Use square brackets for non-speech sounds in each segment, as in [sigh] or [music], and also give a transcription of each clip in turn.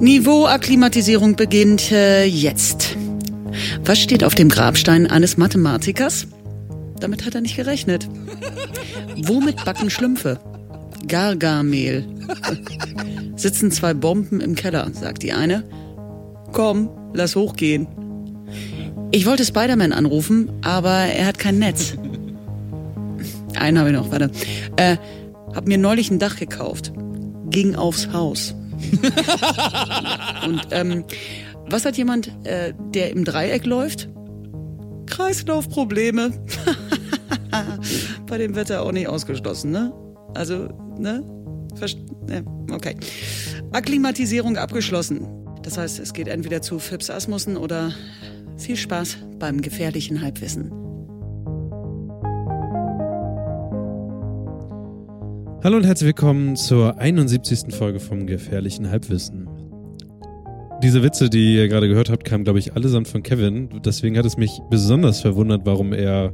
Niveau-Akklimatisierung beginnt äh, jetzt. Was steht auf dem Grabstein eines Mathematikers? Damit hat er nicht gerechnet. [laughs] Womit backen Schlümpfe? Gargarmehl. Sitzen zwei Bomben im Keller, sagt die eine. Komm, lass hochgehen. Ich wollte Spider-Man anrufen, aber er hat kein Netz. Einen habe ich noch, warte. Äh, hab mir neulich ein Dach gekauft. Ging aufs Haus. [laughs] Und ähm, was hat jemand, äh, der im Dreieck läuft? Kreislaufprobleme. [laughs] Bei dem Wetter auch nicht ausgeschlossen, ne? Also, ne? Verst ne? Okay. Akklimatisierung abgeschlossen. Das heißt, es geht entweder zu Phipps Asmussen oder viel Spaß beim gefährlichen Halbwissen. Hallo und herzlich willkommen zur 71. Folge vom gefährlichen Halbwissen. Diese Witze, die ihr gerade gehört habt, kamen, glaube ich, allesamt von Kevin. Deswegen hat es mich besonders verwundert, warum er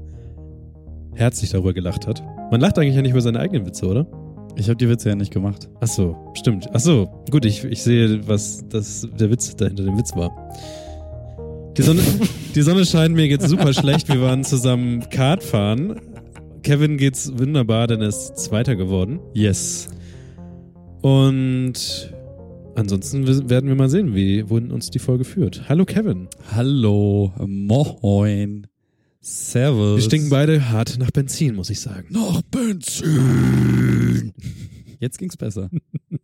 herzlich darüber gelacht hat. Man lacht eigentlich ja nicht über seine eigenen Witze, oder? Ich habe die Witze ja nicht gemacht. Ach so, stimmt. Ach so, gut, ich, ich sehe, was das, der Witz dahinter dem Witz war. Die Sonne, [laughs] die Sonne scheint, mir geht's super schlecht. Wir waren zusammen Kart fahren. Kevin geht's wunderbar, denn er ist Zweiter geworden. Yes. Und ansonsten werden wir mal sehen, wie, wohin uns die Folge führt. Hallo Kevin. Hallo, moin. Servus. Wir stinken beide hart nach Benzin, muss ich sagen. Nach Benzin. Jetzt ging's besser.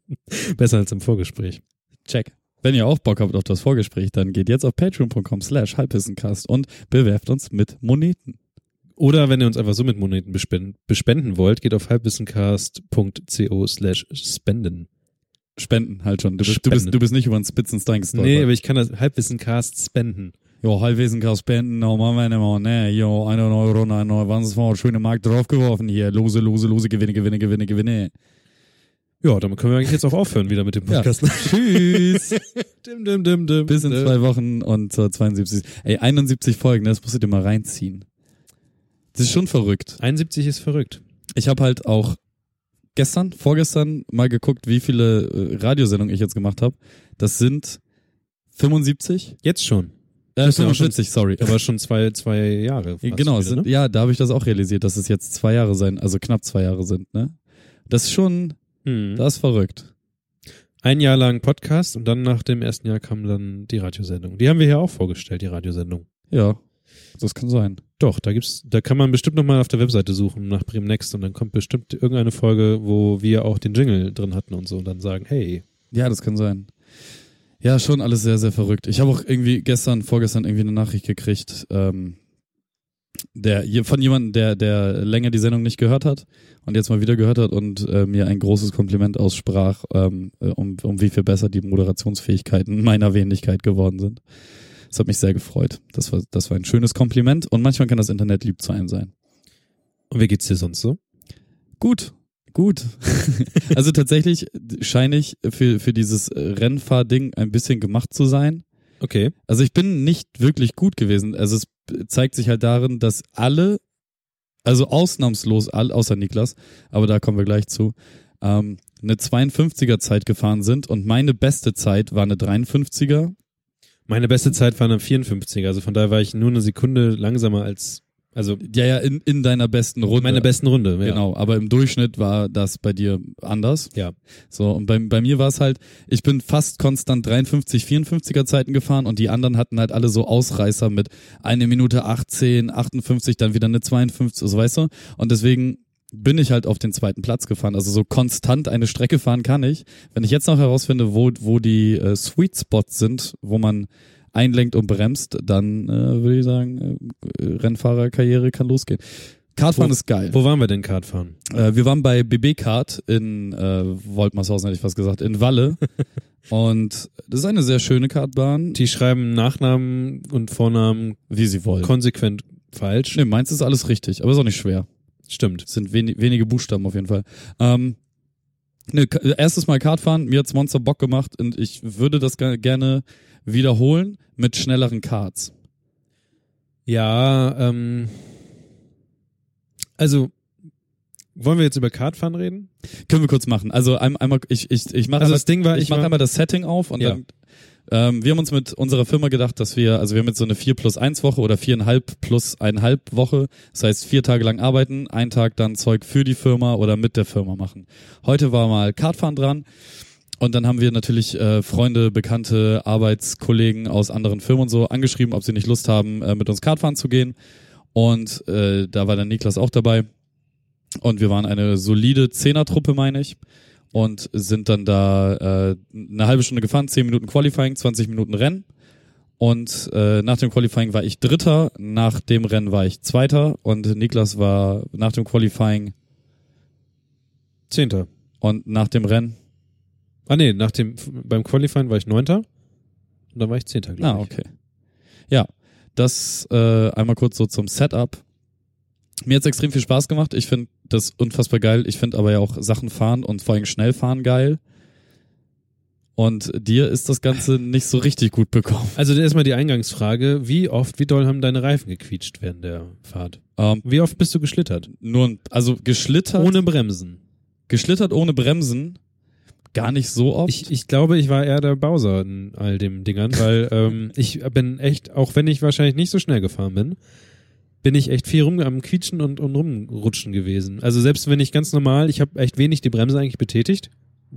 [laughs] Besser als im Vorgespräch. Check. Wenn ihr auch Bock habt auf das Vorgespräch, dann geht jetzt auf patreon.com slash halbwissencast und bewerft uns mit Moneten. Oder wenn ihr uns einfach so mit Moneten bespenden, bespenden wollt, geht auf halbwissencast.co slash spenden. Spenden halt schon. Du bist, du bist, du bist nicht über den Spitzenstein gestolpert. Nee, aber ich kann das Halbwissencast spenden. Jo, Halbwissencast spenden, no, machen wir nicht mal, ne, jo, eine Euro, eine Euro, wann ist mal schöne Markt draufgeworfen hier, lose, lose, lose, Gewinne, Gewinne, Gewinne, Gewinne. Ja, damit können wir eigentlich jetzt auch aufhören wieder mit dem [laughs] Podcast. Ja. Tschüss. [laughs] dim, dim, dim, dim, Bis in zwei Wochen und zur 72. Ey, 71 Folgen, das musst du dir mal reinziehen. Das ist schon verrückt. 71 ist verrückt. Ich habe halt auch gestern, vorgestern mal geguckt, wie viele äh, Radiosendungen ich jetzt gemacht habe. Das sind 75. Jetzt schon. Äh, 45, sorry. Aber schon zwei, zwei Jahre. genau, wieder, sind, ne? ja, da habe ich das auch realisiert, dass es jetzt zwei Jahre sein, also knapp zwei Jahre sind, ne? Das ist schon, Hm. das ist verrückt. Ein Jahr lang Podcast und dann nach dem ersten Jahr kam dann die Radiosendung. Die haben wir hier auch vorgestellt, die Radiosendung. Ja, das kann sein. Doch, da gibt's, da kann man bestimmt nochmal auf der Webseite suchen nach Bremen Next und dann kommt bestimmt irgendeine Folge, wo wir auch den Jingle drin hatten und so und dann sagen, hey, Ja, das kann sein. Ja, schon alles sehr, sehr verrückt. Ich habe auch irgendwie gestern, vorgestern irgendwie eine Nachricht gekriegt, ähm, der von jemandem, der, der länger die Sendung nicht gehört hat und jetzt mal wieder gehört hat und äh, mir ein großes Kompliment aussprach, ähm, äh, um, um wie viel besser die Moderationsfähigkeiten meiner Wenigkeit geworden sind. Das hat mich sehr gefreut. Das war, das war ein schönes Kompliment und manchmal kann das Internet lieb zu einem sein. und wie geht's dir sonst so? Gut, gut. [laughs] also tatsächlich scheine ich für, für dieses äh, Rennfahrding ein bisschen gemacht zu sein. Okay. Also ich bin nicht wirklich gut gewesen. Also es zeigt sich halt darin, dass alle, also ausnahmslos alle, außer Niklas, aber da kommen wir gleich zu, ähm, eine 52er Zeit gefahren sind und meine beste Zeit war eine 53er. Meine beste Zeit war eine 54, also von daher war ich nur eine Sekunde langsamer als, also Ja, ja, in, in deiner besten Runde. meine besten Runde. Ja. Genau, aber im Durchschnitt war das bei dir anders. Ja. So, und bei, bei mir war es halt, ich bin fast konstant 53, 54er Zeiten gefahren und die anderen hatten halt alle so Ausreißer mit eine Minute 18, 58, dann wieder eine 52, so weißt du? Und deswegen bin ich halt auf den zweiten Platz gefahren. Also so konstant eine Strecke fahren kann ich. Wenn ich jetzt noch herausfinde, wo, wo die äh, Sweet Spots sind, wo man einlenkt und bremst, dann äh, würde ich sagen, äh, Rennfahrerkarriere kann losgehen. Kartfahren Wo- ist geil. Wo waren wir denn Kartfahren? Äh, wir waren bei BB Kart in äh, Woltmarshausen, hätte ich fast gesagt, in Walle. [laughs] und das ist eine sehr schöne Kartbahn, Die schreiben Nachnamen und Vornamen wie sie wollen. konsequent falsch. nee, meins ist alles richtig, aber ist auch nicht schwer. Stimmt. Es sind wenig, wenige Buchstaben auf jeden Fall. Ähm, ne, erstes Mal Kartfahren, mir hat's Monster Bock gemacht und ich würde das ge- gerne wiederholen mit schnelleren Karts. Ja, ähm, also wollen wir jetzt über Kartfahren reden? Können wir kurz machen. Also ein, einmal, ich, ich, ich mache Also einmal, das Ding war, ich ich mache einmal das Setting auf und Ja. dann ähm, wir haben uns mit unserer Firma gedacht, dass wir, also wir haben jetzt so eine 4 plus 1 Woche oder viereinhalb plus eineinhalb Woche. Das heißt, vier Tage lang arbeiten, einen Tag dann Zeug für die Firma oder mit der Firma machen. Heute war mal Kartfahren dran. Und dann haben wir natürlich äh, Freunde, Bekannte, Arbeitskollegen aus anderen Firmen und so angeschrieben, ob sie nicht Lust haben, äh, mit uns Kartfahren zu gehen. Und äh, da war dann Niklas auch dabei. Und wir waren eine solide Zehnertruppe, meine ich. Und sind dann da äh, eine halbe Stunde gefahren, 10 Minuten Qualifying, 20 Minuten Rennen. Und äh, nach dem Qualifying war ich Dritter, nach dem Rennen war ich Zweiter und Niklas war nach dem Qualifying Zehnter. und nach dem Rennen. Ah nee, nach dem, beim Qualifying war ich Neunter. Und dann war ich Zehnter, glaube Ah, ich. okay. Ja, das äh, einmal kurz so zum Setup. Mir hat's extrem viel Spaß gemacht. Ich finde das unfassbar geil. Ich finde aber ja auch Sachen fahren und vor allem schnell fahren geil. Und dir ist das Ganze [laughs] nicht so richtig gut bekommen. Also erstmal die Eingangsfrage. Wie oft, wie doll haben deine Reifen gequietscht während der Fahrt? Ähm, Wie oft bist du geschlittert? nur, also geschlittert, Ohne Bremsen. geschlittert ohne Bremsen, gar nicht so oft. Ich, ich glaube, ich war eher der Bowser in all dem Dingern, weil [laughs] ähm, ich bin echt, auch wenn ich wahrscheinlich nicht so schnell gefahren bin, bin ich echt viel rum am Quietschen und, und rumrutschen gewesen. Also selbst wenn ich ganz normal, ich habe echt wenig die Bremse eigentlich betätigt.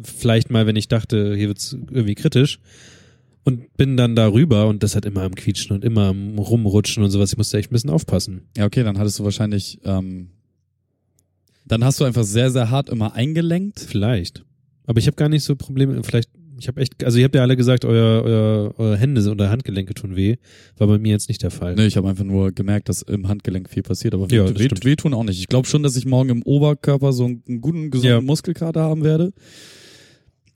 Vielleicht mal, wenn ich dachte, hier wird's irgendwie kritisch. Und bin dann darüber und das hat immer am Quietschen und immer am Rumrutschen und sowas. Ich musste echt ein bisschen aufpassen. ja, okay, dann hattest du wahrscheinlich, ähm, dann hast du einfach sehr, sehr hart immer eingelenkt. Vielleicht. Aber ich habe gar nicht so Probleme. Vielleicht, ich habe echt, also ihr habt ja alle gesagt, euer, euer, eure Hände oder Handgelenke tun weh. War bei mir jetzt nicht der Fall. Nee, ich habe einfach nur gemerkt, dass im Handgelenk viel passiert, aber Ja, weh, weh, wehtun auch nicht. Ich glaube schon, dass ich morgen im Oberkörper so einen, guten, gesunden Ja. Muskelkater haben werde.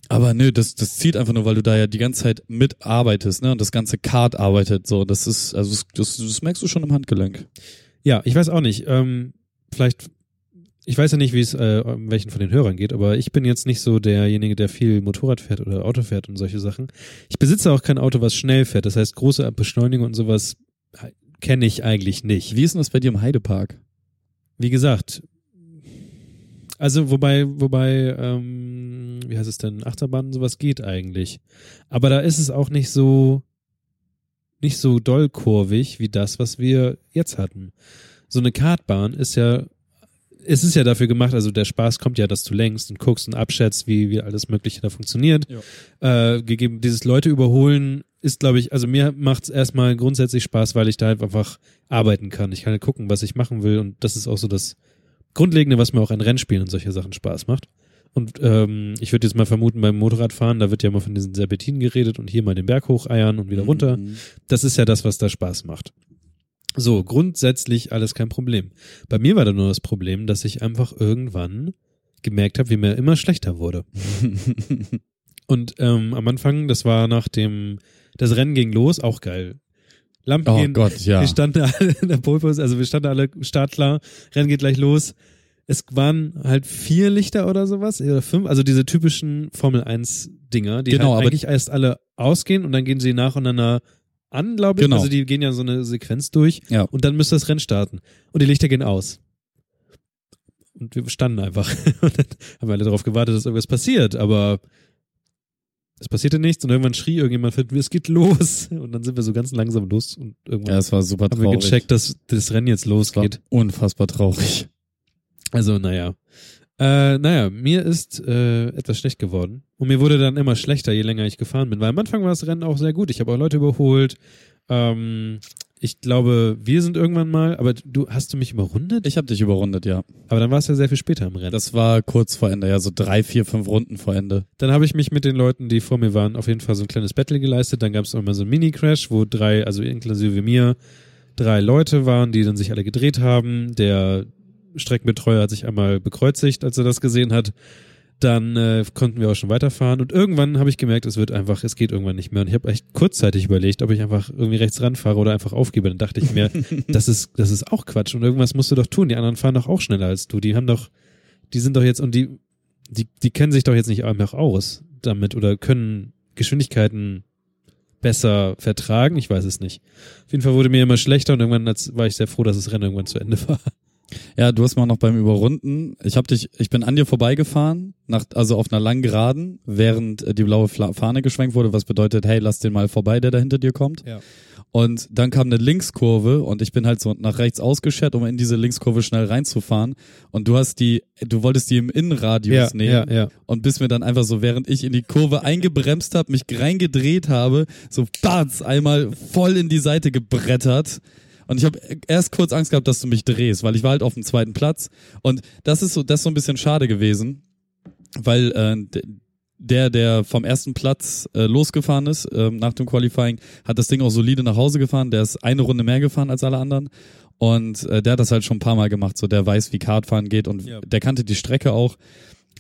Aber nö, das, das zieht einfach nur, weil du da ja die ganze Zeit mitarbeitest, ne? Und das ganze Kart arbeitet so. Das ist, also das, das, das merkst du schon im Handgelenk. Ja, ich weiß auch nicht. Ähm, vielleicht, ich weiß ja nicht, wie es äh, um welchen von den Hörern geht, aber ich bin jetzt nicht so derjenige, der viel Motorrad fährt oder Auto fährt und solche Sachen. Ich besitze auch kein Auto, was schnell fährt. Das heißt, große Beschleunigung und sowas äh, kenne ich eigentlich nicht. Wie ist denn das bei dir im Heidepark? Wie gesagt, also wobei, wobei, ähm, wie heißt es denn, Achterbahn sowas geht eigentlich. Aber da ist es auch nicht so, nicht so dollkurvig wie das, was wir jetzt hatten. So eine Kartbahn ist ja, es ist ja dafür gemacht, also der Spaß kommt ja, dass du lenkst und guckst und abschätzt, wie, wie alles Mögliche da funktioniert. Äh, gegeben, dieses Leute überholen ist, glaube ich, also mir macht es erstmal grundsätzlich Spaß, weil ich da halt einfach arbeiten kann. Ich kann halt gucken, was ich machen will und das ist auch so das Grundlegende, was mir auch an Rennspielen und solche Sachen Spaß macht. Und ähm, ich würde jetzt mal vermuten, beim Motorradfahren, da wird ja mal von diesen Serpentinen geredet und hier mal den Berg hocheiern und wieder runter. Mhm. Das ist ja das, was da Spaß macht. So, grundsätzlich alles kein Problem. Bei mir war da nur das Problem, dass ich einfach irgendwann gemerkt habe, wie mir immer schlechter wurde. [laughs] Und ähm, am Anfang, das war nach dem, das Rennen ging los, auch geil. Lampen Oh gehen, Gott, ja. wir standen alle [laughs] in der Position, also wir standen alle startklar, Rennen geht gleich los. Es waren halt vier Lichter oder sowas, oder fünf, also diese typischen Formel 1 Dinger, die Genau, halt aber- eigentlich erst alle ausgehen und dann gehen sie nacheinander an, glaube ich. Genau. Also die gehen ja so eine Sequenz durch Ja. und dann müsste das Rennen starten. Und die Lichter gehen aus. Und wir standen einfach. [laughs] Und dann haben wir alle darauf gewartet, dass irgendwas passiert, aber es passierte nichts und irgendwann schrie irgendjemand, es geht los. Und dann sind wir so ganz langsam los und irgendwann Ja, es war super haben wir traurig. gecheckt, dass das Rennen jetzt losgeht. unfassbar traurig. Also, naja. Äh, naja, mir ist äh, etwas schlecht geworden. Und mir wurde dann immer schlechter, je länger ich gefahren bin. Weil am Anfang war das Rennen auch sehr gut. Ich habe auch Leute überholt. Ähm, ich glaube, wir sind irgendwann mal, aber du hast du mich überrundet? Ich habe dich überrundet, ja. aber dann war es ja sehr viel später im Rennen. Das war kurz vor Ende, ja, so drei, vier, fünf Runden vor Ende. Dann habe ich mich mit den Leuten, die vor mir waren, auf jeden Fall so ein kleines Battle geleistet. Dann gab es mal so einen Mini-Crash, wo drei, also inklusive mir, drei Leute waren, die dann sich alle gedreht haben. Der Streckenbetreuer hat sich einmal bekreuzigt, als er das gesehen hat. Dann äh, konnten wir auch schon weiterfahren und irgendwann habe ich gemerkt, es wird einfach, es geht irgendwann nicht mehr. Und ich habe echt kurzzeitig überlegt, ob ich einfach irgendwie rechts ranfahre oder einfach aufgebe. Dann dachte ich mir, [laughs] das ist, das ist auch Quatsch und irgendwas musst du doch tun. Die anderen fahren doch auch schneller als du. Die haben doch, die sind doch jetzt und die, die, die kennen sich doch jetzt nicht einfach aus damit oder können Geschwindigkeiten besser vertragen. Ich weiß es nicht. Auf jeden Fall wurde mir immer schlechter und irgendwann war ich sehr froh, dass das Rennen irgendwann zu Ende [laughs] war. Ja, du hast auch noch beim Überrunden. Ich hab dich, ich bin an dir vorbeigefahren, nach, also auf einer langen Geraden, während äh, die blaue Fahne geschwenkt wurde, was bedeutet, hey, lass den mal vorbei, der da hinter dir kommt. Ja. Und dann kam eine Linkskurve und ich bin halt so nach rechts ausgeschert, um in diese Linkskurve schnell reinzufahren. Und du hast die, du wolltest die im Innenradius Ja, nehmen ja, ja. und bist mir dann einfach so, während ich in die Kurve eingebremst habe, mich reingedreht habe, so batz, einmal voll in die Seite gebrettert. Und ich habe erst kurz Angst gehabt, dass du mich drehst, weil ich war halt auf dem zweiten Platz. Und das ist so, das ist so ein bisschen schade gewesen, weil äh, der, der vom ersten Platz äh, losgefahren ist ähm, nach dem Qualifying, hat das Ding auch solide nach Hause gefahren. Der ist eine Runde mehr gefahren als alle anderen. Und äh, der hat das halt schon ein paar Mal gemacht. So, der weiß, wie Kartfahren geht und Ja. der kannte die Strecke auch.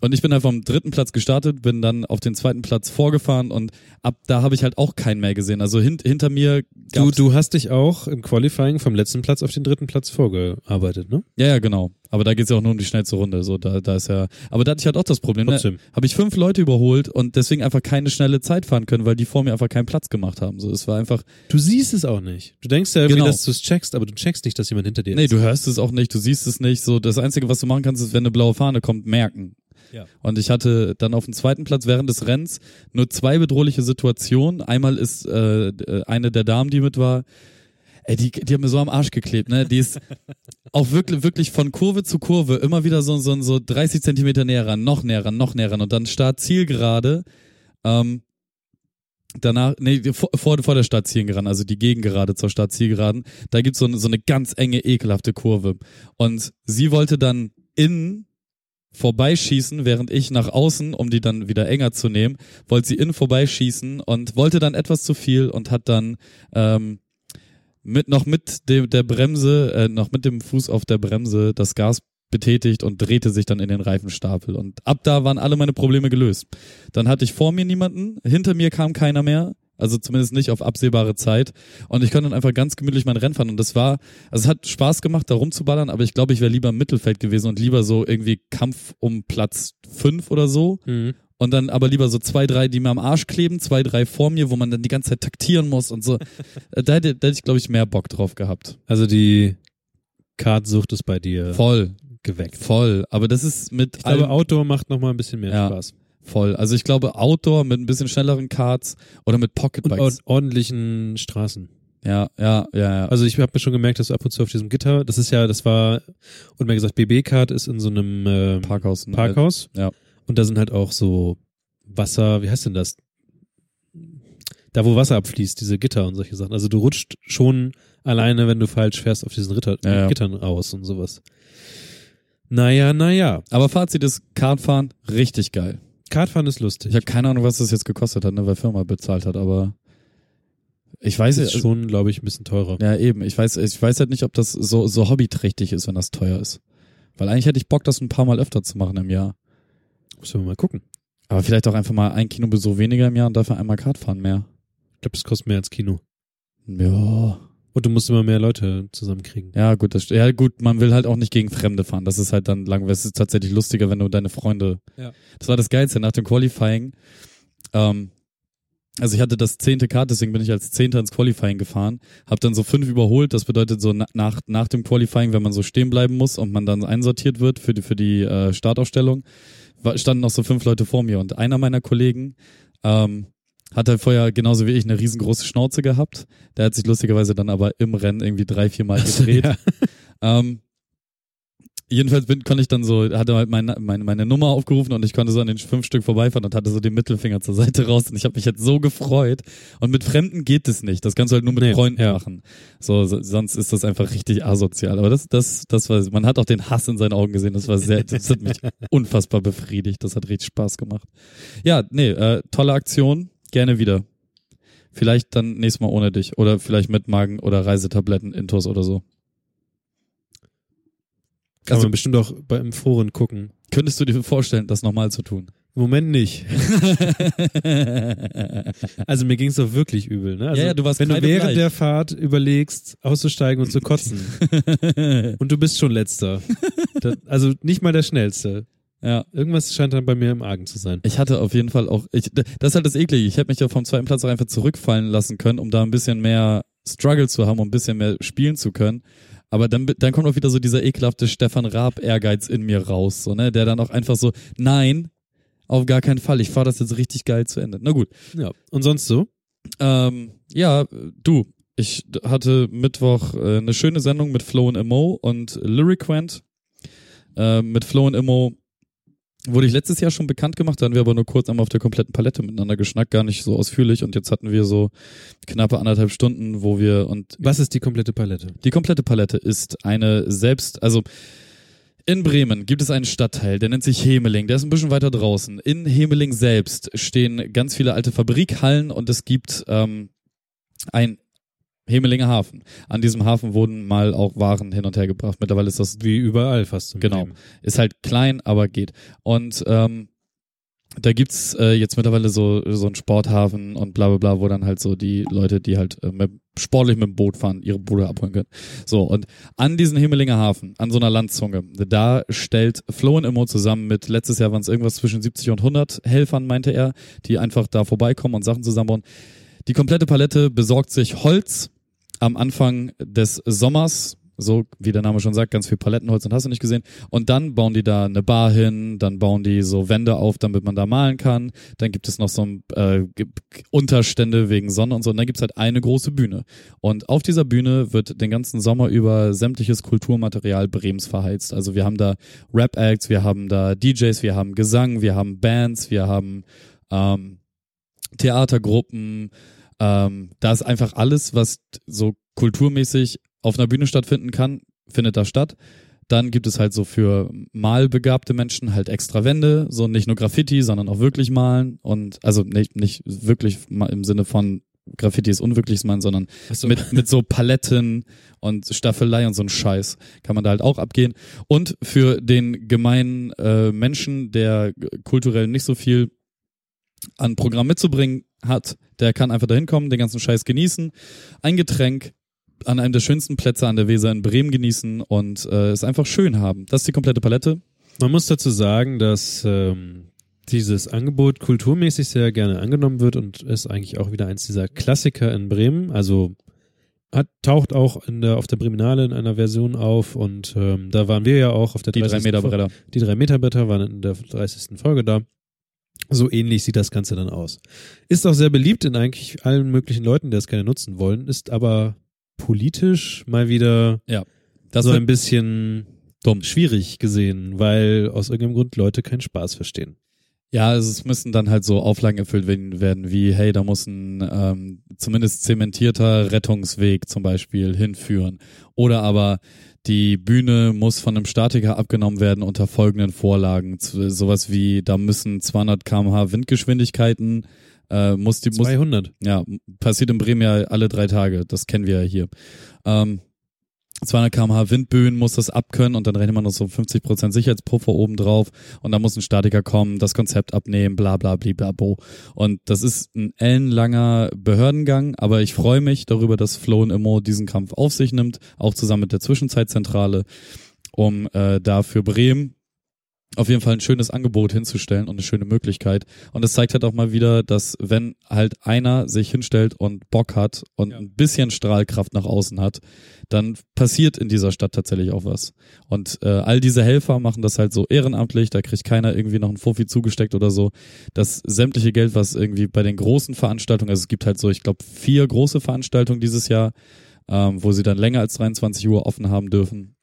Und ich bin halt vom dritten Platz gestartet, bin dann auf den zweiten Platz vorgefahren und ab da habe ich halt auch keinen mehr gesehen. Also hint, hinter mir Du, gab's, du hast dich auch im Qualifying vom letzten Platz auf den dritten Platz vorgearbeitet, ne? Ja, ja, genau. Aber da geht's ja auch nur um die schnellste Runde. So, da, da ist ja. Aber da hatte ich halt auch das Problem. Ne? Trotzdem. Habe ich fünf Leute überholt und deswegen einfach keine schnelle Zeit fahren können, weil die vor mir einfach keinen Platz gemacht haben. So, es war einfach. Du siehst es auch nicht. Du denkst ja irgendwie, Genau. dass du es checkst, aber du checkst nicht, dass jemand hinter dir Nee, ist. du hörst es auch nicht, du siehst es nicht. So, das Einzige, was du machen kannst, ist, wenn eine blaue Fahne kommt, merken. Ja. Und ich hatte dann auf dem zweiten Platz während des Rennens nur zwei bedrohliche Situationen. Einmal ist äh, äh, eine der Damen, die mit war, ey, die, die hat mir so am Arsch geklebt, ne? Die ist [laughs] auch wirklich, wirklich von Kurve zu Kurve immer wieder so, so, so 30 Zentimeter näher ran, noch näher ran, noch näher ran und dann Start Zielgerade. Ähm, danach, nee, vor, vor, der Startzielgeraden, also die Gegengerade zur Startzielgeraden, da gibt's so, eine- so eine ganz enge, ekelhafte Kurve. Und sie wollte dann innen vorbeischießen, während ich nach außen, um die dann wieder enger zu nehmen, wollte sie innen vorbeischießen und wollte dann etwas zu viel und hat dann ähm, mit noch mit dem der Bremse, äh, noch mit dem Fuß auf der Bremse das Gas betätigt und drehte sich dann in den Reifenstapel. Und ab da waren alle meine Probleme gelöst. Dann hatte ich vor mir niemanden, hinter mir kam keiner mehr, also zumindest nicht auf absehbare Zeit. Und ich konnte dann einfach ganz gemütlich mein Rennen fahren. Und das war, also es hat Spaß gemacht, da rumzuballern, aber ich glaube, ich wäre lieber im Mittelfeld gewesen und lieber so irgendwie Kampf um Platz fünf oder so. Mhm. Und dann aber lieber so zwei, drei, die mir am Arsch kleben, zwei, drei vor mir, wo man dann die ganze Zeit taktieren muss und so. [laughs] Da hätte, da hätte ich, glaube ich, mehr Bock drauf gehabt. Also die Kartsucht ist bei dir Voll, geweckt. voll. Aber das ist mit Ich glaube, Outdoor macht noch mal ein bisschen mehr Ja. Spaß. Voll. Also ich glaube, Outdoor mit ein bisschen schnelleren Karts oder mit Und Pocketbikes. ord ordentlichen Straßen. Ja, ja, ja, ja. Also ich habe mir schon gemerkt, dass du ab und zu auf diesem Gitter, das ist ja, das war, und mir gesagt, BB-Kart ist in so einem ähm, Parkhaus. Parkhaus. Ja. Und da sind halt auch so Wasser, wie heißt denn das? Da, wo Wasser abfließt, diese Gitter und solche Sachen. Also du rutscht schon alleine, wenn du falsch fährst, auf diesen Ritter, Ja, ja. Gittern aus und sowas. Naja, naja. Aber Fazit ist, Kartfahren, richtig geil. Kartfahren ist lustig. Ich habe keine Ahnung, was das jetzt gekostet hat, ne, weil Firma bezahlt hat, aber ich weiß ist ja, schon, glaube ich, ein bisschen teurer. ja eben, ich weiß, ich weiß halt nicht, ob das so, so hobbyträchtig ist, wenn das teuer ist. Weil eigentlich hätte ich Bock, das ein paar Mal öfter zu machen im Jahr. Müssen wir mal gucken. Aber vielleicht auch einfach mal ein Kinobesuch weniger im Jahr und dafür einmal Kartfahren mehr. Ich glaube, das kostet mehr als Kino. Ja. Und du musst immer mehr Leute zusammenkriegen. Ja, gut, das, ja, gut, man will halt auch nicht gegen Fremde fahren. Das ist halt dann langweilig. Es ist tatsächlich lustiger, wenn du deine Freunde. Ja. Das war das Geilste nach dem Qualifying. Ähm, also ich hatte das zehnte Kart, deswegen bin ich als Zehnter ins Qualifying gefahren, hab dann so fünf überholt. Das bedeutet so na- nach nach dem Qualifying, wenn man so stehen bleiben muss und man dann einsortiert wird für die für die äh, Startaufstellung, standen noch so fünf Leute vor mir und einer meiner Kollegen ähm, hat halt vorher genauso wie ich eine riesengroße Schnauze gehabt. Der hat sich lustigerweise dann aber im Rennen irgendwie drei, vier Mal gedreht. Ja. [laughs] Ähm, jedenfalls bin, konnte ich dann so, hatte halt meine, meine, meine Nummer aufgerufen und ich konnte so an den fünf Stück vorbeifahren und hatte so den Mittelfinger zur Seite raus und ich habe mich jetzt so gefreut. Und mit Fremden geht es nicht. Das kannst du halt nur mit Nee, Freunden ja. machen. So, so, sonst ist das einfach richtig asozial. Aber das, das, das war, man hat auch den Hass in seinen Augen gesehen. Das war sehr, das hat mich [laughs] unfassbar befriedigt. Das hat richtig Spaß gemacht. Ja, nee, äh, tolle Aktion. Gerne wieder. Vielleicht dann nächstes Mal ohne dich. Oder vielleicht mit Magen oder Reisetabletten, Intos oder so. Kann Also- man bestimmt auch beim Foren gucken. Könntest du dir vorstellen, das nochmal zu tun? Im Moment nicht. [laughs] Also mir ging es doch wirklich übel. Ne? Also Ja, ja, du warst wenn du während der Fahrt überlegst, auszusteigen und zu kotzen [laughs] und du bist schon letzter. [laughs] Das, also nicht mal der schnellste. Ja. Irgendwas scheint dann bei mir im Argen zu sein. Ich hatte auf jeden Fall auch, ich, das ist halt das Eklige. Ich hätte mich ja vom zweiten Platz auch einfach zurückfallen lassen können, um da ein bisschen mehr Struggle zu haben, um ein bisschen mehr spielen zu können. Aber dann, dann kommt auch wieder so dieser ekelhafte Stefan Raab-Ehrgeiz in mir raus, so, ne? Der dann auch einfach so, nein, auf gar keinen Fall, ich fahre das jetzt richtig geil zu Ende. Na gut. Ja. Und sonst so? Ähm, ja, du, ich hatte Mittwoch äh, eine schöne Sendung mit Flo und Imo und Lyriquent. Äh, mit Flo und Imo wurde ich letztes Jahr schon bekannt gemacht, da haben wir aber nur kurz einmal auf der kompletten Palette miteinander geschnackt, gar nicht so ausführlich und jetzt hatten wir so knappe anderthalb Stunden, wo wir und Was ist die komplette Palette? die komplette Palette ist eine selbst, also in Bremen gibt es einen Stadtteil, der nennt sich Hemeling, der ist ein bisschen weiter draußen. In Hemeling selbst stehen ganz viele alte Fabrikhallen und es gibt ähm, ein Hemelinger Hafen. An diesem Hafen wurden mal auch Waren hin und her gebracht. Mittlerweile ist das Wie überall fast. Genau. Leben. ist halt klein, aber geht. Und ähm, da gibt's äh, jetzt mittlerweile so so einen Sporthafen und bla bla bla, wo dann halt so die Leute, die halt äh, mit, sportlich mit dem Boot fahren, ihre Boote abholen können. So, und an diesen Himmelinger Hafen, an so einer Landzunge, da stellt Flo und Immo zusammen mit, letztes Jahr waren es irgendwas zwischen 70 und 100 Helfern, meinte er, die einfach da vorbeikommen und Sachen zusammenbauen. Die komplette Palette besorgt sich Holz am Anfang des Sommers, so wie der Name schon sagt, ganz viel Palettenholz und hast du nicht gesehen. Und dann bauen die da eine Bar hin, dann bauen die so Wände auf, damit man da malen kann. Dann gibt es noch so ein, äh, Unterstände wegen Sonne und so. Und dann gibt's halt eine große Bühne. Und auf dieser Bühne wird den ganzen Sommer über sämtliches Kulturmaterial Brems verheizt. Also wir haben da Rap-Acts, wir haben da DJs, wir haben Gesang, wir haben Bands, wir haben ähm, Theatergruppen. Ähm, da ist einfach alles, was so kulturmäßig auf einer Bühne stattfinden kann, findet da statt. Dann gibt es halt so für malbegabte Menschen halt extra Wände, so nicht nur Graffiti, sondern auch wirklich malen und also nicht, nicht wirklich im Sinne von Graffiti ist unwirkliches Malen, sondern Achso. mit, mit so Paletten und Staffelei und so ein Scheiß kann man da halt auch abgehen. Und für den gemeinen äh, Menschen, der kulturell nicht so viel an Programm mitzubringen hat, der kann einfach dahin kommen, den ganzen Scheiß genießen, ein Getränk an einem der schönsten Plätze an der Weser in Bremen genießen und äh, es einfach schön haben. Das ist die komplette Palette. Man muss dazu sagen, dass ähm, dieses Angebot kulturmäßig sehr gerne angenommen wird und ist eigentlich auch wieder eins dieser Klassiker in Bremen. Also hat, taucht auch in der, auf der Breminale in einer Version auf und ähm, da waren wir ja auch auf der Die drei 30. Meter Bretter. Die drei Meter Bretter waren in der 30. Folge da. So ähnlich sieht das Ganze dann aus. Ist auch sehr beliebt in eigentlich allen möglichen Leuten, die das gerne nutzen wollen, ist aber politisch mal wieder Das so ein bisschen dumm. schwierig gesehen, weil aus irgendeinem Grund Leute keinen Spaß verstehen. Ja, also es müssen dann halt so Auflagen erfüllt werden, werden wie, hey, da muss ein ähm, zumindest zementierter Rettungsweg zum Beispiel hinführen. Oder aber die Bühne muss von einem Statiker abgenommen werden unter folgenden Vorlagen. Sowas wie, da müssen 200 kmh Windgeschwindigkeiten, äh, muss die, muss, 200. ja, passiert in Bremen ja alle drei Tage, das kennen wir ja hier. Ähm, 200 kmh Windböen muss das abkönnen und dann rechnet man noch so 50% Sicherheitspuffer oben drauf und dann muss ein Statiker kommen, das Konzept abnehmen, bla bla bla bla bo. Und das ist ein ellenlanger Behördengang, aber ich freue mich darüber, dass Flo und Immo diesen Kampf auf sich nimmt, auch zusammen mit der Zwischenzeitzentrale, um äh, da für Bremen auf jeden Fall ein schönes Angebot hinzustellen und eine schöne Möglichkeit. Und es zeigt halt auch mal wieder, dass wenn halt einer sich hinstellt und Bock hat und Ja. ein bisschen Strahlkraft nach außen hat, dann passiert in dieser Stadt tatsächlich auch was. Und äh, all diese Helfer machen das halt so ehrenamtlich, da kriegt keiner irgendwie noch einen Fuffi zugesteckt oder so. Das sämtliche Geld, was irgendwie bei den großen Veranstaltungen, also es gibt halt so, ich glaube, vier große Veranstaltungen dieses Jahr, ähm, wo sie dann länger als 23 Uhr offen haben dürfen.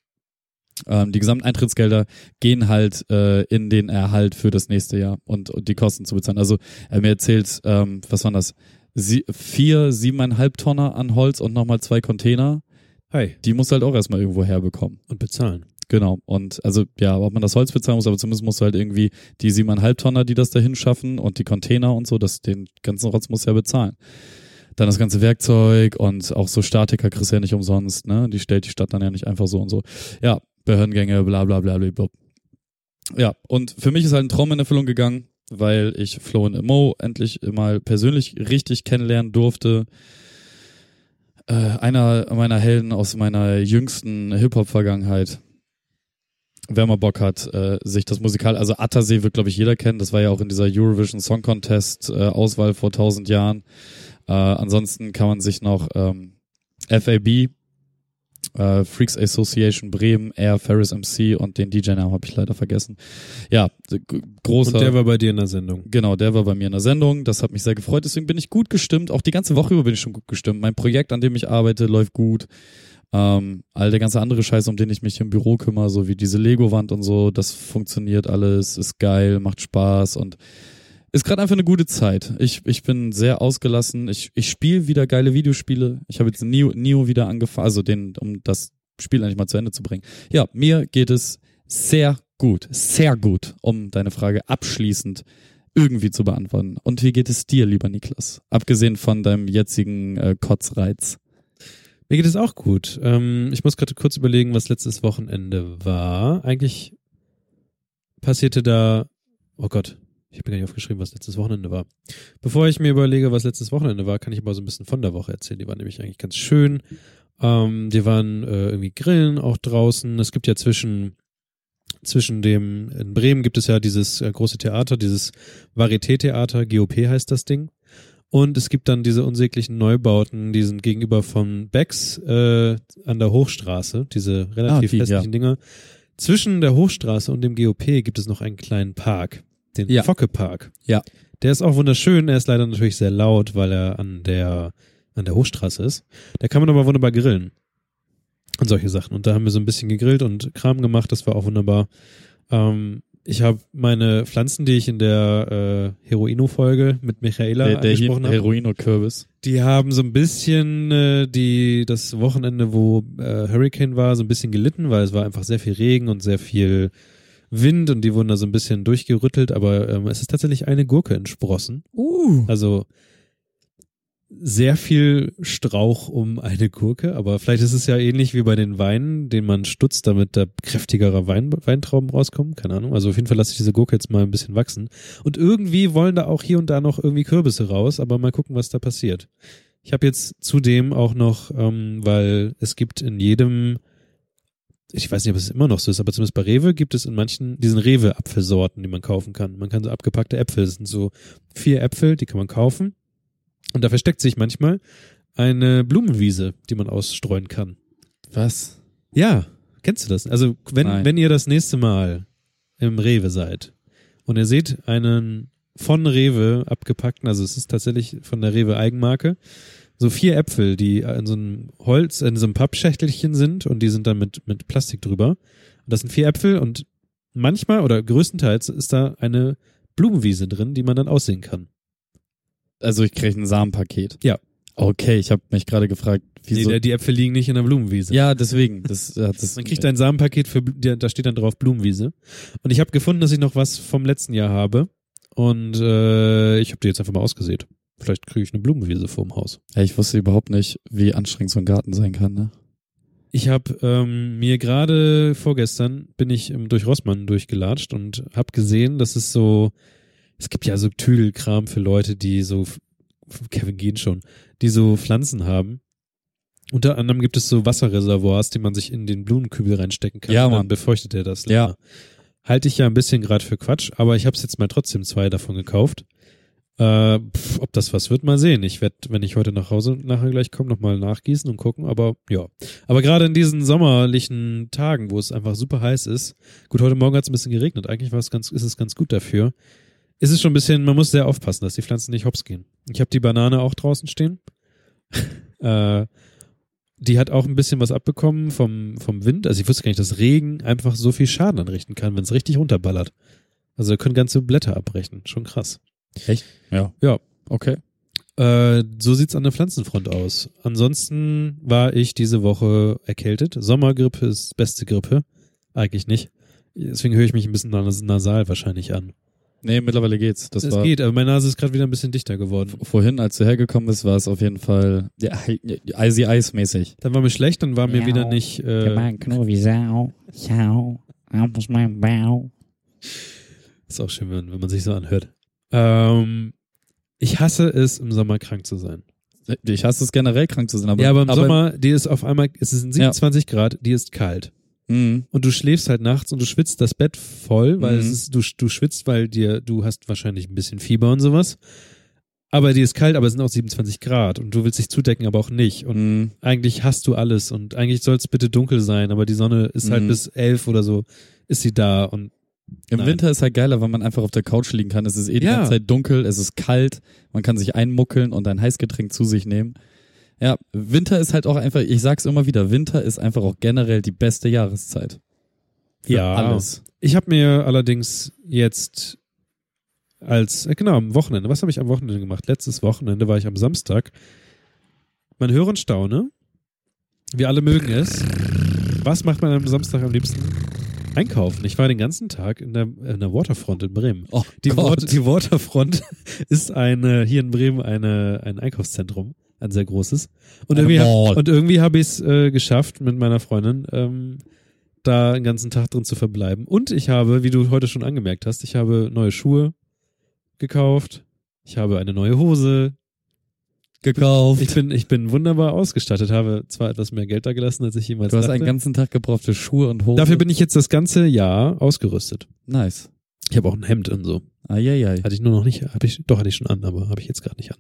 Ähm, die gesamten Eintrittsgelder gehen halt äh, in den Erhalt für das nächste Jahr und, und die Kosten zu bezahlen. Also er mir erzählt, ähm, was waren das? Sie, vier, siebeneinhalb Tonner an Holz und nochmal zwei Container. Hi. Die muss halt auch erstmal irgendwo herbekommen. Und bezahlen. Genau. Und also ja, ob man das Holz bezahlen muss, aber zumindest musst du halt irgendwie die siebeneinhalb Tonner, die das dahin schaffen und die Container und so, das den ganzen Rotz muss ja bezahlen. Dann das ganze Werkzeug und auch so Statiker kriegst du ja nicht umsonst, ne? Die stellt die Stadt dann ja nicht einfach so und so. Ja, Behördengänge, bla bla bla bla. Ja, und für mich ist halt ein Traum in Erfüllung gegangen, weil ich Flo und Mo endlich mal persönlich richtig kennenlernen durfte. Äh, einer meiner Helden aus meiner jüngsten Hip-Hop-Vergangenheit. Wer mal Bock hat, äh, sich das Musikal, also Attersee wird, glaube ich, jeder kennen. Das war ja auch in dieser Eurovision Song Contest äh, Auswahl vor tausend Jahren. Äh, ansonsten kann man sich noch ähm, FAB Äh, Freaks Association Bremen, Air, Ferris MC und den DJ-Namen habe ich leider vergessen. Ja, großer. Und der war bei dir in der Sendung. Genau, der war bei mir in der Sendung. Das hat mich sehr gefreut. Deswegen bin ich gut gestimmt. Auch die ganze Woche über bin ich schon gut gestimmt. Mein Projekt, an dem ich arbeite, läuft gut. Ähm, all der ganze andere Scheiß, um den ich mich im Büro kümmere, so wie diese Lego-Wand und so, das funktioniert alles, ist geil, macht Spaß und ist gerade einfach eine gute Zeit. Ich, ich bin sehr ausgelassen. Ich, ich spiele wieder geile Videospiele. Ich habe jetzt Neo, Neo wieder angefangen, also den, um das Spiel eigentlich mal zu Ende zu bringen. Ja, mir geht es sehr gut, sehr gut, um deine Frage abschließend irgendwie zu beantworten. Und wie geht es dir, lieber Niklas? Abgesehen von deinem jetzigen äh, Kotzreiz. Mir geht es auch gut. Ähm, ich muss gerade kurz überlegen, was letztes Wochenende war. Eigentlich passierte da, oh Gott, ich habe mir gar nicht aufgeschrieben, was letztes Wochenende war. Bevor ich mir überlege, was letztes Wochenende war, kann ich aber so ein bisschen von der Woche erzählen. Die war nämlich eigentlich ganz schön. Ähm, wir waren äh, irgendwie grillen auch draußen. Es gibt ja zwischen zwischen dem, in Bremen gibt es ja dieses äh, große Theater, dieses Varieté-Theater, GOP heißt das Ding. Und es gibt dann diese unsäglichen Neubauten, die sind gegenüber von Becks äh, an der Hochstraße, diese relativ Ah, die, hässlichen Dinger. Zwischen der Hochstraße und dem GOP gibt es noch einen kleinen Park, den Ja. Focke Park. Ja. Der ist auch wunderschön, er ist leider natürlich sehr laut, weil er an der an der Hochstraße ist. Da kann man aber wunderbar grillen. Und solche Sachen. Und da haben wir so ein bisschen gegrillt und Kram gemacht, das war auch wunderbar. Ähm, ich habe meine Pflanzen, die ich in der äh, Heroino-Folge mit Michaela Der, der angesprochen habe, Heroino-Kürbis. die haben so ein bisschen äh, die das Wochenende, wo äh, Hurricane war, so ein bisschen gelitten, weil es war einfach sehr viel Regen und sehr viel Wind und die wurden da so ein bisschen durchgerüttelt, aber ähm, es ist tatsächlich eine Gurke entsprossen. Uh. Also sehr viel Strauch um eine Gurke, aber vielleicht ist es ja ähnlich wie bei den Weinen, den man stutzt, damit da kräftigerer Wein, Weintrauben rauskommen. Keine Ahnung. Also auf jeden Fall lasse ich diese Gurke jetzt mal ein bisschen wachsen. Und irgendwie wollen da auch hier und da noch irgendwie Kürbisse raus, aber mal gucken, was da passiert. Ich habe jetzt zudem auch noch, ähm, weil es gibt in jedem, ich weiß nicht, ob es immer noch so ist, aber zumindest bei Rewe gibt es in manchen diesen Rewe-Apfelsorten, die man kaufen kann. Man kann so abgepackte Äpfel, das sind so vier Äpfel, die kann man kaufen. Und da versteckt sich manchmal eine Blumenwiese, die man ausstreuen kann. Was? Ja, kennst du das? Also, wenn, Nein. wenn ihr das nächste Mal im Rewe seid und ihr seht einen von Rewe abgepackten, also es ist tatsächlich von der Rewe Eigenmarke, so vier Äpfel, die in so einem Holz, in so einem Pappschächtelchen sind und die sind dann mit, mit Plastik drüber. Und das sind vier Äpfel und manchmal oder größtenteils ist da eine Blumenwiese drin, die man dann aussehen kann. Also ich kriege ein Samenpaket. Ja. Okay, ich habe mich gerade gefragt, wieso. der- die Äpfel liegen nicht in der Blumenwiese. ja, deswegen. Das, das, Man kriegt ein Samenpaket für, da steht dann drauf Blumenwiese. Und ich habe gefunden, dass ich noch was vom letzten Jahr habe. Und äh, ich habe die jetzt einfach mal ausgesät. Vielleicht kriege ich eine Blumenwiese vorm Haus. Ja, ich wusste überhaupt nicht, wie anstrengend so ein Garten sein kann, ne? Ich habe ähm, mir gerade vorgestern bin ich ähm, durch Rossmann durchgelatscht und habe gesehen, dass es so, es gibt ja so Tüdelkram für Leute, die so, Kevin Gehen schon, die so Pflanzen haben. Unter anderem gibt es so Wasserreservoirs, die man sich in den Blumenkübel reinstecken kann. Ja, Mann. befeuchtet er das. Ja. Halte ich ja ein bisschen gerade für Quatsch, aber ich habe es jetzt mal trotzdem zwei davon gekauft. Äh, pf, ob das was wird, mal sehen. Ich werde, wenn ich heute nach Hause nachher gleich komme, nochmal nachgießen und gucken, aber ja. Aber gerade in diesen sommerlichen Tagen, wo es einfach super heiß ist, gut, heute Morgen hat es ein bisschen geregnet, eigentlich war es ganz, ist es ganz gut dafür. Ist es schon ein bisschen, man muss sehr aufpassen, dass die Pflanzen nicht hops gehen. Ich habe die Banane auch draußen stehen. [laughs] äh, die hat auch ein bisschen was abbekommen vom, vom Wind. Also ich wusste gar nicht, dass Regen einfach so viel Schaden anrichten kann, wenn es richtig runterballert. Also da können ganze Blätter abbrechen. Schon krass. Echt? Ja. Ja. Okay. Äh, so sieht's an der Pflanzenfront aus. Ansonsten war ich diese Woche erkältet. Sommergrippe ist beste Grippe. Eigentlich nicht. Deswegen höre ich mich ein bisschen nas- nasal wahrscheinlich an. Nee, mittlerweile geht's. Das Es war geht, aber meine Nase ist gerade wieder ein bisschen dichter geworden. vorhin, als du hergekommen bist, war es auf jeden Fall ja, Icy Ice mäßig. Dann war mir schlecht, dann war mir Ja. wieder nicht. Äh, wie Sau. Sau. Auf meinem Bau. ist auch schön, wenn, wenn man sich so anhört. Ähm, ich hasse es, im Sommer krank zu sein. Ich hasse es generell krank zu sein, aber ja, aber im Sommer, die ist auf einmal, es sind Ja. 27 Grad, die ist kalt. Mhm. Und du schläfst halt nachts und du schwitzt das Bett voll, weil Mhm. es ist, du, du schwitzt, weil dir, du hast wahrscheinlich ein bisschen Fieber und sowas. aber die ist kalt, aber es sind auch 27 Grad und du willst dich zudecken, aber auch nicht. Und Mhm. eigentlich hast du alles und eigentlich soll es bitte dunkel sein, aber die Sonne ist halt Mhm. bis elf oder so, ist sie da und Im Nein. Winter ist halt geiler, weil man einfach auf der Couch liegen kann. Es ist eh die Ja. ganze Zeit dunkel, es ist kalt, man kann sich einmuckeln und ein Heißgetränk zu sich nehmen. Ja, Winter ist halt auch einfach, ich sag's immer wieder, Winter ist einfach auch generell die beste Jahreszeit. Für Ja. alles. Ich habe mir allerdings jetzt als, äh, genau, am Wochenende, was habe ich am Wochenende gemacht? Letztes Wochenende war ich am Samstag. Man höre und staune. Wir alle mögen es. Was macht man am Samstag am liebsten? Einkaufen. Ich war den ganzen Tag in der, in der Waterfront in Bremen. Oh Die, Gott. Die Waterfront [laughs] ist eine, hier in Bremen eine, ein Einkaufszentrum, ein sehr großes. Und Eine irgendwie, und irgendwie habe ich es äh, geschafft mit meiner Freundin, ähm, da den ganzen Tag drin zu verbleiben. Und ich habe, wie du heute schon angemerkt hast, ich habe neue Schuhe gekauft. Ich habe eine neue Hose. Gekauft. Ich bin, ich bin wunderbar ausgestattet, habe zwar etwas mehr Geld da gelassen, als ich jemals du hast dachte. einen ganzen Tag gebrauchte Schuhe und Hosen. Dafür bin ich jetzt das ganze Jahr ausgerüstet. nice. Ich habe auch ein Hemd und so. Eieiei. Hatte ich nur noch nicht, habe ich, doch hatte ich schon an, aber habe ich jetzt gerade nicht an.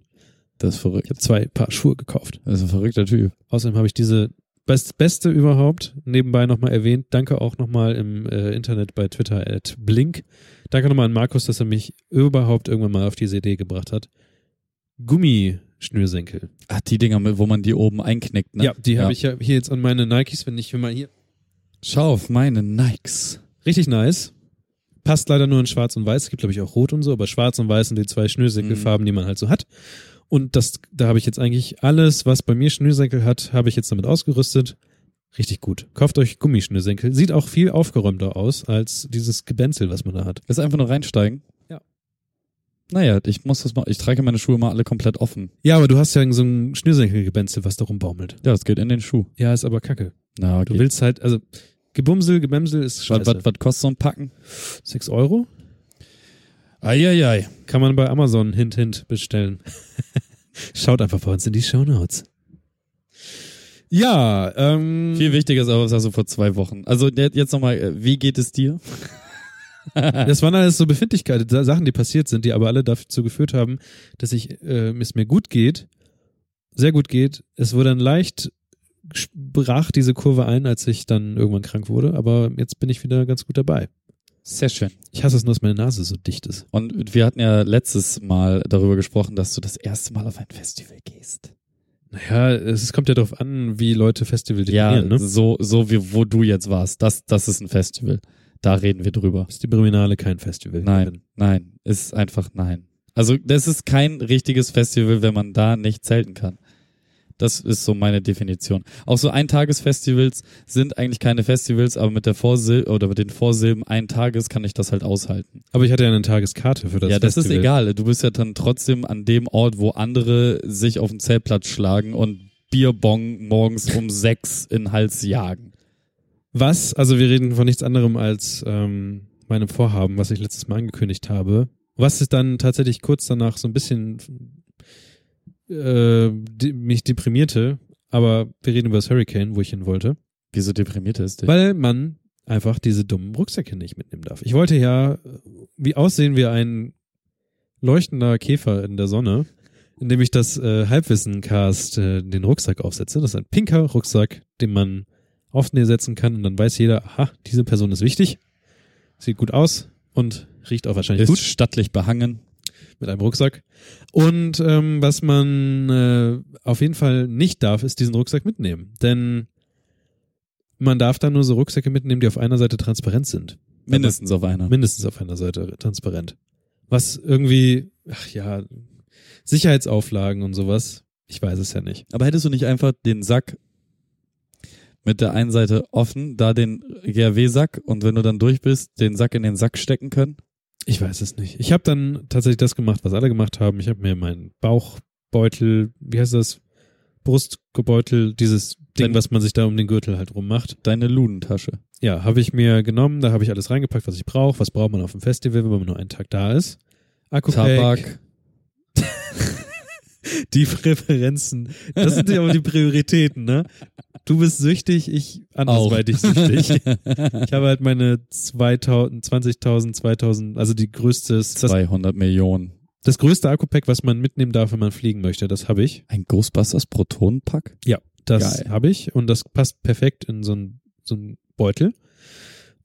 Das ist Ich verrückt. habe zwei Paar Schuhe gekauft. Das ist ein verrückter Typ. Außerdem habe ich diese best, beste überhaupt nebenbei nochmal erwähnt. Danke auch nochmal im äh, Internet bei Twitter at Blink. Danke nochmal an Markus, dass er mich überhaupt irgendwann mal auf diese Idee gebracht hat. Gummischnürsenkel. Ach, die Dinger, mit- wo man die oben einknickt, ne? Ja, die habe ich ja hier jetzt an meine Nikes, wenn ich hier mal hier. Schau auf meine Nikes. Richtig nice. Passt leider nur in schwarz und weiß. Es gibt, glaube ich, auch rot und so, aber schwarz und weiß sind die zwei Schnürsenkelfarben, die man halt so hat. Und das, da habe ich jetzt eigentlich alles, was bei mir Schnürsenkel hat, habe ich jetzt damit ausgerüstet. Richtig gut. Kauft euch Gummischnürsenkel. Sieht auch viel aufgeräumter aus als dieses Gebenzel, was man da hat. Ist einfach nur reinsteigen. Ja. Naja, ich muss das mal, ich trage meine Schuhe mal alle komplett offen. Ja, aber du hast ja so ein Schnürsenkelgebenzel, was da rumbaumelt. Ja, das geht in den Schuh. Ja, ist aber kacke. Na, Du okay. willst halt, also Gebumsel, Gebämsel ist Was, scheiße. was, was kostet so ein Packen? Sechs Euro? Eieiei. Kann man bei Amazon hint hint bestellen. [laughs] Schaut einfach bei uns in die Shownotes. Ja, ähm, Viel wichtiger ist aber, was hast du vor zwei Wochen? Also jetzt nochmal, wie geht es dir? Das waren alles so Befindlichkeiten, Sa- Sachen, die passiert sind, die aber alle dazu geführt haben, dass ich, äh, es mir gut geht, sehr gut geht. Es wurde dann leicht, brach diese Kurve ein, als ich dann irgendwann krank wurde, aber jetzt bin ich wieder ganz gut dabei. Sehr schön. Ich hasse es nur, dass meine Nase so dicht ist. Und wir hatten ja letztes Mal darüber gesprochen, dass du das erste Mal auf ein Festival gehst. Naja, es kommt ja darauf an, wie Leute Festival Ja, definieren, ne? so, so wie wo du jetzt warst. Das, das ist ein Festival. Da reden wir drüber. Ist die Briminale kein Festival? Nein, nein, ist einfach nein. Also das ist kein richtiges Festival, wenn man da nicht zelten kann. Das ist so meine Definition. Auch so Eintagesfestivals sind eigentlich keine Festivals, aber mit der Vorsil oder mit den Vorsilben ein Tages kann ich das halt aushalten. Aber ich hatte ja eine Tageskarte für das ja, das Festival. ist egal. Du bist ja dann trotzdem an dem Ort, wo andere sich auf den Zeltplatz schlagen und Bierbong morgens um sechs in den Hals jagen. Was, also wir reden von nichts anderem als ähm, meinem Vorhaben, was ich letztes Mal angekündigt habe. Was ist dann tatsächlich kurz danach so ein bisschen äh, die, mich deprimierte, aber wir reden über das Hurricane, wo ich hin wollte, Wieso deprimiert ist dich? weil man einfach diese dummen Rucksäcke nicht mitnehmen darf. Ich wollte ja, wie aussehen wir ein leuchtender Käfer in der Sonne, indem ich das äh, Halbwissen-Cast äh, den Rucksack aufsetze. Das ist ein pinker Rucksack, den man auf den setzen kann und dann weiß jeder, aha, diese Person ist wichtig, sieht gut aus und riecht auch wahrscheinlich ist gut stattlich behangen. mit einem Rucksack. Und ähm, was man äh, auf jeden Fall nicht darf, ist diesen Rucksack mitnehmen. Denn man darf da nur so Rucksäcke mitnehmen, die auf einer Seite transparent sind. Mindestens auf einer. Mindestens auf einer Seite transparent. Was irgendwie, ach ja, Sicherheitsauflagen und sowas, ich weiß es ja nicht. Aber hättest du nicht einfach den Sack mit der einen Seite offen, da den GRW-Sack und wenn du dann durch bist, den Sack in den Sack stecken können? Ich weiß es nicht. Ich habe dann tatsächlich das gemacht, was alle gemacht haben. Ich habe mir meinen Bauchbeutel, wie heißt das? Brustbeutel, dieses Ding, was man sich da um den Gürtel halt rummacht. Deine Ludentasche. Ja, habe ich mir genommen, da habe ich alles reingepackt, was ich brauche. Was braucht man auf dem Festival, wenn man nur einen Tag da ist? Akkupack, Tabak. [laughs] die Präferenzen. Das sind ja aber die Prioritäten, ne? Du bist süchtig, ich andersweitig süchtig. [laughs] Ich habe halt meine 2000, 20.000, 2000, also die größte, das 200 Millionen. Das größte Akku-Pack, was man mitnehmen darf, wenn man fliegen möchte, das habe ich. Ein Ghostbusters Protonenpack? Ja, das habe ich und das passt perfekt in so einen so einen Beutel.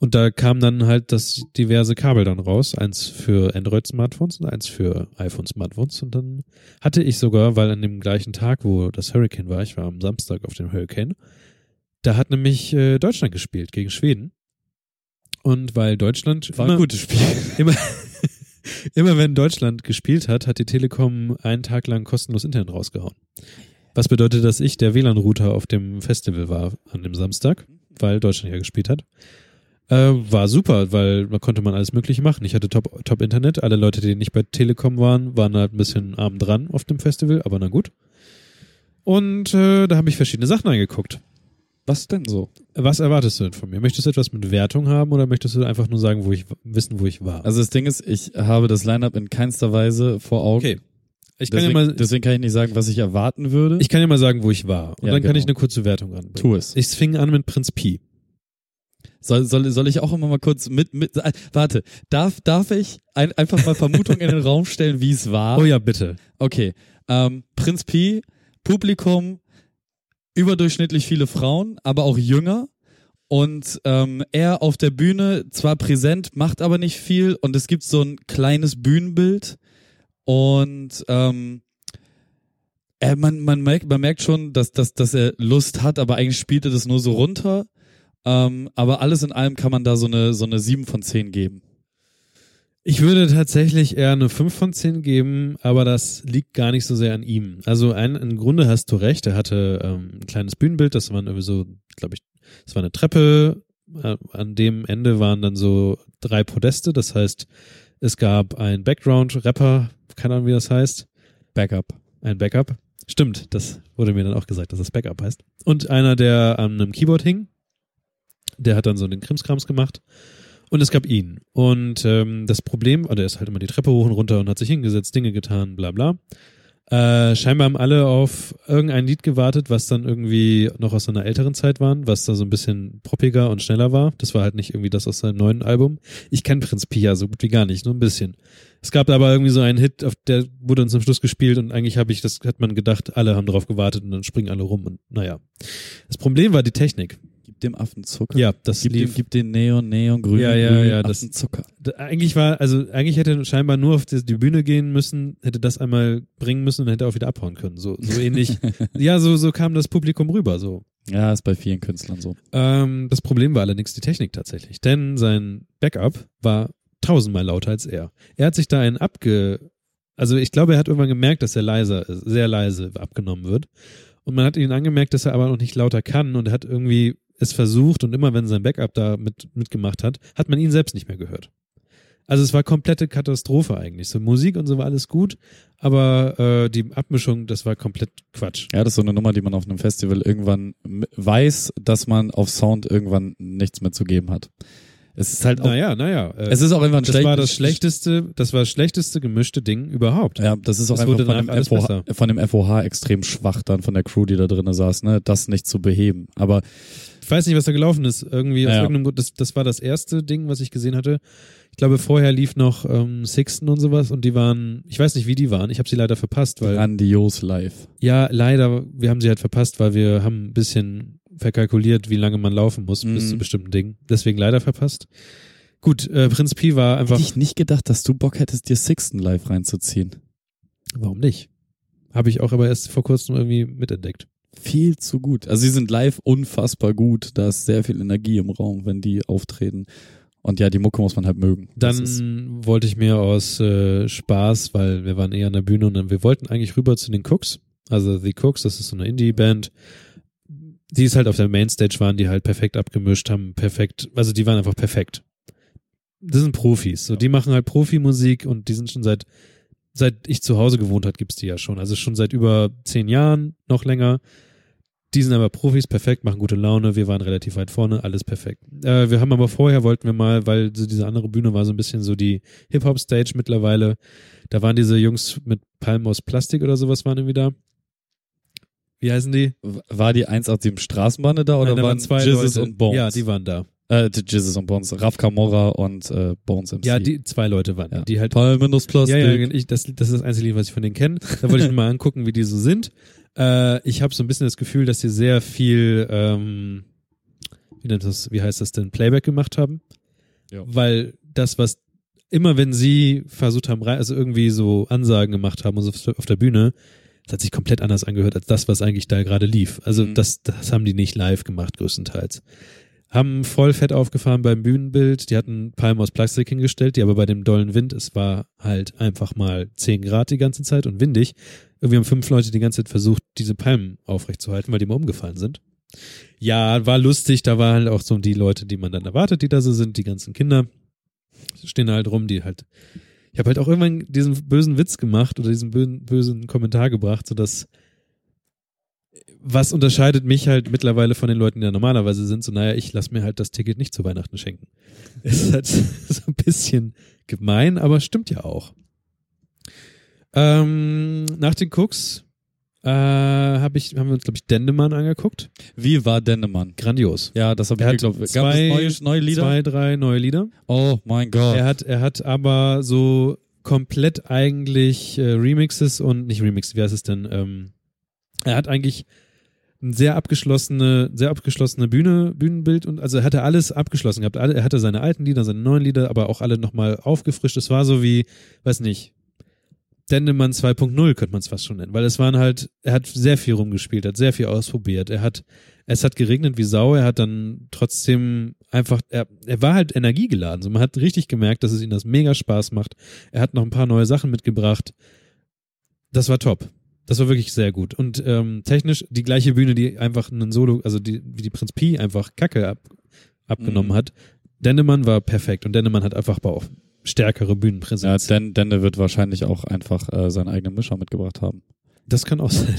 Und da kam dann halt das diverse Kabel dann raus, eins für Android-Smartphones und eins für iPhone-Smartphones. Und dann hatte ich sogar, weil an dem gleichen Tag, wo das Hurricane war, ich war am Samstag auf dem Hurricane, da hat nämlich äh, Deutschland gespielt gegen Schweden. Und weil Deutschland War immer, ein gutes Spiel. [laughs] immer, immer wenn Deutschland gespielt hat, hat die Telekom einen Tag lang kostenlos Internet rausgehauen. Was bedeutet, dass ich der WLAN-Router auf dem Festival war an dem Samstag, weil Deutschland ja gespielt hat. Äh, war super, weil da konnte man alles Mögliche machen. Ich hatte Top, Top Internet. Alle Leute, die nicht bei Telekom waren, waren halt ein bisschen arm dran auf dem Festival, aber na gut. Und äh, da habe ich verschiedene Sachen angeguckt. Was denn so? Was erwartest du denn von mir? Möchtest du etwas mit Wertung haben oder möchtest du einfach nur sagen, wo ich wissen, wo ich war? Also das Ding ist, ich habe das Lineup in keinster Weise vor Augen. okay. Ich kann, Deswegen, ja mal, deswegen kann ich nicht sagen, was ich erwarten würde. ich kann ja mal sagen, wo ich war. Und Ja, dann kann genau. ich eine kurze Wertung anbringen. Tu es. Ich fing an mit Prinz Pi. Soll, soll, soll ich auch immer mal kurz mit, mit, äh, warte, darf, darf ich ein, einfach mal Vermutung in den Raum stellen, wie es war? Oh ja, bitte. Okay, ähm, Prinz Pi, Publikum, überdurchschnittlich viele Frauen, aber auch jünger. Und ähm, er auf der Bühne zwar präsent, macht aber nicht viel. Und es gibt so ein kleines Bühnenbild. Und ähm, er, man, man, merkt, man merkt schon, dass, dass, dass er Lust hat, aber eigentlich spielt er das nur so runter. Ähm, aber alles in allem kann man da so eine, so eine 7 von 10 geben. Ich würde tatsächlich eher eine 5 von 10 geben, aber das liegt gar nicht so sehr an ihm. Also ein, im Grunde hast du recht, er hatte ähm, ein kleines Bühnenbild, das waren irgendwie so, glaube ich, es war eine Treppe, äh, an dem Ende waren dann so drei Podeste, das heißt, es gab ein Background-Rapper, keine Ahnung, wie das heißt, Backup. ein Backup. Stimmt, das wurde mir dann auch gesagt, dass das Backup heißt. Und einer, der an einem Keyboard hing, der hat dann so den Krimskrams gemacht. Und es gab ihn. Und ähm, das Problem, oder er ist halt immer die Treppe hoch und runter und hat sich hingesetzt, Dinge getan, bla bla. Äh, scheinbar haben alle auf irgendein Lied gewartet, was dann irgendwie noch aus seiner älteren Zeit waren, was da so ein bisschen poppiger und schneller war. Das war halt nicht irgendwie das aus seinem neuen Album. Ich kenne Prinz Pia so gut wie gar nicht, nur ein bisschen. Es gab aber irgendwie so einen Hit, auf der wurde dann zum Schluss gespielt und eigentlich habe ich, das hat man gedacht, alle haben drauf gewartet und dann springen alle rum und naja. Das Problem war die Technik. Dem Affen Zucker. Ja, das Gib, dem, lief. gib den Neon, Neon, grün, Ja, ja, grün, ja, das- Affenzucker. D- Eigentlich war, also eigentlich hätte scheinbar nur auf die, die Bühne gehen müssen, hätte das einmal bringen müssen und hätte auch wieder abhauen können. So, so ähnlich. [laughs] ja, so, so kam das Publikum rüber. So. Ja, ist bei vielen Künstlern so. Ähm, das Problem war allerdings die Technik tatsächlich, denn sein Backup war tausendmal lauter als er. Er hat sich da einen abge, also ich glaube, er hat irgendwann gemerkt, dass er leiser, ist, sehr leise abgenommen wird. Und man hat ihn angemerkt, dass er aber noch nicht lauter kann und er hat irgendwie es versucht und immer wenn sein Backup da mit, mitgemacht hat, hat man ihn selbst nicht mehr gehört. Also es war komplette Katastrophe eigentlich. So Musik und so war alles gut, aber äh, die Abmischung, das war komplett Quatsch. Ja, das ist so eine Nummer, die man auf einem Festival irgendwann weiß, dass man auf Sound irgendwann nichts mehr zu geben hat. Es ist halt auch, Naja, naja. Äh, es ist auch einfach ein das schlecht- war das schlechteste, das war das schlechteste gemischte Ding überhaupt. ja, das ist auch Das einfach von dem, FOH, von dem FOH extrem schwach dann von der Crew, die da drinnen saß, ne, das nicht zu beheben. Aber Ich weiß nicht, was da gelaufen ist. Irgendwie aus Ja, irgendeinem Grund, das, das war das erste Ding, was ich gesehen hatte. Ich glaube, vorher lief noch ähm, Sixten und sowas und die waren, ich weiß nicht, wie die waren. Ich habe sie leider verpasst, weil grandios live. ja, leider, wir haben sie halt verpasst, weil wir haben ein bisschen verkalkuliert, wie lange man laufen muss bis Mhm. zu bestimmten Dingen. Deswegen leider verpasst. Gut, äh, Prinz Pi war einfach. Hätte ich nicht gedacht, dass du Bock hättest, dir Sixten live reinzuziehen. Warum nicht? Habe ich auch aber erst vor kurzem irgendwie mitentdeckt. Viel zu gut. Also sie sind live unfassbar gut. Da ist sehr viel Energie im Raum, wenn die auftreten. Und ja, die Mucke muss man halt mögen. Dann wollte ich mir aus äh, Spaß, weil wir waren eher an der Bühne und dann, wir wollten eigentlich rüber zu den Cooks. Also The Cooks, das ist so eine Indie-Band. Die ist halt auf der Mainstage waren, die halt perfekt abgemischt haben, perfekt, also die waren einfach perfekt. Das sind Profis, so die machen halt Profimusik und die sind schon seit seit ich zu Hause gewohnt hat, gibt's die ja schon. Also schon seit über zehn Jahren, noch länger. Die sind aber Profis, perfekt, machen gute Laune. Wir waren relativ weit vorne, alles perfekt. Äh, wir haben aber vorher wollten wir mal, weil so diese andere Bühne war so ein bisschen so die Hip-Hop-Stage mittlerweile. Da waren diese Jungs mit Palmen aus Plastik oder sowas waren irgendwie da. Wie heißen die? war die 187 Straßenbahn da oder Nein, da waren zwei Jizzes Leute. und Bones? Ja, die waren da. Äh, Jesus und Bones, Raf Camorra und äh, Bones MC. Ja, die zwei Leute waren, Ja. die halt Palmen aus Plastik. Ja, ja, ich, das, das ist das einzige Lied, was ich von denen kenne. Da wollte ich mir mal angucken, wie die so sind. Äh, ich habe so ein bisschen das Gefühl, dass sie sehr viel, ähm, wie nennt das, wie heißt das denn, Playback gemacht haben. Ja. Weil das, was immer wenn sie versucht haben, also irgendwie so Ansagen gemacht haben und so auf der Bühne, das hat sich komplett anders angehört als das, was eigentlich da gerade lief. Also Mhm. das, das haben die nicht live gemacht, größtenteils. Haben voll fett aufgefahren beim Bühnenbild. Die hatten Palmen aus Plastik hingestellt, die aber bei dem dollen Wind, es war halt einfach mal 10 Grad die ganze Zeit und windig. Irgendwie haben fünf Leute die ganze Zeit versucht, diese Palmen aufrechtzuerhalten, weil die mal umgefallen sind. Ja, war lustig. Da waren halt auch so die Leute, die man dann erwartet, die da so sind, die ganzen Kinder stehen halt rum, die halt. Ich habe halt auch irgendwann diesen bösen Witz gemacht oder diesen bösen, bösen Kommentar gebracht, so dass was unterscheidet mich halt mittlerweile von den Leuten, die da normalerweise sind, so naja, ich lass mir halt das Ticket nicht zu Weihnachten schenken. [laughs] Ist halt [laughs] so ein bisschen gemein, aber stimmt ja auch. Ähm, nach den Cooks äh, hab ich, haben wir uns, glaube ich, Dendemann angeguckt. Wie war Dennemann? Grandios. Ja, das habe ich geglaubt. Gab zwei- es neue, neue Lieder? Zwei, drei neue Lieder. Oh mein Gott. Er hat, er hat aber so komplett eigentlich äh, Remixes und nicht Remix, wie heißt es denn? Ähm, er hat eigentlich ein sehr abgeschlossene, sehr abgeschlossene Bühne, Bühnenbild und also er hatte alles abgeschlossen gehabt. Er hatte seine alten Lieder, seine neuen Lieder, aber auch alle nochmal aufgefrischt. Es war so wie, weiß nicht, Dendemann 2.0 könnte man es fast schon nennen, weil es waren halt, er hat sehr viel rumgespielt, hat sehr viel ausprobiert. Er hat, es hat geregnet wie Sau, er hat dann trotzdem einfach, er, er war halt energiegeladen. So, man hat richtig gemerkt, dass es ihm das mega Spaß macht. Er hat noch ein paar neue Sachen mitgebracht. Das war top. Das war wirklich sehr gut. Und ähm, technisch die gleiche Bühne, die einfach einen Solo, also die, wie die Prinz Pi einfach Kacke ab, abgenommen Mhm. hat. Dennemann war perfekt und Dennemann hat einfach auch stärkere ja, Bühnenpräsenz. Den, Denne wird wahrscheinlich auch einfach äh, seinen eigenen Mischer mitgebracht haben. Das kann auch sein.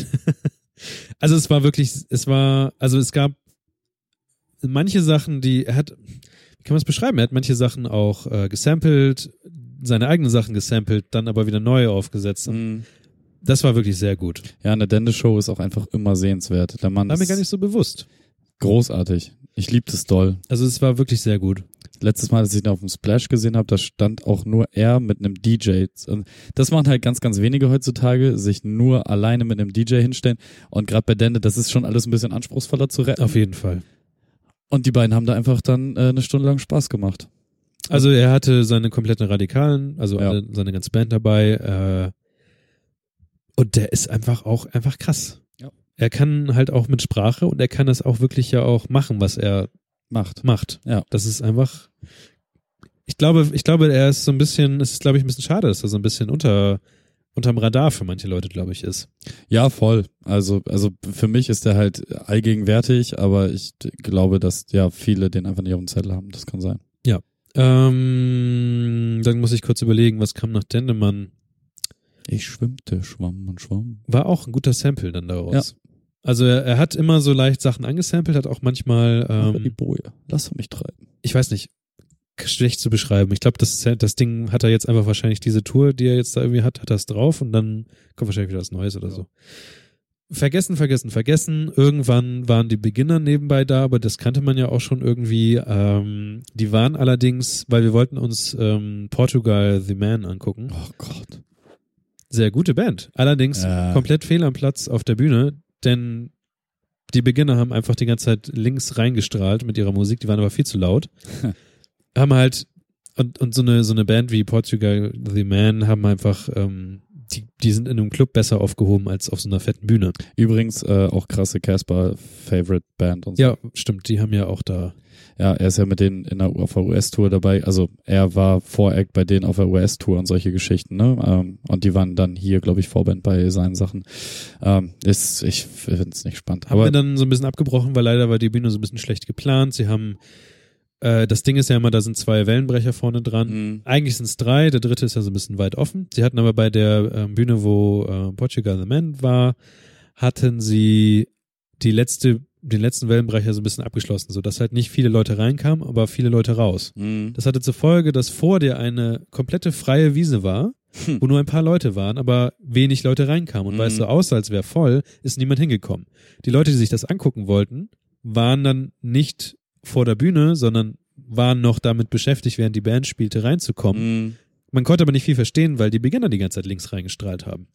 [laughs] also es war wirklich, es war, also es gab manche Sachen, die er hat, wie kann man es beschreiben? Er hat manche Sachen auch äh, gesampelt, seine eigenen Sachen gesampelt, dann aber wieder neu aufgesetzt. Mhm. Das war wirklich sehr gut. Ja, eine Dende-Show ist auch einfach immer sehenswert. Der Mann War mir gar nicht so bewusst. großartig. Ich lieb das doll. Also es war wirklich sehr gut. Letztes Mal, als ich ihn auf dem Splash gesehen habe, da stand auch nur er mit einem DJ. Und Das machen halt ganz, ganz wenige heutzutage, sich nur alleine mit einem DJ hinstellen. Und gerade bei Dende, das ist schon alles ein bisschen anspruchsvoller zu retten. Auf jeden Fall. Und die beiden haben da einfach dann äh, eine Stunde lang Spaß gemacht. Also er hatte seine kompletten Radikalen, also Ja. alle, seine ganze Band dabei. Äh, und der ist einfach auch einfach krass. Ja. Er kann halt auch mit Sprache und er kann das auch wirklich ja auch machen, was er Macht. macht. Ja. Das ist einfach. Ich glaube, ich glaube, er ist so ein bisschen, es ist, glaube ich, ein bisschen schade, dass er so ein bisschen unter unterm Radar für manche Leute, glaube ich, ist. Ja, voll. Also, also für mich ist der halt allgegenwärtig, aber ich glaube, dass ja viele den einfach nicht auf dem Zettel haben. Das kann sein. Ähm, dann muss ich kurz überlegen, was kam nach Dendemann. Ich schwimmte, schwamm und schwamm. War auch ein guter Sample dann daraus. Also er, er hat immer so leicht Sachen angesampelt, hat auch manchmal, Aber die ähm, Boje, lass mich treiben. ich weiß nicht, schlecht zu beschreiben. Ich glaube, das, das Ding hat er jetzt einfach wahrscheinlich diese Tour, die er jetzt da irgendwie hat, hat das drauf und dann kommt wahrscheinlich wieder was Neues oder so. Vergessen, vergessen, vergessen. Irgendwann waren die Beginner nebenbei da, aber das kannte man ja auch schon irgendwie. Ähm, die waren allerdings, weil wir wollten uns ähm, Portugal The Man angucken. Oh Gott. Sehr gute Band. Allerdings Ja. komplett fehl am Platz auf der Bühne, denn die Beginner haben einfach die ganze Zeit links reingestrahlt mit ihrer Musik, die waren aber viel zu laut. [laughs] haben halt, und, und so eine, so eine Band wie Portugal The Man haben einfach, ähm, die, die sind in einem Club besser aufgehoben als auf so einer fetten Bühne. Übrigens äh, auch krasse Casper Favorite Band und so. Ja, stimmt, die haben ja auch da. Ja, er ist ja mit denen in der, auf der US-Tour dabei. Also er war Voract bei denen auf der US-Tour und solche Geschichten, ne? Ähm, und die waren dann hier, glaube ich, Vorband bei seinen Sachen. Ähm, ist, ich finde es nicht spannend. Haben Aber wir dann so ein bisschen abgebrochen, weil leider war die Bühne so ein bisschen schlecht geplant. Sie haben, äh, das Ding ist ja immer, da sind zwei Wellenbrecher vorne dran. mh, Eigentlich sind es drei, der dritte ist ja so ein bisschen weit offen. Sie hatten aber bei der ähm, Bühne, wo äh, Portugal the Man war, hatten sie die letzte, den letzten Wellenbrecher so ein bisschen abgeschlossen, sodass halt nicht viele Leute reinkamen, aber viele Leute raus. mh. Das hatte zur Folge, dass vor dir eine komplette freie Wiese war, Hm. wo nur ein paar Leute waren, aber wenig Leute reinkamen. Und Mhm. weil es so aussah, als wäre voll, ist niemand hingekommen. Die Leute, die sich das angucken wollten, waren dann nicht vor der Bühne, sondern waren noch damit beschäftigt, während die Band spielte, reinzukommen. Mhm. Man konnte aber nicht viel verstehen, weil die Beginner die ganze Zeit links reingestrahlt haben.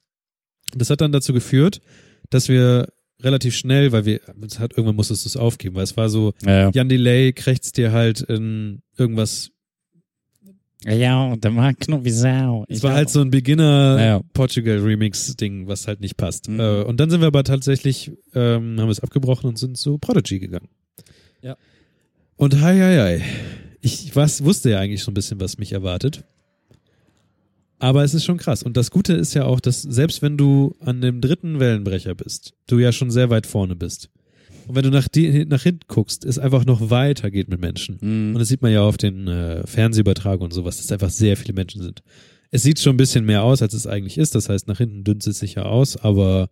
Das hat dann dazu geführt, dass wir relativ schnell, weil wir, es hat, irgendwann musstest du es aufgeben, weil es war so, Ja, ja. Jan Delay krächzt dir halt in irgendwas. Ja, der mag wie Sau. Es war halt so ein Beginner Ja. Portugal Remix Ding, was halt nicht passt. Mhm. Äh, und dann sind wir aber tatsächlich, ähm, haben wir es abgebrochen und sind zu Prodigy gegangen. Ja. Und hi, hi, hi. Ich was, wusste ja eigentlich schon ein bisschen, was mich erwartet. Aber es ist schon krass. Und das Gute ist ja auch, dass selbst wenn du an dem dritten Wellenbrecher bist, du ja schon sehr weit vorne bist. Und wenn du nach, die, nach hinten guckst, es einfach noch weiter geht mit Menschen. Mhm. Und das sieht man ja auf den äh, Fernsehübertragungen und sowas, dass einfach sehr viele Menschen sind. Es sieht schon ein bisschen mehr aus, als es eigentlich ist. Das heißt, nach hinten dünnt es sich ja aus, aber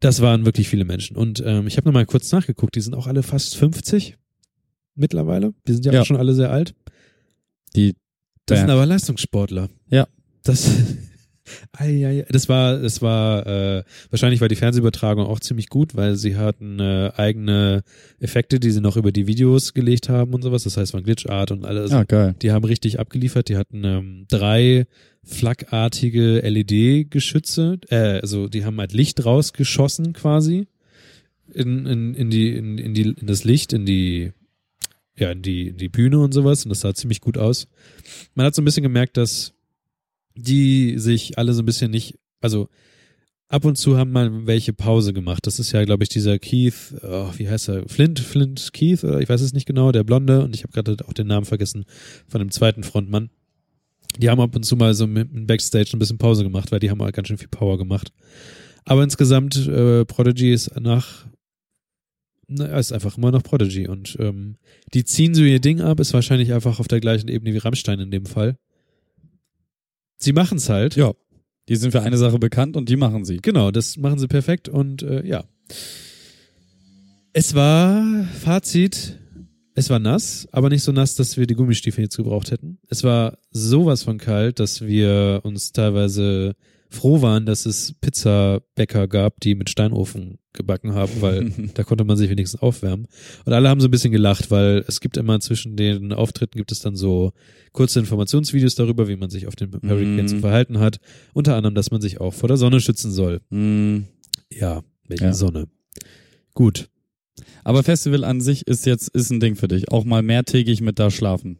das waren wirklich viele Menschen. Und ähm, ich habe nochmal kurz nachgeguckt, die sind auch alle fast 50 mittlerweile. Wir sind ja, Ja. auch schon alle sehr alt. Die Das sind aber Leistungssportler. Ja. Das, [laughs] das war, das war, äh, wahrscheinlich war die Fernsehübertragung auch ziemlich gut, weil sie hatten äh, eigene Effekte, die sie noch über die Videos gelegt haben und sowas. Das heißt, von Glitchart und alles. Ah, geil. Die haben richtig abgeliefert. Die hatten ähm, drei flakartige LED-Geschütze. Äh, also die haben halt Licht rausgeschossen quasi in, in, in die in, in die in das Licht, in die ja in die in die Bühne und sowas. Und das sah ziemlich gut aus. Man hat so ein bisschen gemerkt, dass die sich alle so ein bisschen nicht, also ab und zu haben mal welche Pause gemacht. Das ist ja, glaube ich, dieser Keith, oh, wie heißt er? Flint, Flint Keith, oder ich weiß es nicht genau, der Blonde, und ich habe gerade auch den Namen vergessen von dem zweiten Frontmann. Die haben ab und zu mal so dem Backstage ein bisschen Pause gemacht, weil die haben halt ganz schön viel Power gemacht. Aber insgesamt, äh, Prodigy ist nach, na, ist einfach immer noch Prodigy und ähm, die ziehen so ihr Ding ab, ist wahrscheinlich einfach auf der gleichen Ebene wie Rammstein in dem Fall. Sie machen es halt. Ja. Die sind für eine Sache bekannt und die machen sie. Genau, das machen sie perfekt und äh, ja. Es war Fazit, es war nass, aber nicht so nass, dass wir die Gummistiefel jetzt gebraucht hätten. Es war sowas von kalt, dass wir uns teilweise froh waren, dass es Pizzabäcker gab, die mit Steinofen gebacken haben, weil [laughs] da konnte man sich wenigstens aufwärmen. Und alle haben so ein bisschen gelacht, weil es gibt immer zwischen den Auftritten gibt es dann so kurze Informationsvideos darüber, wie man sich auf den Hurricane zu Mhm. verhalten hat. Unter anderem, dass man sich auch vor der Sonne schützen soll. Mhm. Ja, welche Ja. Sonne. Gut. Aber Festival an sich ist jetzt ist ein Ding für dich. Auch mal mehrtägig mit da schlafen.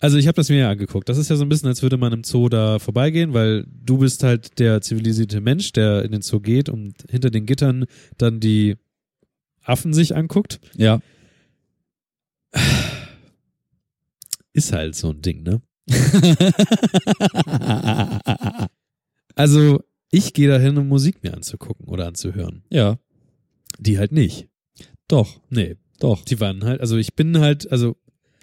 Also ich habe das mir ja angeguckt. Das ist ja so ein bisschen, als würde man im Zoo da vorbeigehen, weil du bist halt der zivilisierte Mensch, der in den Zoo geht und hinter den Gittern dann die Affen sich anguckt. Ja. Ist halt so ein Ding, ne? [laughs] Also ich gehe dahin, um Musik mir anzugucken oder anzuhören. ja, Die halt nicht. doch, Nee, doch. die waren halt, also ich bin halt, also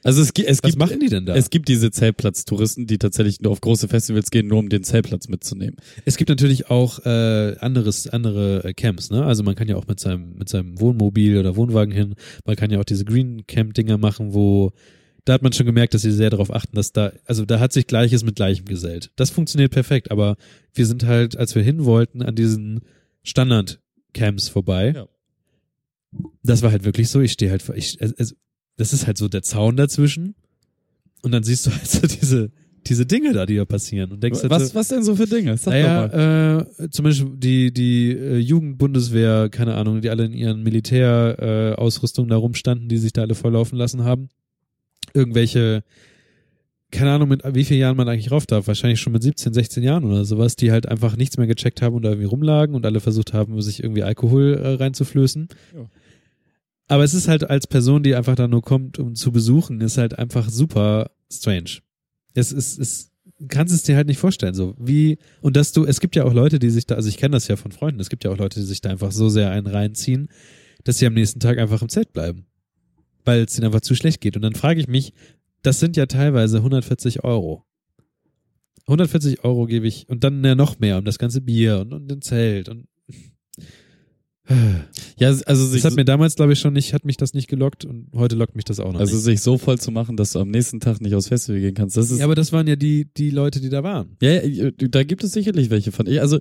Also es, es was gibt machen die denn da? Es gibt diese Zeltplatztouristen, die tatsächlich nur auf große Festivals gehen, nur um den Zeltplatz mitzunehmen. Es gibt natürlich auch äh, anderes, andere äh, Camps, ne? Also man kann ja auch mit seinem, mit seinem Wohnmobil oder Wohnwagen hin, man kann ja auch diese Green Camp-Dinger machen, wo da hat man schon gemerkt, dass sie sehr darauf achten, dass da, also da hat sich Gleiches mit Gleichem gesellt. Das funktioniert perfekt, aber wir sind halt, als wir hin wollten, an diesen Standard-Camps vorbei. Ja. Das war halt wirklich so, ich stehe halt, vor- ich, es, das ist halt so der Zaun dazwischen und dann siehst du halt so diese, diese Dinge da, die da passieren und denkst halt so, Was, was denn so für Dinge? Sag doch mal. naja, äh, zum Beispiel die, die äh, Jugendbundeswehr, keine Ahnung, die alle in ihren Militärausrüstungen äh, da rumstanden, die sich da alle volllaufen lassen haben. Irgendwelche, keine Ahnung, mit wie vielen Jahren man eigentlich rauf darf, wahrscheinlich schon mit 17, 16 Jahren oder sowas, die halt einfach nichts mehr gecheckt haben und da irgendwie rumlagen und alle versucht haben, sich irgendwie Alkohol äh, reinzuflößen. Ja. Aber es ist halt als Person, die einfach da nur kommt, um zu besuchen, ist halt einfach super strange. Es ist, es, kannst es dir halt nicht vorstellen, so wie, und dass du, es gibt ja auch Leute, die sich da, also ich kenne das ja von Freunden, es gibt ja auch Leute, die sich da einfach so sehr einen reinziehen, dass sie am nächsten Tag einfach im Zelt bleiben. Weil es ihnen einfach zu schlecht geht. Und dann frage ich mich, das sind ja teilweise 140 Euro. 140 Euro gebe ich und dann ja noch mehr um das ganze Bier und, und den Zelt und ja, also das hat mir damals, glaube ich, schon nicht, hat mich das nicht gelockt und heute lockt mich das auch noch also nicht. sich so voll zu machen, dass du am nächsten Tag nicht aufs Festival gehen kannst. Das ist Ja, aber das waren ja die, die Leute, die da waren. Ja, ja, da gibt es sicherlich welche von. Also,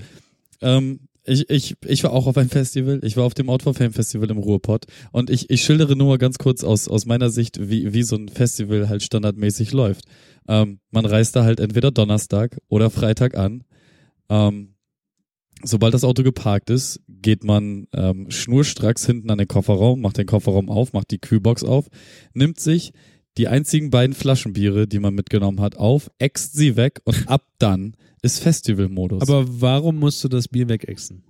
ähm, Ich, ich, ich war auch auf einem Festival. Ich war auf dem Outdoor Fame Festival im Ruhrpott. Und ich, ich schildere nur mal ganz kurz aus, aus meiner Sicht, wie, wie so ein Festival halt standardmäßig läuft. Ähm, man reist da halt entweder Donnerstag oder Freitag an. Ähm, sobald das Auto geparkt ist, geht man ähm, schnurstracks hinten an den Kofferraum, macht den Kofferraum auf, macht die Kühlbox auf, nimmt sich die einzigen beiden Flaschenbiere, die man mitgenommen hat, auf, äxt sie weg und ab dann ist Festivalmodus. Aber warum musst du das Bier wegexen?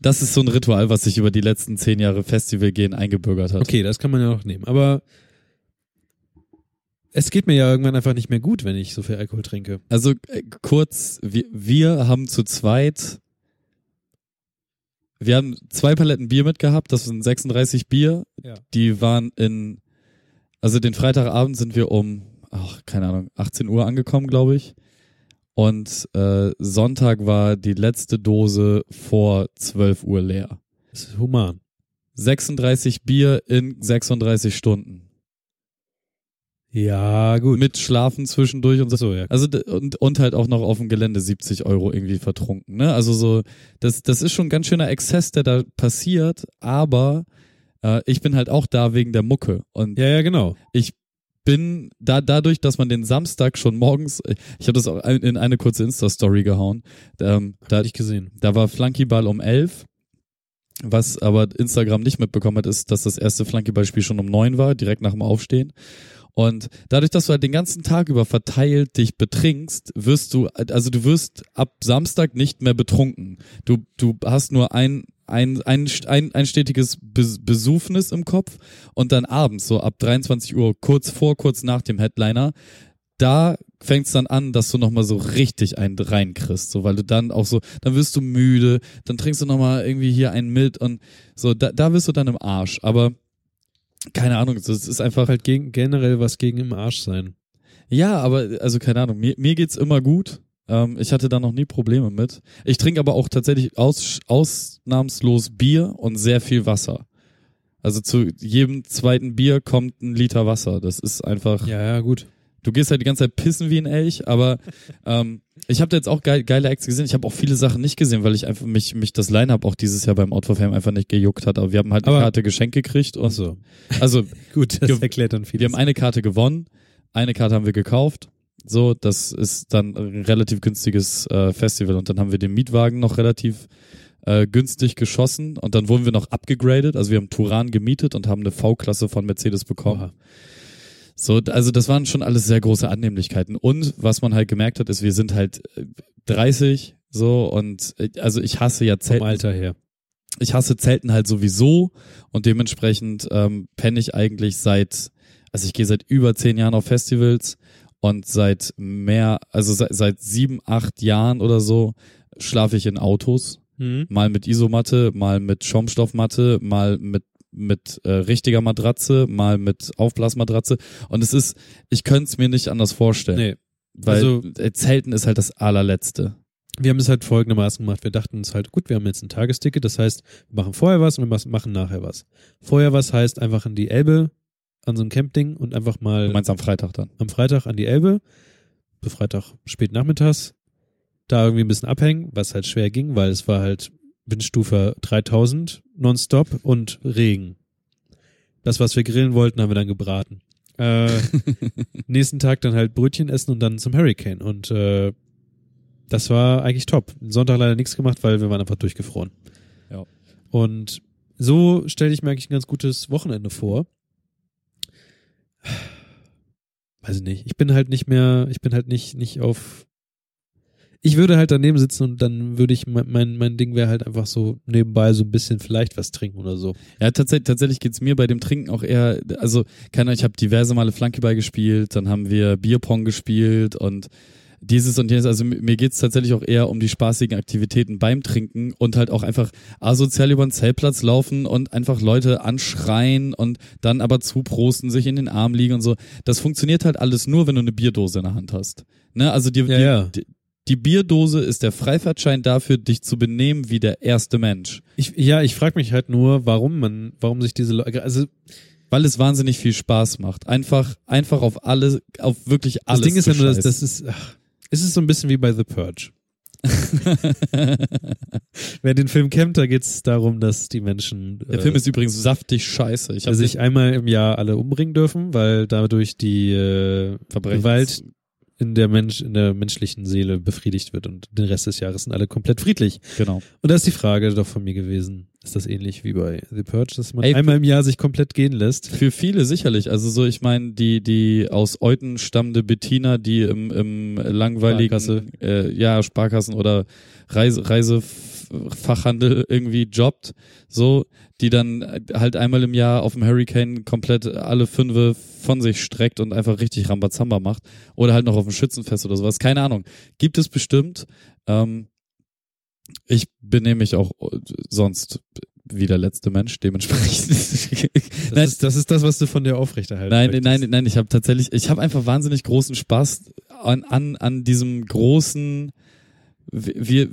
Das ist so ein Ritual, was sich über die letzten zehn Jahre Festival gehen eingebürgert hat. Okay, das kann man ja noch nehmen. Aber es geht mir ja irgendwann einfach nicht mehr gut, wenn ich so viel Alkohol trinke. Also äh, kurz, wir, wir haben zu zweit, wir haben zwei Paletten Bier mitgehabt, das sind 36 Bier. Ja. Die waren in, also den Freitagabend sind wir um, ach, keine Ahnung, 18 Uhr angekommen, glaube ich. Und äh, Sonntag war die letzte Dose vor 12 Uhr leer. Das ist human. 36 Bier in 36 Stunden. Ja, gut. Mit Schlafen zwischendurch und so. ja. Also und, und halt auch noch auf dem Gelände 70 Euro irgendwie vertrunken. Ne? Also so, das, das ist schon ein ganz schöner Exzess, der da passiert, aber äh, ich bin halt auch da wegen der Mucke. Und Ja, ja, genau. ich bin da dadurch, dass man den Samstag schon morgens, ich habe das auch in eine kurze Insta-Story gehauen, ähm, da, Hatte ich gesehen. da war Flunkyball um 11. Was aber Instagram nicht mitbekommen hat, ist, dass das erste Flunkyball-Spiel schon um 9 war, direkt nach dem Aufstehen. Und dadurch, dass du halt den ganzen Tag über verteilt dich betrinkst, wirst du, also du wirst ab Samstag nicht mehr betrunken. Du, du hast nur ein, ein, ein, ein, ein stetiges Bes- Besufnis im Kopf und dann abends, so ab 23 Uhr, kurz vor, kurz nach dem Headliner, da fängt's dann an, dass du nochmal so richtig einen reinkriegst, so, weil du dann auch so, dann wirst du müde, dann trinkst du nochmal irgendwie hier einen mit und so, da, da wirst du dann im Arsch, aber keine Ahnung, das ist einfach Halt gegen, generell was gegen im Arsch sein. ja, aber also keine Ahnung, mir, mir geht's immer gut. Ähm, ich hatte da noch nie Probleme mit. Ich trinke aber auch tatsächlich aus, ausnahmslos Bier und sehr viel Wasser. Also zu jedem zweiten Bier kommt ein Liter Wasser. Das ist einfach. Ja, ja, gut. Du gehst halt die ganze Zeit pissen wie ein Elch, aber ähm, ich habe da jetzt auch geil, geile Acts gesehen. Ich habe auch viele Sachen nicht gesehen, weil ich einfach mich mich das Line-Up auch dieses Jahr beim Out for Fame einfach nicht gejuckt hat. Aber wir haben halt eine Aber- Karte geschenkt gekriegt und so. also [laughs] Gut, das erklärt dann vieles. wir haben eine Karte gewonnen, eine Karte haben wir gekauft. So, das ist dann ein relativ günstiges äh, Festival und dann haben wir den Mietwagen noch relativ äh, günstig geschossen und dann wurden wir noch abgegradet. Also wir haben Turan gemietet und haben eine V-Klasse von Mercedes bekommen. Oha. So, also das waren schon alles sehr große Annehmlichkeiten. Und was man halt gemerkt hat, ist, wir sind halt äh, 30 so und äh, also ich hasse ja vom Zelten Alter her. ich hasse Zelten halt sowieso und dementsprechend ähm, penne ich eigentlich seit, also ich gehe seit über zehn Jahren auf Festivals und seit mehr, also seit, seit sieben, acht Jahren oder so schlafe ich in Autos, Hm? mal mit Isomatte, mal mit Schaumstoffmatte, mal mit mit äh, richtiger Matratze, mal mit Aufblasmatratze und es ist, ich könnte es mir nicht anders vorstellen, Nee. weil also- äh, Zelten ist halt das allerletzte. Wir haben es halt folgendermaßen gemacht. Wir dachten uns halt, gut, wir haben jetzt ein Tagesticket, das heißt, wir machen vorher was und wir machen nachher was. Vorher was heißt einfach in die Elbe an so ein Campding und einfach mal Du meinst am Freitag dann? am Freitag an die Elbe, Freitag spät nachmittags, da irgendwie ein bisschen abhängen, was halt schwer ging, weil es war halt Windstufe 3000 nonstop und Regen. Das, was wir grillen wollten, haben wir dann gebraten. Äh, [laughs] nächsten Tag dann halt Brötchen essen und dann zum Hurricane. Und äh, das war eigentlich top. Sonntag leider nichts gemacht, weil wir waren einfach durchgefroren. Ja. Und so stelle ich mir eigentlich ein ganz gutes Wochenende vor. Weiß ich nicht. Ich bin halt nicht mehr, ich bin halt nicht, nicht auf. Ich würde halt daneben sitzen und dann würde ich, mein, mein, Ding wäre halt einfach so nebenbei so ein bisschen vielleicht was trinken oder so. Ja, tatsächlich, tatsächlich geht's mir bei dem Trinken auch eher, also, keine Ahnung, ich habe diverse Male Flankeball gespielt, dann haben wir Bierpong gespielt und dieses und jenes, also mir mir geht's tatsächlich auch eher um die spaßigen Aktivitäten beim Trinken und halt auch einfach asozial über den Zeltplatz laufen und einfach Leute anschreien und dann aber zuprosten, sich in den Arm liegen und so. Das funktioniert halt alles nur, wenn du eine Bierdose in der Hand hast. Ne, also die, Ja, die, ja. die, die Bierdose ist der Freifahrtschein dafür, dich zu benehmen wie der erste Mensch. Ich, ja, ich frage mich halt nur, warum man, warum sich diese Leute, also Weil es wahnsinnig viel Spaß macht. Einfach, einfach auf alles, auf wirklich alles. das Ding ist ja nur, dass das ist, ach, es ist so ein bisschen wie bei The Purge. [laughs] Wer den Film kennt, da geht's darum, dass die Menschen Der äh, Film ist übrigens saftig scheiße. Ich sich einmal im Jahr alle umbringen dürfen, weil dadurch die äh, Gewalt in der Mensch in der menschlichen Seele befriedigt wird und den Rest des Jahres sind alle komplett friedlich. Genau. Und da ist die Frage doch von mir gewesen, ist das ähnlich wie bei The Purge, dass man Ey, einmal im Jahr sich komplett gehen lässt? Für viele sicherlich. Also so, ich meine, die, die aus Euten stammende Bettina, die im, im langweiligen Sparkasse. Äh, ja, Sparkassen oder Reise, Reisefachhandel irgendwie jobbt, so, die dann halt einmal im Jahr auf dem Hurricane komplett alle Fünfe von sich streckt und einfach richtig Rambazamba macht. Oder halt noch auf dem Schützenfest oder sowas. Keine Ahnung. Gibt es bestimmt. Ähm, ich benehme mich auch äh, sonst wie der letzte Mensch, dementsprechend. Das, Nein. ist, das ist das, was du von dir aufrechterhalten Nein, möchtest. nein, nein, ich habe tatsächlich, ich habe einfach wahnsinnig großen Spaß an, an, an diesem großen, wir,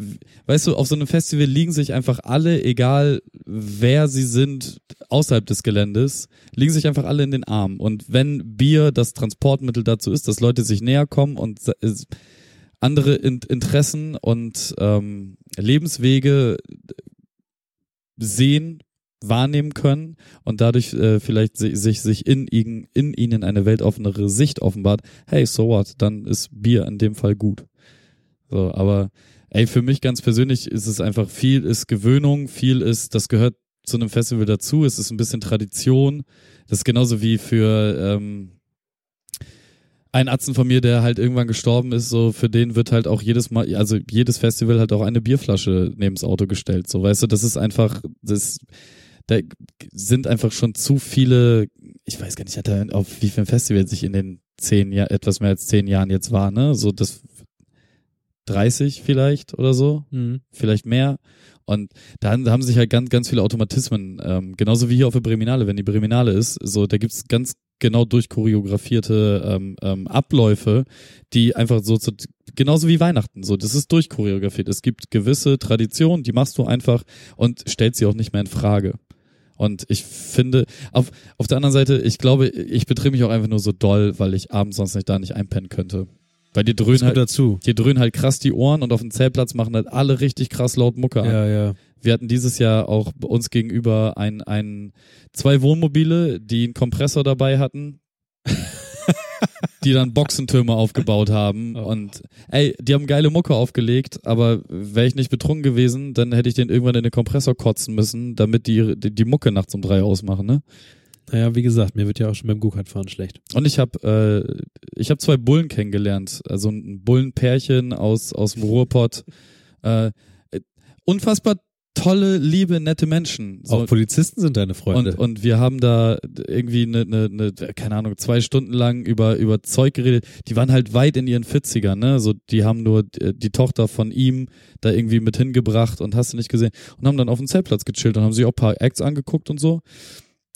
weißt du, auf so einem Festival liegen sich einfach alle, egal wer sie sind, außerhalb des Geländes, liegen sich einfach alle in den Armen. Und wenn Bier das Transportmittel dazu ist, dass Leute sich näher kommen und andere in Interessen und ähm, Lebenswege sehen, wahrnehmen können und dadurch äh, vielleicht si- sich sich in in ihnen eine weltoffenere Sicht offenbart. Hey, so what? Dann ist Bier in dem Fall gut. So, aber ey, für mich ganz persönlich ist es einfach viel ist Gewöhnung, viel ist, das gehört zu einem Festival dazu. Es ist ein bisschen Tradition. Das ist genauso wie für ähm, ein Atzen von mir, der halt irgendwann gestorben ist, so für den wird halt auch jedes Mal, also jedes Festival halt auch eine Bierflasche neben's Auto gestellt. So, weißt du, das ist einfach, das, da sind einfach schon zu viele, ich weiß gar nicht, auf wie vielen Festivals ich in den zehn Jahren, etwas mehr als zehn Jahren jetzt war, ne? So das 30 vielleicht oder so Mhm. vielleicht mehr. Und da haben- sich halt ganz, ganz viele Automatismen, ähm, genauso wie hier auf der Breminale, wenn die Breminale ist, so, da gibt's ganz genau durchchoreografierte ähm, ähm, Abläufe, die einfach so, so, genauso wie Weihnachten, so, das ist durchchoreografiert. Es gibt gewisse Traditionen, die machst du einfach und stellst sie auch nicht mehr in Frage. Und ich finde, auf, auf der anderen Seite, ich glaube, ich betrieb mich auch einfach nur so doll, weil ich abends sonst nicht da nicht einpennen könnte. Weil die Das dröhnen halt, dazu. die dröhnen halt krass die Ohren und auf dem Zeltplatz machen halt alle richtig krass laut Mucke an. Ja, ja. Wir hatten dieses Jahr auch uns gegenüber ein, ein, zwei Wohnmobile, die einen Kompressor dabei hatten, die dann Boxentürme aufgebaut haben. Oh. Und ey, die haben geile Mucke aufgelegt, aber wäre ich nicht betrunken gewesen, dann hätte ich den irgendwann in den Kompressor kotzen müssen, damit die, die, die Mucke nachts um drei ausmachen, ne? Naja, wie gesagt, mir wird ja auch schon beim Go-Kart-Fahren schlecht. Und ich habe äh, ich habe zwei Bullen kennengelernt, also ein Bullenpärchen aus aus dem Ruhrpott. Äh, äh, unfassbar tolle, liebe, nette Menschen. So, Auch Polizisten sind deine Freunde. und, und wir haben da irgendwie eine, eine, eine, keine Ahnung, zwei Stunden lang über, über Zeug geredet. Die waren halt weit in ihren 40ern, ne? So, die haben nur äh, die Tochter von ihm da irgendwie mit hingebracht und hast du nicht gesehen. Und haben dann auf dem Zeltplatz gechillt und haben sich auch ein paar Acts angeguckt und so.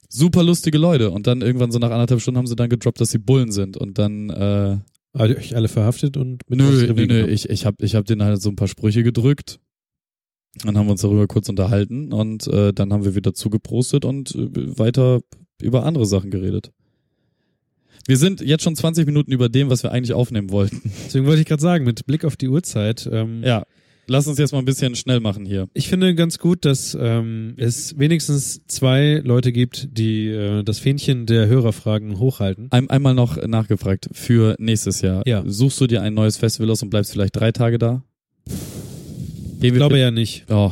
Super lustige Leute. Und dann irgendwann so nach anderthalb Stunden haben sie dann gedroppt, dass sie Bullen sind. Und dann, äh, ihr euch alle verhaftet und mit Nö, nö, nö, genommen? ich, ich hab, ich hab denen halt so ein paar Sprüche gedrückt. Dann haben wir uns darüber kurz unterhalten und äh, dann haben wir wieder zugeprostet und äh, weiter über andere Sachen geredet. Wir sind jetzt schon 20 Minuten über dem, was wir eigentlich aufnehmen wollten. Deswegen wollte ich gerade sagen, mit Blick auf die Uhrzeit, ähm, Ja, lass uns jetzt mal ein bisschen schnell machen hier. ich finde ganz gut, dass ähm, es wenigstens zwei Leute gibt, die äh, das Fähnchen der Hörerfragen hochhalten. Ein, einmal noch nachgefragt für nächstes Jahr. Ja. Suchst du dir ein neues Festival aus und bleibst vielleicht drei Tage da? Ich glaube ja nicht. Oh,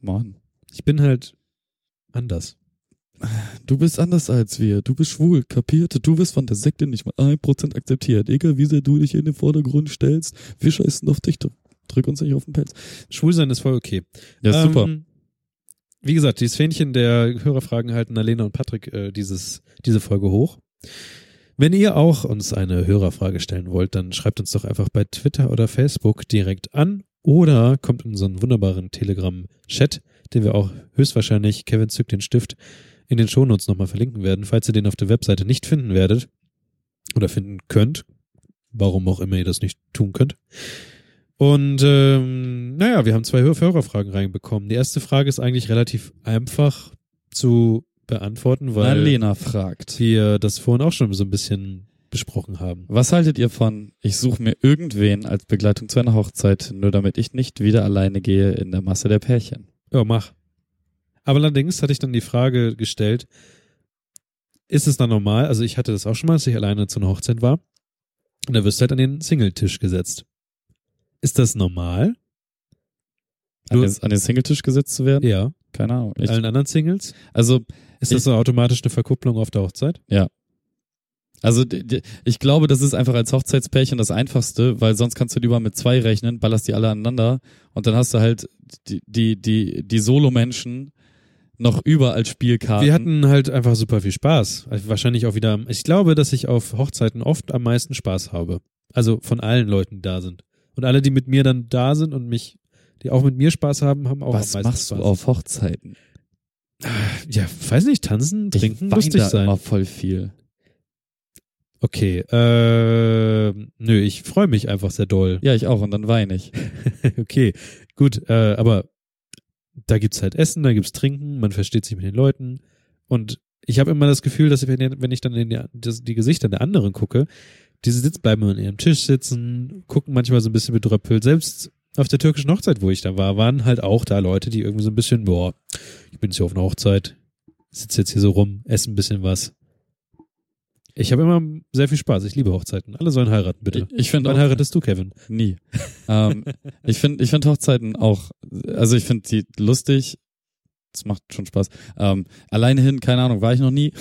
Mann. Ich bin halt anders. Du bist anders als wir. Du bist schwul, kapiert? Du wirst von der Sekte nicht mal ein Prozent akzeptiert. Egal wie sehr du dich in den Vordergrund stellst, wir scheißen auf dich. Drück uns nicht auf den Pelz. Schwul sein ist voll okay. Ja, super. Ähm, wie gesagt, dieses Fähnchen der Hörerfragen halten Alena und Patrick äh, dieses, diese Folge hoch. Wenn ihr auch uns eine Hörerfrage stellen wollt, dann schreibt uns doch einfach bei Twitter oder Facebook direkt an oder kommt in unseren wunderbaren Telegram-Chat, den wir auch höchstwahrscheinlich, Kevin zückt den Stift, in den Shownotes nochmal verlinken werden, falls ihr den auf der Webseite nicht finden werdet oder finden könnt. Warum auch immer ihr das nicht tun könnt. Und ähm, naja, wir haben zwei Hör- Hörerfragen reinbekommen. Die erste Frage ist eigentlich relativ einfach zu beantworten, weil Alena fragt. wir das vorhin auch schon so ein bisschen besprochen haben. Was haltet ihr von, ich suche mir irgendwen als Begleitung zu einer Hochzeit, nur damit ich nicht wieder alleine gehe in der Masse der Pärchen? Ja, mach. Aber allerdings hatte ich dann die Frage gestellt, ist es dann normal, also ich hatte das auch schon mal, als ich alleine zu einer Hochzeit war, und da wirst du halt an den Singletisch gesetzt. Ist das normal? An den, an den Singletisch gesetzt zu werden? Ja. Keine Ahnung. Ich, allen anderen Singles? also, Ist das Ich- so automatisch eine Verkupplung auf der Hochzeit? also d- d- ich glaube, das ist einfach als Hochzeitspärchen das Einfachste, weil sonst kannst du lieber mit zwei rechnen, ballerst die alle aneinander und dann hast du halt die, die, die, die Solo-Menschen noch über als Spielkarten. Wir hatten halt einfach super viel Spaß. Also wahrscheinlich auch wieder, am- ich glaube, dass ich auf Hochzeiten oft am meisten Spaß habe. Also von allen Leuten, die da sind. Und alle, die mit mir dann da sind und mich, die auch mit mir Spaß haben, haben auch Was am meisten machst Spaß. du auf Hochzeiten? Ja, weiß nicht, tanzen, trinken, ich lustig da sein. immer voll viel. Okay, äh, nö, ich freue mich einfach sehr doll. Ja, ich auch und dann weine ich. [laughs] okay, gut, äh, aber da gibt's halt Essen, da gibt's Trinken, man versteht sich mit den Leuten und ich habe immer das Gefühl, dass ich, wenn, wenn ich dann in die, das, die Gesichter der anderen gucke, diese sitzt bleiben an ihrem Tisch sitzen, gucken manchmal so ein bisschen bedröppelt. Selbst auf der türkischen Hochzeit, wo ich da war, waren halt auch da Leute, die irgendwie so ein bisschen, boah, ich bin jetzt hier auf einer Hochzeit, sitze jetzt hier so rum, esse ein bisschen was. Ich habe immer sehr viel Spaß. Ich liebe Hochzeiten. Alle sollen heiraten, bitte. Ich, ich finde Wann auch heiratest du, Kevin? nie. ähm, [laughs] ich finde ich finde Hochzeiten auch, also ich finde die lustig. Es macht schon Spaß. Ähm, alleine hin, keine Ahnung, war ich noch nie.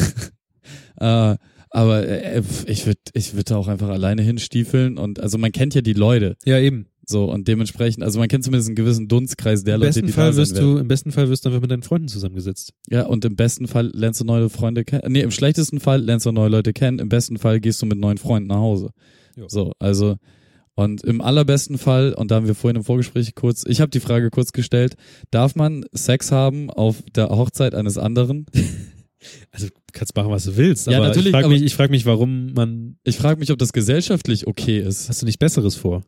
[laughs] äh, aber äh, ich würde ich würde auch einfach alleine hinstiefeln und also man kennt ja die Leute Ja, eben. so und dementsprechend, also man kennt zumindest einen gewissen Dunstkreis der Im Leute, die Fall da wirst werden. du, im besten Fall wirst du einfach mit deinen Freunden zusammengesetzt. Ja, und im besten Fall lernst du neue Freunde kennen. Nee, im schlechtesten Fall lernst du neue Leute kennen. Im besten Fall gehst du mit neuen Freunden nach Hause. Ja. So, also und im allerbesten Fall, und da haben wir vorhin im Vorgespräch kurz, ich habe die Frage kurz gestellt, darf man Sex haben auf der Hochzeit eines anderen? [laughs] Also du kannst machen, was du willst. Ja, aber natürlich, Ich frage mich, ich frag mich, warum man. Ich frage mich, ob das gesellschaftlich okay ist. Hast du nichts Besseres vor?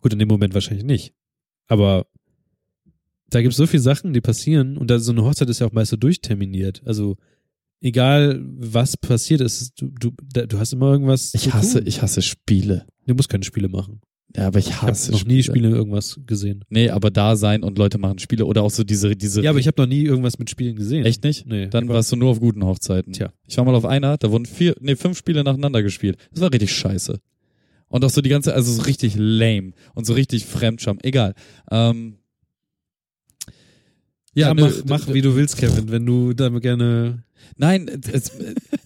Gut, in dem Moment wahrscheinlich nicht. Aber da gibt es so viele Sachen, die passieren und da so eine Hochzeit ist ja auch meist so durchterminiert. Also egal was passiert ist, du, du, du hast immer irgendwas. Ich hasse, tun. ich hasse Spiele. Du musst keine Spiele machen. Ja, aber ich Ich habe hasse noch nie Spiele irgendwas gesehen. Nee, aber da sein und Leute machen Spiele oder auch so diese, diese. Ja, aber ich habe noch nie irgendwas mit Spielen gesehen. Echt nicht? Nee. Dann warst du nur auf guten Hochzeiten. Tja. Ich war mal auf einer, da wurden vier, nee, fünf Spiele nacheinander gespielt. Das war richtig scheiße. Und auch so die ganze, also so richtig lame und so richtig Fremdscham. Egal. Ähm, ja, nö, mach, d- mach wie du willst, Kevin. Wenn du da gerne, Nein, es,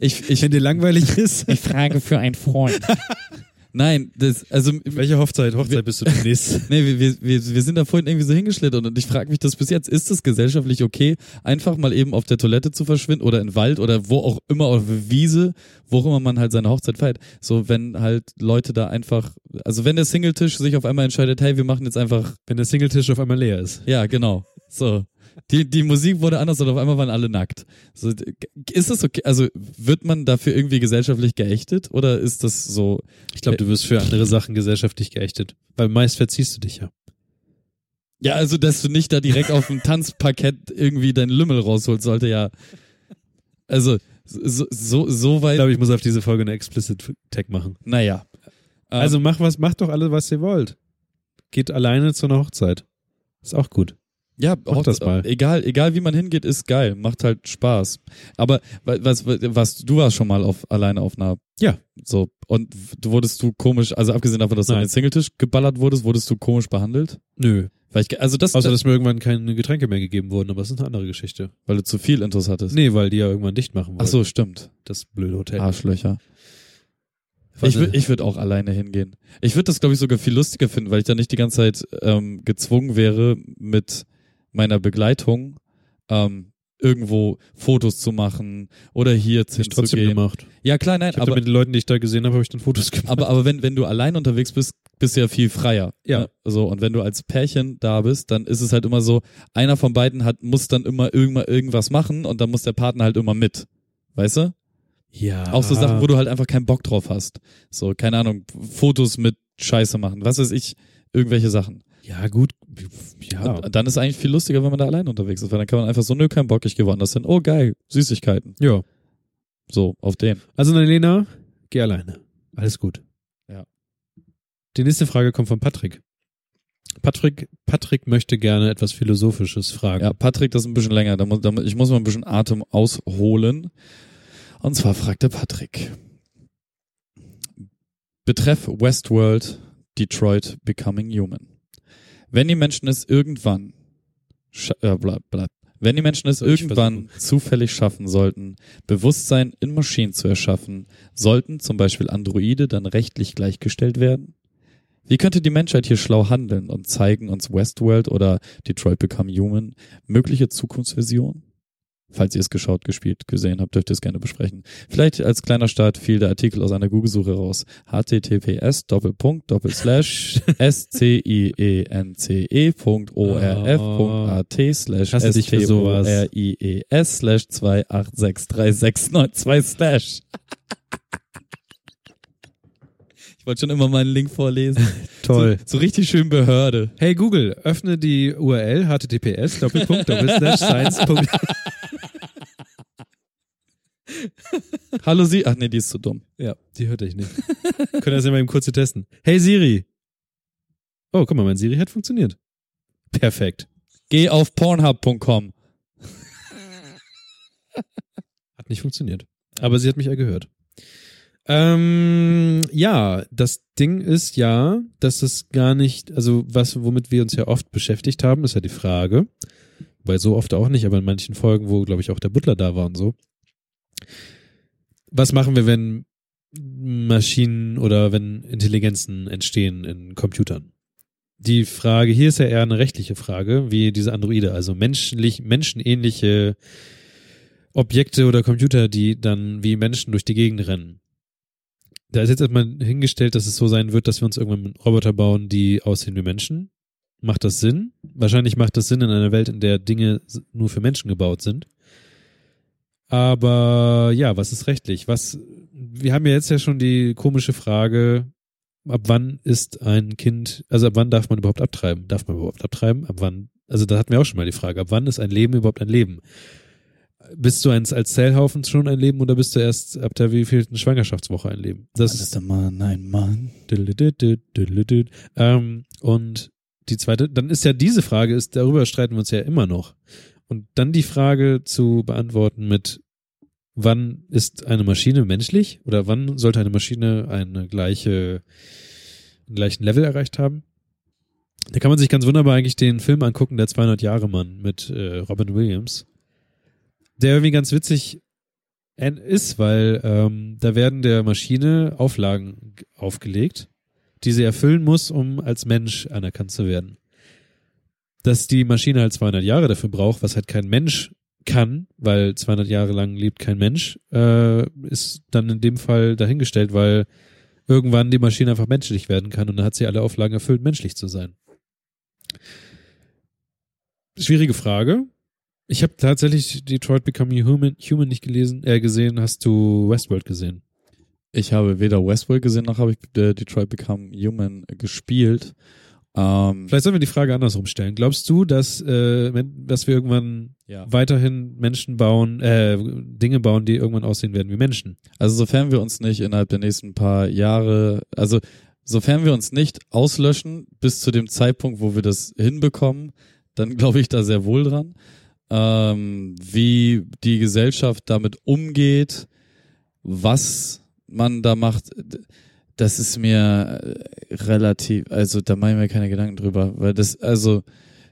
ich, ich, [laughs] wenn dir langweilig [laughs] ist. Ich frage für einen Freund. [laughs] nein, das, also, Welche Hochzeit? Hochzeit bist du demnächst? [laughs] nee, wir, wir, wir sind da vorhin irgendwie so hingeschlittert und ich frage mich das bis jetzt, ist es gesellschaftlich okay, einfach mal eben auf der Toilette zu verschwinden oder in Wald oder wo auch immer, auf Wiese, wo auch immer man halt seine Hochzeit feiert. So, wenn halt Leute da einfach, also wenn der Singletisch sich auf einmal entscheidet, hey, wir machen jetzt einfach, wenn der Singletisch auf einmal leer ist. ja, genau, so. Die, die Musik wurde anders und auf einmal waren alle nackt. So, ist das okay? Also wird man dafür irgendwie gesellschaftlich geächtet oder ist das so? Ich glaube, du wirst für andere Sachen gesellschaftlich geächtet. Weil meist verziehst du dich ja. Ja, also dass du nicht da direkt auf dem Tanzparkett irgendwie deinen Lümmel rausholst, sollte ja. Also so so, so Ich weit. glaube, ich muss auf diese Folge eine Explicit Tag machen. naja. Ähm, Also mach was, macht doch alle, was ihr wollt. Geht alleine zu einer Hochzeit. Ist auch gut. Ja, Mach das mal. egal, egal wie man hingeht, ist geil, macht halt Spaß. Aber wa- was, was, du warst schon mal auf alleine auf einer, Ja. so und du wurdest du komisch, also abgesehen davon, dass du Nein. an den Singletisch geballert wurdest, wurdest du komisch behandelt? Nö. Weil ich, also das, Außer, dass mir irgendwann keine Getränke mehr gegeben wurden, aber das ist eine andere Geschichte. weil du zu viel Intus hattest. Nee, weil die ja irgendwann dicht machen wollen. Ach so, stimmt. Das blöde Hotel. Arschlöcher. Warte. Ich würde ich würd auch alleine hingehen. Ich würde das, glaube ich, sogar viel lustiger finden, weil ich dann nicht die ganze Zeit ähm, gezwungen wäre, mit meiner Begleitung ähm, irgendwo Fotos zu machen oder hier ich trotzdem hinzugehen. gemacht. Ja, klar, nein, Ich habe aber, mit den Leuten, die ich da gesehen habe, habe ich dann Fotos gemacht. aber, aber wenn, wenn du allein unterwegs bist, bist du ja viel freier. Ja. Ne? So, und wenn du als Pärchen da bist, dann ist es halt immer so, einer von beiden hat, muss dann immer irgendwann irgendwas machen und dann muss der Partner halt immer mit. Weißt du? ja. Auch so Sachen, wo du halt einfach keinen Bock drauf hast. So, keine Ahnung, Fotos mit Scheiße machen, was weiß ich, irgendwelche Sachen. Ja, gut. Ja. Und dann ist eigentlich viel lustiger, wenn man da allein unterwegs ist, weil dann kann man einfach so, nö, kein Bock, ich gehe woanders hin. Oh, geil, Süßigkeiten. ja. So, auf den. Also Annalena, geh alleine. Alles gut. Ja. Die nächste Frage kommt von Patrick. Patrick, Patrick möchte gerne etwas Philosophisches fragen. Ja, Patrick, das ist ein bisschen länger. Da muss, da, ich muss mal ein bisschen Atem ausholen. Und zwar fragt der Patrick. Betreff Westworld, Detroit Becoming Human. Wenn die Menschen es irgendwann, äh, bleib, bleib. Wenn die Menschen es irgendwann zufällig schaffen sollten, Bewusstsein in Maschinen zu erschaffen, sollten zum Beispiel Androide dann rechtlich gleichgestellt werden? Wie könnte die Menschheit hier schlau handeln und zeigen uns Westworld oder Detroit Become Human mögliche Zukunftsvisionen? Falls ihr es geschaut, gespielt, gesehen habt, dürft ihr es gerne besprechen. Vielleicht als kleiner Start fiel der Artikel aus einer Google-Suche raus. https doppelpunkt doppelslash s-c-i-e-n-c-e.orf.at [laughs] slash Hasse dich für sowas. s-t-o-r-i-e-s slash 2863692 slash. [laughs] Ich wollte schon immer meinen Link vorlesen. [laughs] Toll. So, so richtig schön Behörde. Hey Google, öffne die URL https doppelpunkt science. [laughs] Hallo Sie. Ach nee, die ist zu dumm. Ja, die hörte ich nicht. [laughs] Können das ja mal eben kurz testen. Hey Siri. Oh, guck mal, mein Siri hat funktioniert. Perfekt. Geh auf pornhub.com. Hat nicht funktioniert. Aber sie hat mich ja gehört. Ähm, ja, das Ding ist ja, dass es gar nicht, also was, womit wir uns ja oft beschäftigt haben, ist ja die Frage, weil so oft auch nicht, aber in manchen Folgen, wo, glaube ich, auch der Butler da war und so. Was machen wir, wenn Maschinen oder wenn Intelligenzen entstehen in Computern? Die Frage hier ist ja eher eine rechtliche Frage, wie diese Androide, also menschlich, menschenähnliche Objekte oder Computer, die dann wie Menschen durch die Gegend rennen. Da ist jetzt erstmal hingestellt, dass es so sein wird, dass wir uns irgendwann Roboter bauen, die aussehen wie Menschen. Macht das Sinn? Wahrscheinlich macht das Sinn in einer Welt, in der Dinge nur für Menschen gebaut sind. Aber ja, was ist rechtlich? Was, wir haben ja jetzt ja schon die komische Frage, ab wann ist ein Kind, also ab wann darf man überhaupt abtreiben? Darf man überhaupt abtreiben? Ab wann, also da hatten wir auch schon mal die Frage, ab wann ist ein Leben überhaupt ein Leben? Bist du eins als Zellhaufen schon ein Leben oder bist du erst ab der wievielten Schwangerschaftswoche ein Leben? Das Alles der Mann, ein Mann. Ähm, und die zweite, dann ist ja diese Frage, ist, darüber streiten wir uns ja immer noch. Und dann die Frage zu beantworten mit, wann ist eine Maschine menschlich oder wann sollte eine Maschine eine gleiche, einen gleichen Level erreicht haben? Da kann man sich ganz wunderbar eigentlich den Film angucken, der 200 Jahre Mann mit äh, Robin Williams, der irgendwie ganz witzig ist, weil ähm, da werden der Maschine Auflagen aufgelegt, die sie erfüllen muss, um als Mensch anerkannt zu werden. Dass die Maschine halt 200 Jahre dafür braucht, was halt kein Mensch kann, weil 200 Jahre lang lebt kein Mensch, äh, ist dann in dem Fall dahingestellt, weil irgendwann die Maschine einfach menschlich werden kann und dann hat sie alle Auflagen erfüllt, menschlich zu sein. Schwierige Frage. Ich habe tatsächlich Detroit Become Human, Human nicht gelesen, äh, gesehen. Hast du Westworld gesehen? Ich habe weder Westworld gesehen, noch habe ich äh, Detroit Become Human gespielt. Ähm, Vielleicht sollen wir die Frage andersrum stellen. Glaubst du, dass, äh, dass wir irgendwann ja. weiterhin Menschen bauen, äh, Dinge bauen, die irgendwann aussehen werden wie Menschen? Also sofern wir uns nicht innerhalb der nächsten paar Jahre, also sofern wir uns nicht auslöschen bis zu dem Zeitpunkt, wo wir das hinbekommen, dann [laughs] glaube ich da sehr wohl dran. Ähm, wie die Gesellschaft damit umgeht, was man da macht, das ist mir äh, relativ, also da mache ich mir keine Gedanken drüber, weil das, also,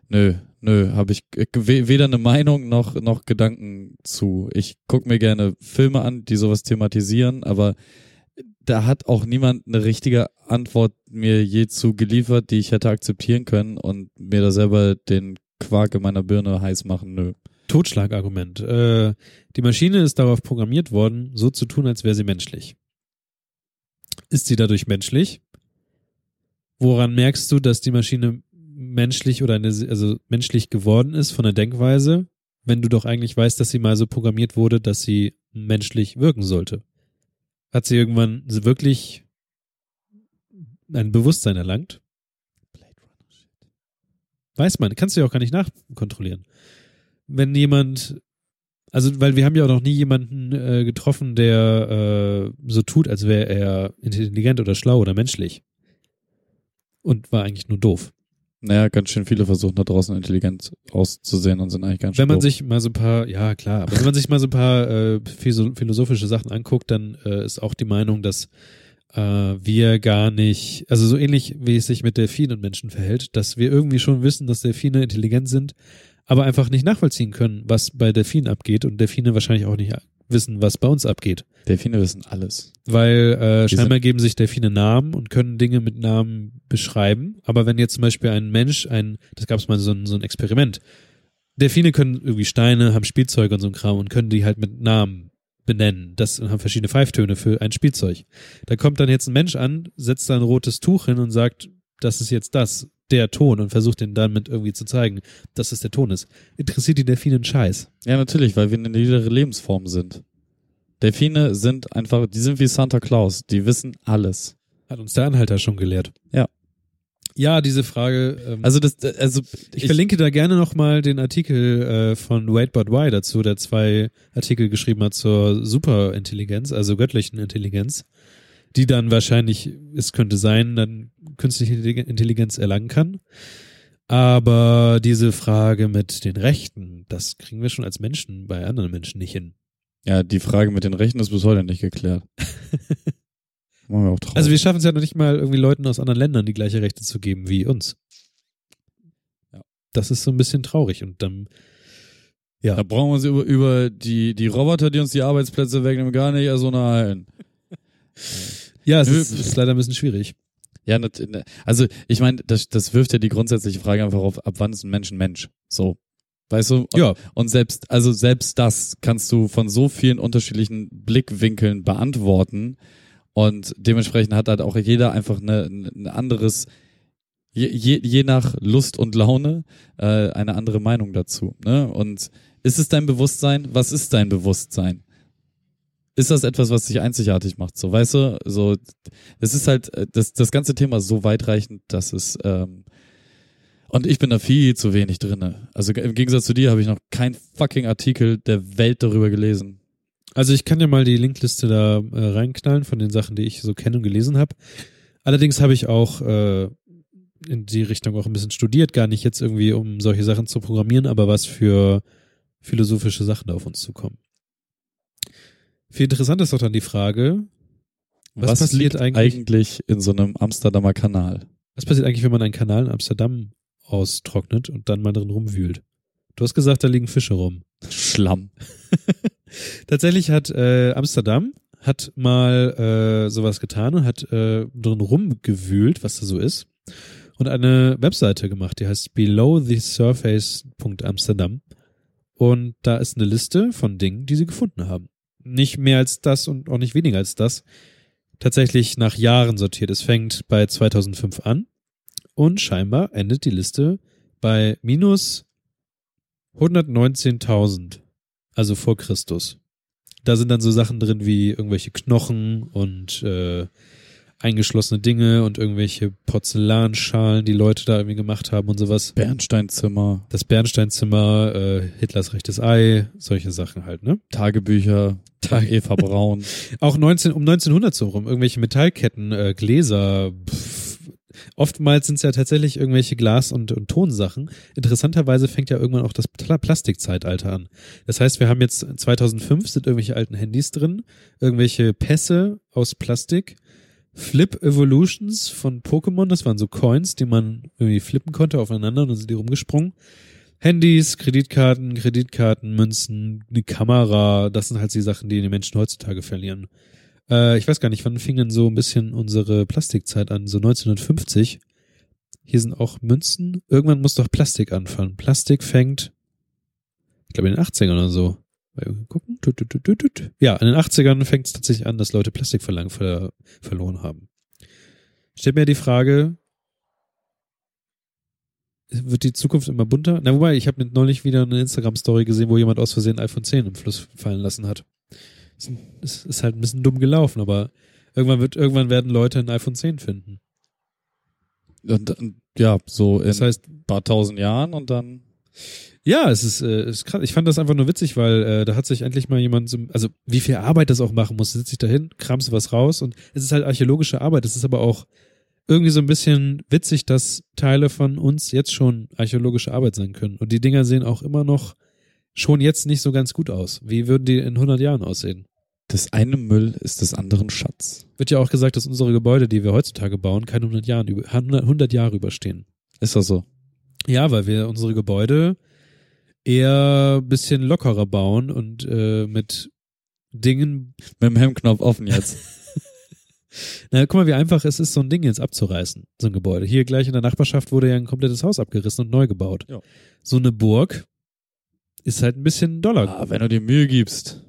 nö, nö, habe ich we- weder eine Meinung noch, noch Gedanken zu. Ich guck mir gerne Filme an, die sowas thematisieren, aber da hat auch niemand eine richtige Antwort mir je zu geliefert, die ich hätte akzeptieren können und mir da selber den Quark in meiner Birne heiß machen, nö. Totschlagargument. Äh, die Maschine ist darauf programmiert worden, so zu tun, als wäre sie menschlich. Ist sie dadurch menschlich? Woran merkst du, dass die Maschine menschlich oder eine, also menschlich geworden ist von der Denkweise, wenn du doch eigentlich weißt, dass sie mal so programmiert wurde, dass sie menschlich wirken sollte? Hat sie irgendwann wirklich ein Bewusstsein erlangt? Weiß man, kannst du ja auch gar nicht nachkontrollieren. Wenn jemand Also, weil wir haben ja auch noch nie jemanden äh, getroffen, der äh, so tut, als wäre er intelligent oder schlau oder menschlich. Und war eigentlich nur doof. Naja, ganz schön viele versuchen da draußen intelligent auszusehen und sind eigentlich ganz schön Wenn man doof. sich mal so ein paar, ja klar, aber wenn man sich mal so ein paar äh, philo- philosophische Sachen anguckt, dann äh, ist auch die Meinung, dass äh, wir gar nicht, also so ähnlich wie es sich mit Delfinen und Menschen verhält, dass wir irgendwie schon wissen, dass Delfine intelligent sind, aber einfach nicht nachvollziehen können, was bei Delfinen abgeht und Delfine wahrscheinlich auch nicht wissen, was bei uns abgeht. Delfine wissen alles. Weil äh, Die scheinbar geben sich Delfine Namen und können Dinge mit Namen beschreiben. Aber wenn jetzt zum Beispiel ein Mensch, ein, das gab es mal so ein, so ein Experiment, Delfine können irgendwie Steine, haben Spielzeuge und so ein Kram und können die halt mit Namen benennen. Das haben verschiedene Pfeiftöne für ein Spielzeug. Da kommt dann jetzt ein Mensch an, setzt da ein rotes Tuch hin und sagt, das ist jetzt das, der Ton und versucht den damit irgendwie zu zeigen, dass es der Ton ist. Interessiert die Delfine einen Scheiß. Ja, natürlich, weil wir eine niedere Lebensform sind. Delfine sind einfach, die sind wie Santa Claus, die wissen alles. Hat uns der Anhalter schon gelehrt. Ja. Ja, diese Frage. Ähm, Also das, also Ich, verlinke da gerne nochmal den Artikel äh, von Wade But Why dazu, der zwei Artikel geschrieben hat zur Superintelligenz, also göttlichen Intelligenz, die dann wahrscheinlich, es könnte sein, dann künstliche Intelligen- Intelligenz erlangen kann. Aber diese Frage mit den Rechten, das kriegen wir schon als Menschen bei anderen Menschen nicht hin. ja, die Frage mit den Rechten ist bis heute nicht geklärt. [laughs] Machen wir auch traurig. Also wir schaffen es ja noch nicht mal irgendwie Leuten aus anderen Ländern die gleiche Rechte zu geben wie uns. Ja. Das ist so ein bisschen traurig und dann da brauchen wir uns über, über die, die Roboter, die uns die Arbeitsplätze wegnehmen, gar nicht erst unterhalten. [laughs] ja, es ist, ist leider ein bisschen schwierig. Ja, ne- also ich meine, das, das wirft ja die grundsätzliche Frage einfach auf, ab wann ist ein Mensch ein Mensch? So. Weißt du? Ja, Und selbst, also selbst das kannst du von so vielen unterschiedlichen Blickwinkeln beantworten. Und dementsprechend hat halt auch jeder einfach eine, ein anderes, je, je, nach Lust und Laune, äh, eine andere Meinung dazu. Ne? Und ist es dein Bewusstsein? Was ist dein Bewusstsein? Ist das etwas, was dich einzigartig macht? So, weißt du, so, es ist halt, äh, das, das ganze Thema ist so weitreichend, dass es, ähm, und ich bin da viel zu wenig drinne. Also im Gegensatz zu dir habe ich noch kein fucking Artikel der Welt darüber gelesen. Also ich kann ja mal die Linkliste da äh, reinknallen von den Sachen, die ich so kenne und gelesen habe. Allerdings habe ich auch äh, in die Richtung auch ein bisschen studiert, gar nicht jetzt irgendwie, um solche Sachen zu programmieren, aber was für philosophische Sachen da auf uns zukommen. Viel interessanter ist doch dann die Frage, Was Was, passiert eigentlich- eigentlich in so einem Amsterdamer Kanal? was passiert eigentlich, wenn man einen Kanal in Amsterdam austrocknet und dann mal drin rumwühlt? Du hast gesagt, da liegen Fische rum. Schlamm. [laughs] Tatsächlich hat äh, Amsterdam hat mal äh, sowas getan und hat äh, drin rumgewühlt, was da so ist, und eine Webseite gemacht, die heißt belowthesurface.amsterdam. Und da ist eine Liste von Dingen, die sie gefunden haben. Nicht mehr als das und auch nicht weniger als das. Tatsächlich nach Jahren sortiert. Es fängt bei 2005 an und scheinbar endet die Liste bei minus 119.000 also vor Christus. Da sind dann so Sachen drin wie irgendwelche Knochen und äh, eingeschlossene Dinge und irgendwelche Porzellanschalen, die Leute da irgendwie gemacht haben und sowas. Bernsteinzimmer, Das Bernsteinzimmer, äh, Hitlers rechtes Ei, solche Sachen halt, ne? Tagebücher, Tage- Eva Braun. [laughs] Auch 19, um 1900 so rum, irgendwelche Metallketten, äh, Gläser, pff. Oftmals sind es ja tatsächlich irgendwelche Glas- und, und Tonsachen. Interessanterweise fängt ja irgendwann auch das Pla Plastikzeitalter an. Das heißt, wir haben jetzt 2005 sind irgendwelche alten Handys drin, irgendwelche Pässe aus Plastik, Flip Evolutions von Pokémon, das waren so Coins, die man irgendwie flippen konnte aufeinander und dann sind die rumgesprungen. Handys, Kreditkarten, Kreditkarten, Münzen, eine Kamera, das sind halt die Sachen, die die Menschen heutzutage verlieren. Äh, ich weiß gar nicht, wann fing denn so ein bisschen unsere Plastikzeit an? So 1950. Hier sind auch Münzen. Irgendwann muss doch Plastik anfangen. Plastik fängt, ich glaube in den 80ern oder so. Mal Gucken. Ja, in den 80ern fängt es tatsächlich an, dass Leute Plastikverlangen ver verloren haben. Stellt mir die Frage, wird die Zukunft immer bunter? Na, wobei, ich habe neulich wieder eine Instagram-Story gesehen, wo jemand aus Versehen ein iPhone 10 im Fluss fallen lassen hat. Es ist- halt ein bisschen dumm gelaufen, aber irgendwann wird, irgendwann werden Leute ein iPhone 10 finden. Und, und ja, so in Das heißt, ein paar tausend Jahren und dann. Ja, es ist, äh, es ist krass. Ich fand das einfach nur witzig, weil äh, da hat sich endlich mal jemand, so, also wie viel Arbeit das auch machen muss, sitzt sich dahin, kramst was raus und es ist halt archäologische Arbeit. Es ist aber auch irgendwie so ein bisschen witzig, dass Teile von uns jetzt schon archäologische Arbeit sein können. Und die Dinger sehen auch immer noch schon jetzt nicht so ganz gut aus. Wie würden die in 100 Jahren aussehen? Das eine Müll ist des anderen Schatz. Wird ja auch gesagt, dass unsere Gebäude, die wir heutzutage bauen, keine 100, Jahren, über- 100 Jahre überstehen. Ist das so? Ja, weil wir unsere Gebäude eher ein bisschen lockerer bauen und äh, mit Dingen. Mit dem Hemmknopf offen jetzt. [laughs] Na, guck mal, wie einfach es ist, so ein Ding jetzt abzureißen, so ein Gebäude. Hier gleich in der Nachbarschaft wurde ja ein komplettes Haus abgerissen und neu gebaut. Ja. So eine Burg ist halt ein bisschen doller. ah, wenn du dir Mühe gibst.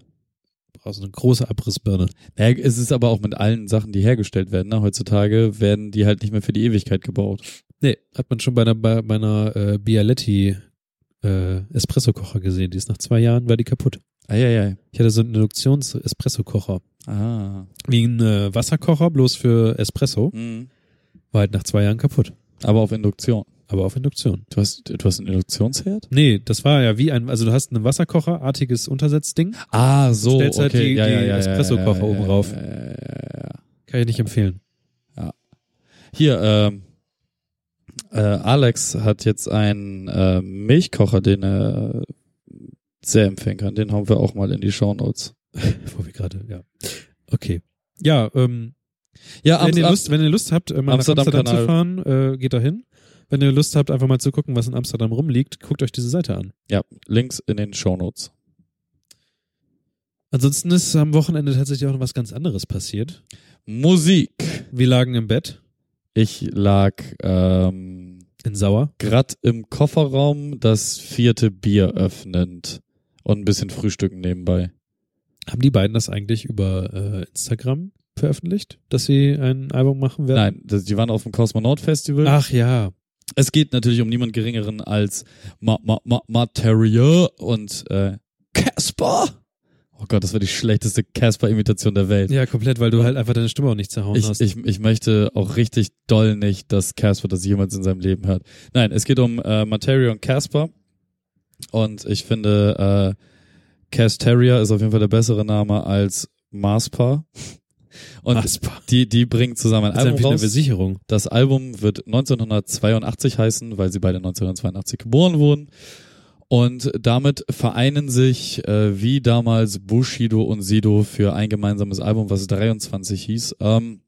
Brauchst eine große Abrissbirne. Ja, es ist aber auch mit allen Sachen, die hergestellt werden. Ne? Heutzutage werden die halt nicht mehr für die Ewigkeit gebaut. Nee, hat man schon bei einer, bei meiner äh, Bialetti äh, Espresso-Kocher gesehen. Die ist nach zwei Jahren, war die kaputt. Eieiei. Ich hatte so einen Induktions-Espresso-Kocher. Ah. Wie ein äh, Wasserkocher, bloß für Espresso. Mhm. War halt nach zwei Jahren kaputt. Aber auf Induktion. Aber auf Induktion. Du hast, du hast einen Induktionsherd? Nee, das war ja wie ein, also du hast ein Wasserkocher-artiges Untersetzding. Ah, so. stellst halt okay. die- ja, die ja, ja, ja, Espresso-Kocher ja, ja, oben ja, rauf. Ja, ja, ja, ja. Kann ich nicht empfehlen. Hier, ähm, äh, Alex hat jetzt einen äh, Milchkocher, den er sehr empfehlen kann. Den hauen wir auch mal in die Shownotes. [laughs] Wo wir gerade, ja. Okay. Ja, ähm, Ja, wenn, ihr Lust, wenn ihr Lust habt, äh, mal Amsterdam nach Amsterdam zu fahren, äh, geht da hin. Wenn ihr Lust habt, einfach mal zu gucken, was in Amsterdam rumliegt, guckt euch diese Seite an. ja, Links in den Shownotes. Ansonsten ist am Wochenende tatsächlich auch noch was ganz anderes passiert. Musik. Wir lagen im Bett Ich lag ähm, in Sauer. grad im Kofferraum das vierte Bier öffnend und ein bisschen frühstücken nebenbei. Haben die beiden das eigentlich über äh, Instagram veröffentlicht, dass sie ein Album machen werden? Nein, das, die waren auf dem Kosmonaut Festival. Ach ja. Es geht natürlich um niemand geringeren als Ma Ma Ma Materia und äh, Casper. Oh Gott, das war die schlechteste Casper-Imitation der Welt. Ja, komplett, weil du halt einfach deine Stimme auch nicht zerhauen Ich, hast. ich, ich möchte auch richtig doll nicht, dass Casper das jemals in seinem Leben hört. Nein, es geht um äh, Materia und Casper. Und ich finde, äh, Casteria ist auf jeden Fall der bessere Name als Marspa. Und Asper. die, die bringen zusammen ein Das ist Album eine raus. Versicherung. Das Album wird 1982 heißen, weil sie beide 1982 geboren wurden. Und damit vereinen sich, äh, wie damals Bushido und Sido für ein gemeinsames Album, was 23 hieß. Ähm,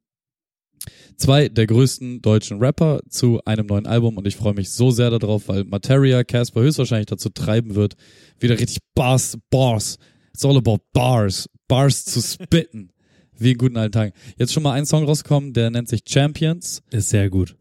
zwei der größten deutschen Rapper zu einem neuen Album und ich freue mich so sehr darauf, weil Materia Casper höchstwahrscheinlich dazu treiben wird, wieder richtig Bars, Bars, it's all about Bars, Bars zu spitten. Wie in guten alten Tagen. Jetzt schon mal ein Song rausgekommen, der nennt sich Champions. Ist sehr gut.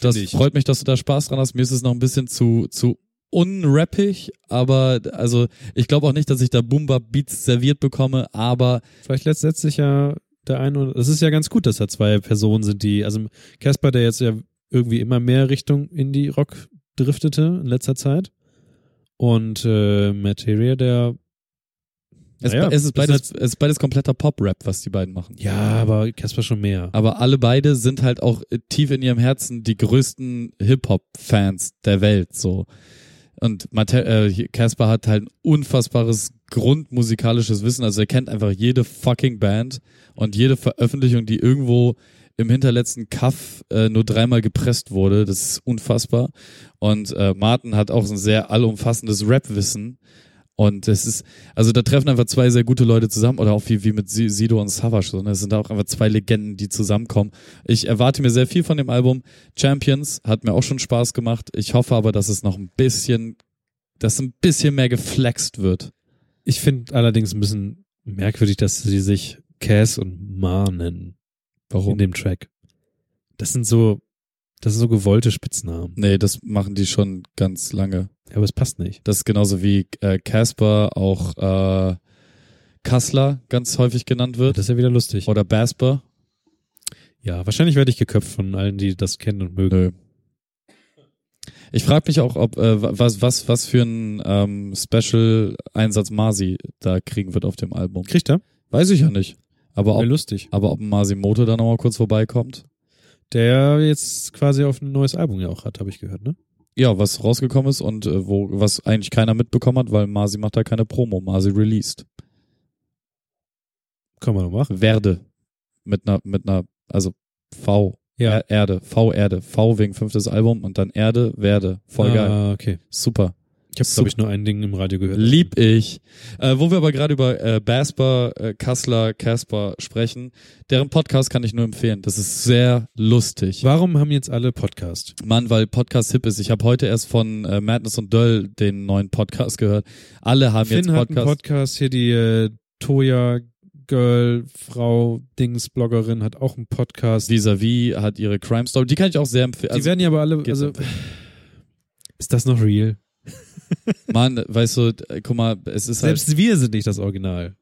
Das ich. freut mich, dass du da Spaß dran hast. Mir ist es noch ein bisschen zu, zu unrappig, aber also ich glaube auch nicht, dass ich da Boomba Beats serviert bekomme, aber Vielleicht setzt sich ja der eine oder das ist ja ganz gut, dass da zwei Personen sind, die, also Casper, der jetzt ja irgendwie immer mehr Richtung Indie-Rock driftete in letzter Zeit. Und äh, Materia, der es, Naja, es, ist beides, es ist beides kompletter Pop-Rap, was die beiden machen. ja, aber Casper schon mehr. Aber alle beide sind halt auch äh, tief in ihrem Herzen die größten Hip-Hop-Fans der Welt, so. Und Mate- äh, Casper hat halt ein unfassbares grundmusikalisches Wissen. Also er kennt einfach jede fucking Band und jede Veröffentlichung, die irgendwo im hinterletzten Kaff äh, nur dreimal gepresst wurde. Das ist unfassbar. Und äh, Martin hat auch so ein sehr allumfassendes Rap-Wissen. Und es ist, also da treffen einfach zwei sehr gute Leute zusammen, oder auch wie, wie mit Si- Sido und Savage, so, ne? Es sind auch einfach zwei Legenden, die zusammenkommen. Ich erwarte mir sehr viel von dem Album. Champions hat mir auch schon Spaß gemacht. Ich hoffe aber, dass es noch ein bisschen, dass ein bisschen mehr geflext wird. Ich finde allerdings ein bisschen merkwürdig, dass sie sich Cass und Ma nennen in dem Track. Das sind so, das sind so gewollte Spitznamen. Nee, das machen die schon ganz lange. Ja, aber es passt nicht. Das ist genauso wie äh, Casper auch äh, Kassler ganz häufig genannt wird. Das ist ja wieder lustig. Oder Basper. Ja, wahrscheinlich werde ich geköpft von allen, die das kennen und mögen. Nö. Ich frage mich auch, ob äh, was was was für ein ähm, Special Einsatz Masi da kriegen wird auf dem Album. Kriegt er? Weiß ich ja nicht. Aber ob, lustig. aber ob Masimoto da nochmal kurz vorbeikommt. Der jetzt quasi auf ein neues Album ja auch hat, habe ich gehört, ne? Ja, was rausgekommen ist und äh, wo was eigentlich keiner mitbekommen hat, weil Masi macht da keine Promo. Masi released. Kann man noch machen. Werde. Mit einer, mit einer, also V. Ja. Er- Erde. V Erde. V wegen fünftes Album und dann Erde, Werde. Voll geil. Ah, okay. Super. Ich habe, glaube ich, nur ein Ding im Radio gehört. Lieb ich. Äh, wo wir aber gerade über äh, Basper, äh, Kassler, Casper sprechen, deren Podcast kann ich nur empfehlen. Das ist sehr lustig. Warum haben jetzt alle Podcast? Mann, weil Podcast hip ist. Ich habe heute erst von äh, Madness und Döll den neuen Podcast gehört. Alle haben Finn jetzt hat einen Podcast. Podcast, hier die äh, Toya Girl, Frau, Dings, Bloggerin hat auch einen Podcast. Vis-a-vis hat ihre Crime Story. Die kann ich auch sehr empfehlen. die Also, werden ja aber alle, also, ist das noch real? Mann, weißt du, guck mal, es ist halt, Selbst wir sind nicht das Original.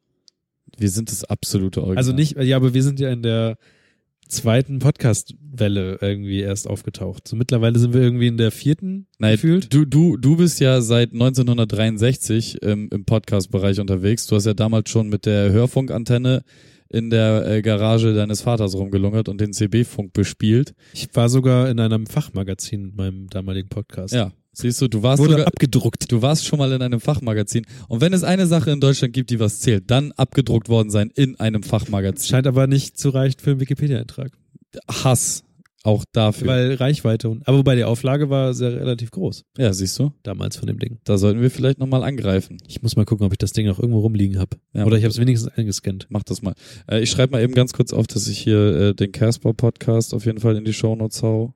wir sind das absolute Original. Also nicht, ja, aber wir sind ja in der zweiten Podcast-Welle irgendwie erst aufgetaucht. So mittlerweile sind wir irgendwie in der vierten Nein, gefühlt. Du, du, du bist ja seit 1963 im, im Podcast-Bereich unterwegs. Du hast ja damals schon mit der Hörfunkantenne in der äh, Garage deines Vaters rumgelungert und den CB-Funk bespielt. Ich war sogar in einem Fachmagazin mit meinem damaligen Podcast. Ja, siehst du, du warst Wurde sogar, abgedruckt. du warst schon mal in einem Fachmagazin. Und wenn es eine Sache in Deutschland gibt, die was zählt, dann abgedruckt worden sein in einem Fachmagazin. Scheint aber nicht zu reichen für einen Wikipedia-Eintrag. Hass. Auch dafür. Weil Reichweite und, aber wobei die Auflage war sehr relativ groß. ja, siehst du, Damals von dem Ding. da sollten wir vielleicht nochmal angreifen. Ich muss mal gucken, ob ich das Ding noch irgendwo rumliegen habe. Ja. Oder ich habe es wenigstens eingescannt. Mach das mal. Äh, ich schreibe mal eben ganz kurz auf, dass ich hier äh, den Casper-Podcast auf jeden Fall in die Shownotes hau.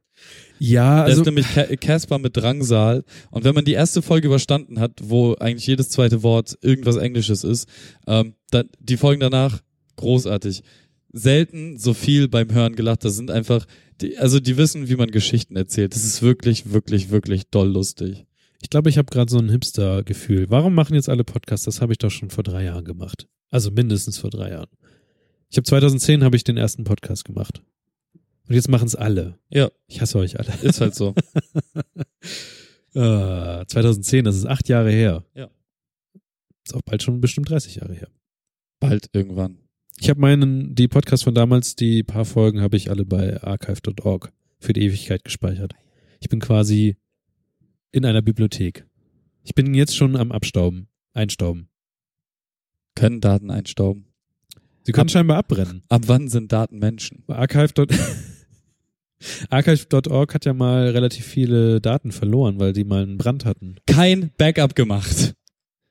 Ja, Da also ist nämlich Ca- Casper mit Drangsal. Und wenn man die erste Folge überstanden hat, wo eigentlich jedes zweite Wort irgendwas Englisches ist, ähm, dann, die Folgen danach großartig. Selten so viel beim Hören gelacht. Das sind einfach, die, also die wissen, wie man Geschichten erzählt. Das ist wirklich, wirklich, wirklich doll lustig. ich glaube, ich habe gerade so ein Hipster-Gefühl. Warum machen jetzt alle Podcasts? Das habe ich doch schon vor drei Jahren gemacht. Also mindestens vor drei Jahren. Ich habe 2010 habe ich den ersten Podcast gemacht. Und jetzt machen es alle. Ja, Ich hasse euch alle. ist halt so. [laughs] Äh, 2010, das ist acht Jahre her. Ja. Ist auch bald schon bestimmt 30 Jahre her. Bald irgendwann. Ich habe meinen, die Podcasts von damals, die paar Folgen habe ich alle bei archive.org für die Ewigkeit gespeichert. Ich bin quasi in einer Bibliothek. Ich bin jetzt schon am Abstauben, einstauben. Können Daten einstauben. Sie können Ab- scheinbar abbrennen. Ab wann sind Daten Menschen? Archive. Archive.org [laughs] hat ja mal relativ viele Daten verloren, weil die mal einen Brand hatten. Kein Backup gemacht.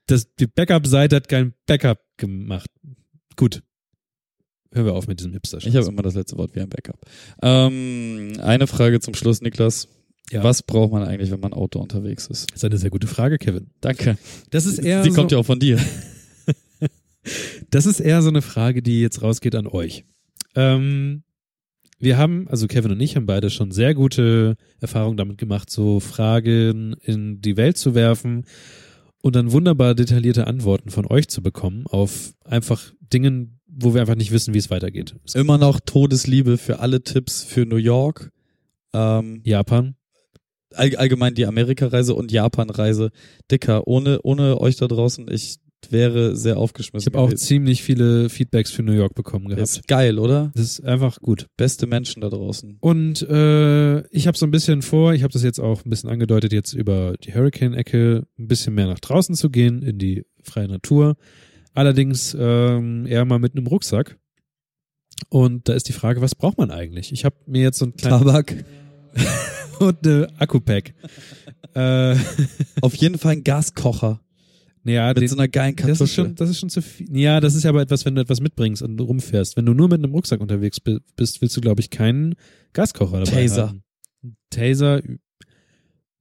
Das, die Backup-Seite hat kein Backup gemacht. Gut. Hören wir auf mit diesem hipster Ich habe immer das letzte Wort wie ein Backup. Ähm, eine Frage zum Schluss, Niklas. Ja. Was braucht man eigentlich, wenn man Auto unterwegs ist? Das ist eine sehr gute Frage, Kevin. Danke. Das ist eher Die so, kommt ja auch von dir. [laughs] Das ist eher so eine Frage, die jetzt rausgeht an euch. Ähm, wir haben, also Kevin und ich haben beide schon sehr gute Erfahrungen damit gemacht, so Fragen in die Welt zu werfen und dann wunderbar detaillierte Antworten von euch zu bekommen auf einfach Dingen, wo wir einfach nicht wissen, wie es weitergeht. Immer noch Todesliebe für alle Tipps für New York. Ähm, Japan. all, allgemein die Amerika-Reise und Japan-Reise. Dicker, ohne, ohne euch da draußen, ich wäre sehr Ich aufgeschmissen. habe auch ziemlich viele Feedbacks für New York bekommen gehabt. Ist geil, oder? Das ist einfach gut. Beste Menschen da draußen. Und äh, ich habe so ein bisschen vor, ich habe das jetzt auch ein bisschen angedeutet, jetzt über die Hurricane-Ecke ein bisschen mehr nach draußen zu gehen, in die freie Natur. Allerdings ähm, eher mal mit einem Rucksack. Und da ist die Frage, was braucht man eigentlich? Ich habe mir jetzt so ein kleines Tabak. [laughs] und eine Akku-Pack. [laughs] äh, [laughs] Auf jeden Fall ein Gaskocher. Naja, Mit den, so einer geilen das ist Kartusche. schon, das ist schon zu viel. Ja, das ist ja aber etwas, wenn du etwas mitbringst und rumfährst. Wenn du nur mit einem Rucksack unterwegs bi- bist, willst du, glaube ich, keinen Gaskocher dabei Taser. haben. Taser,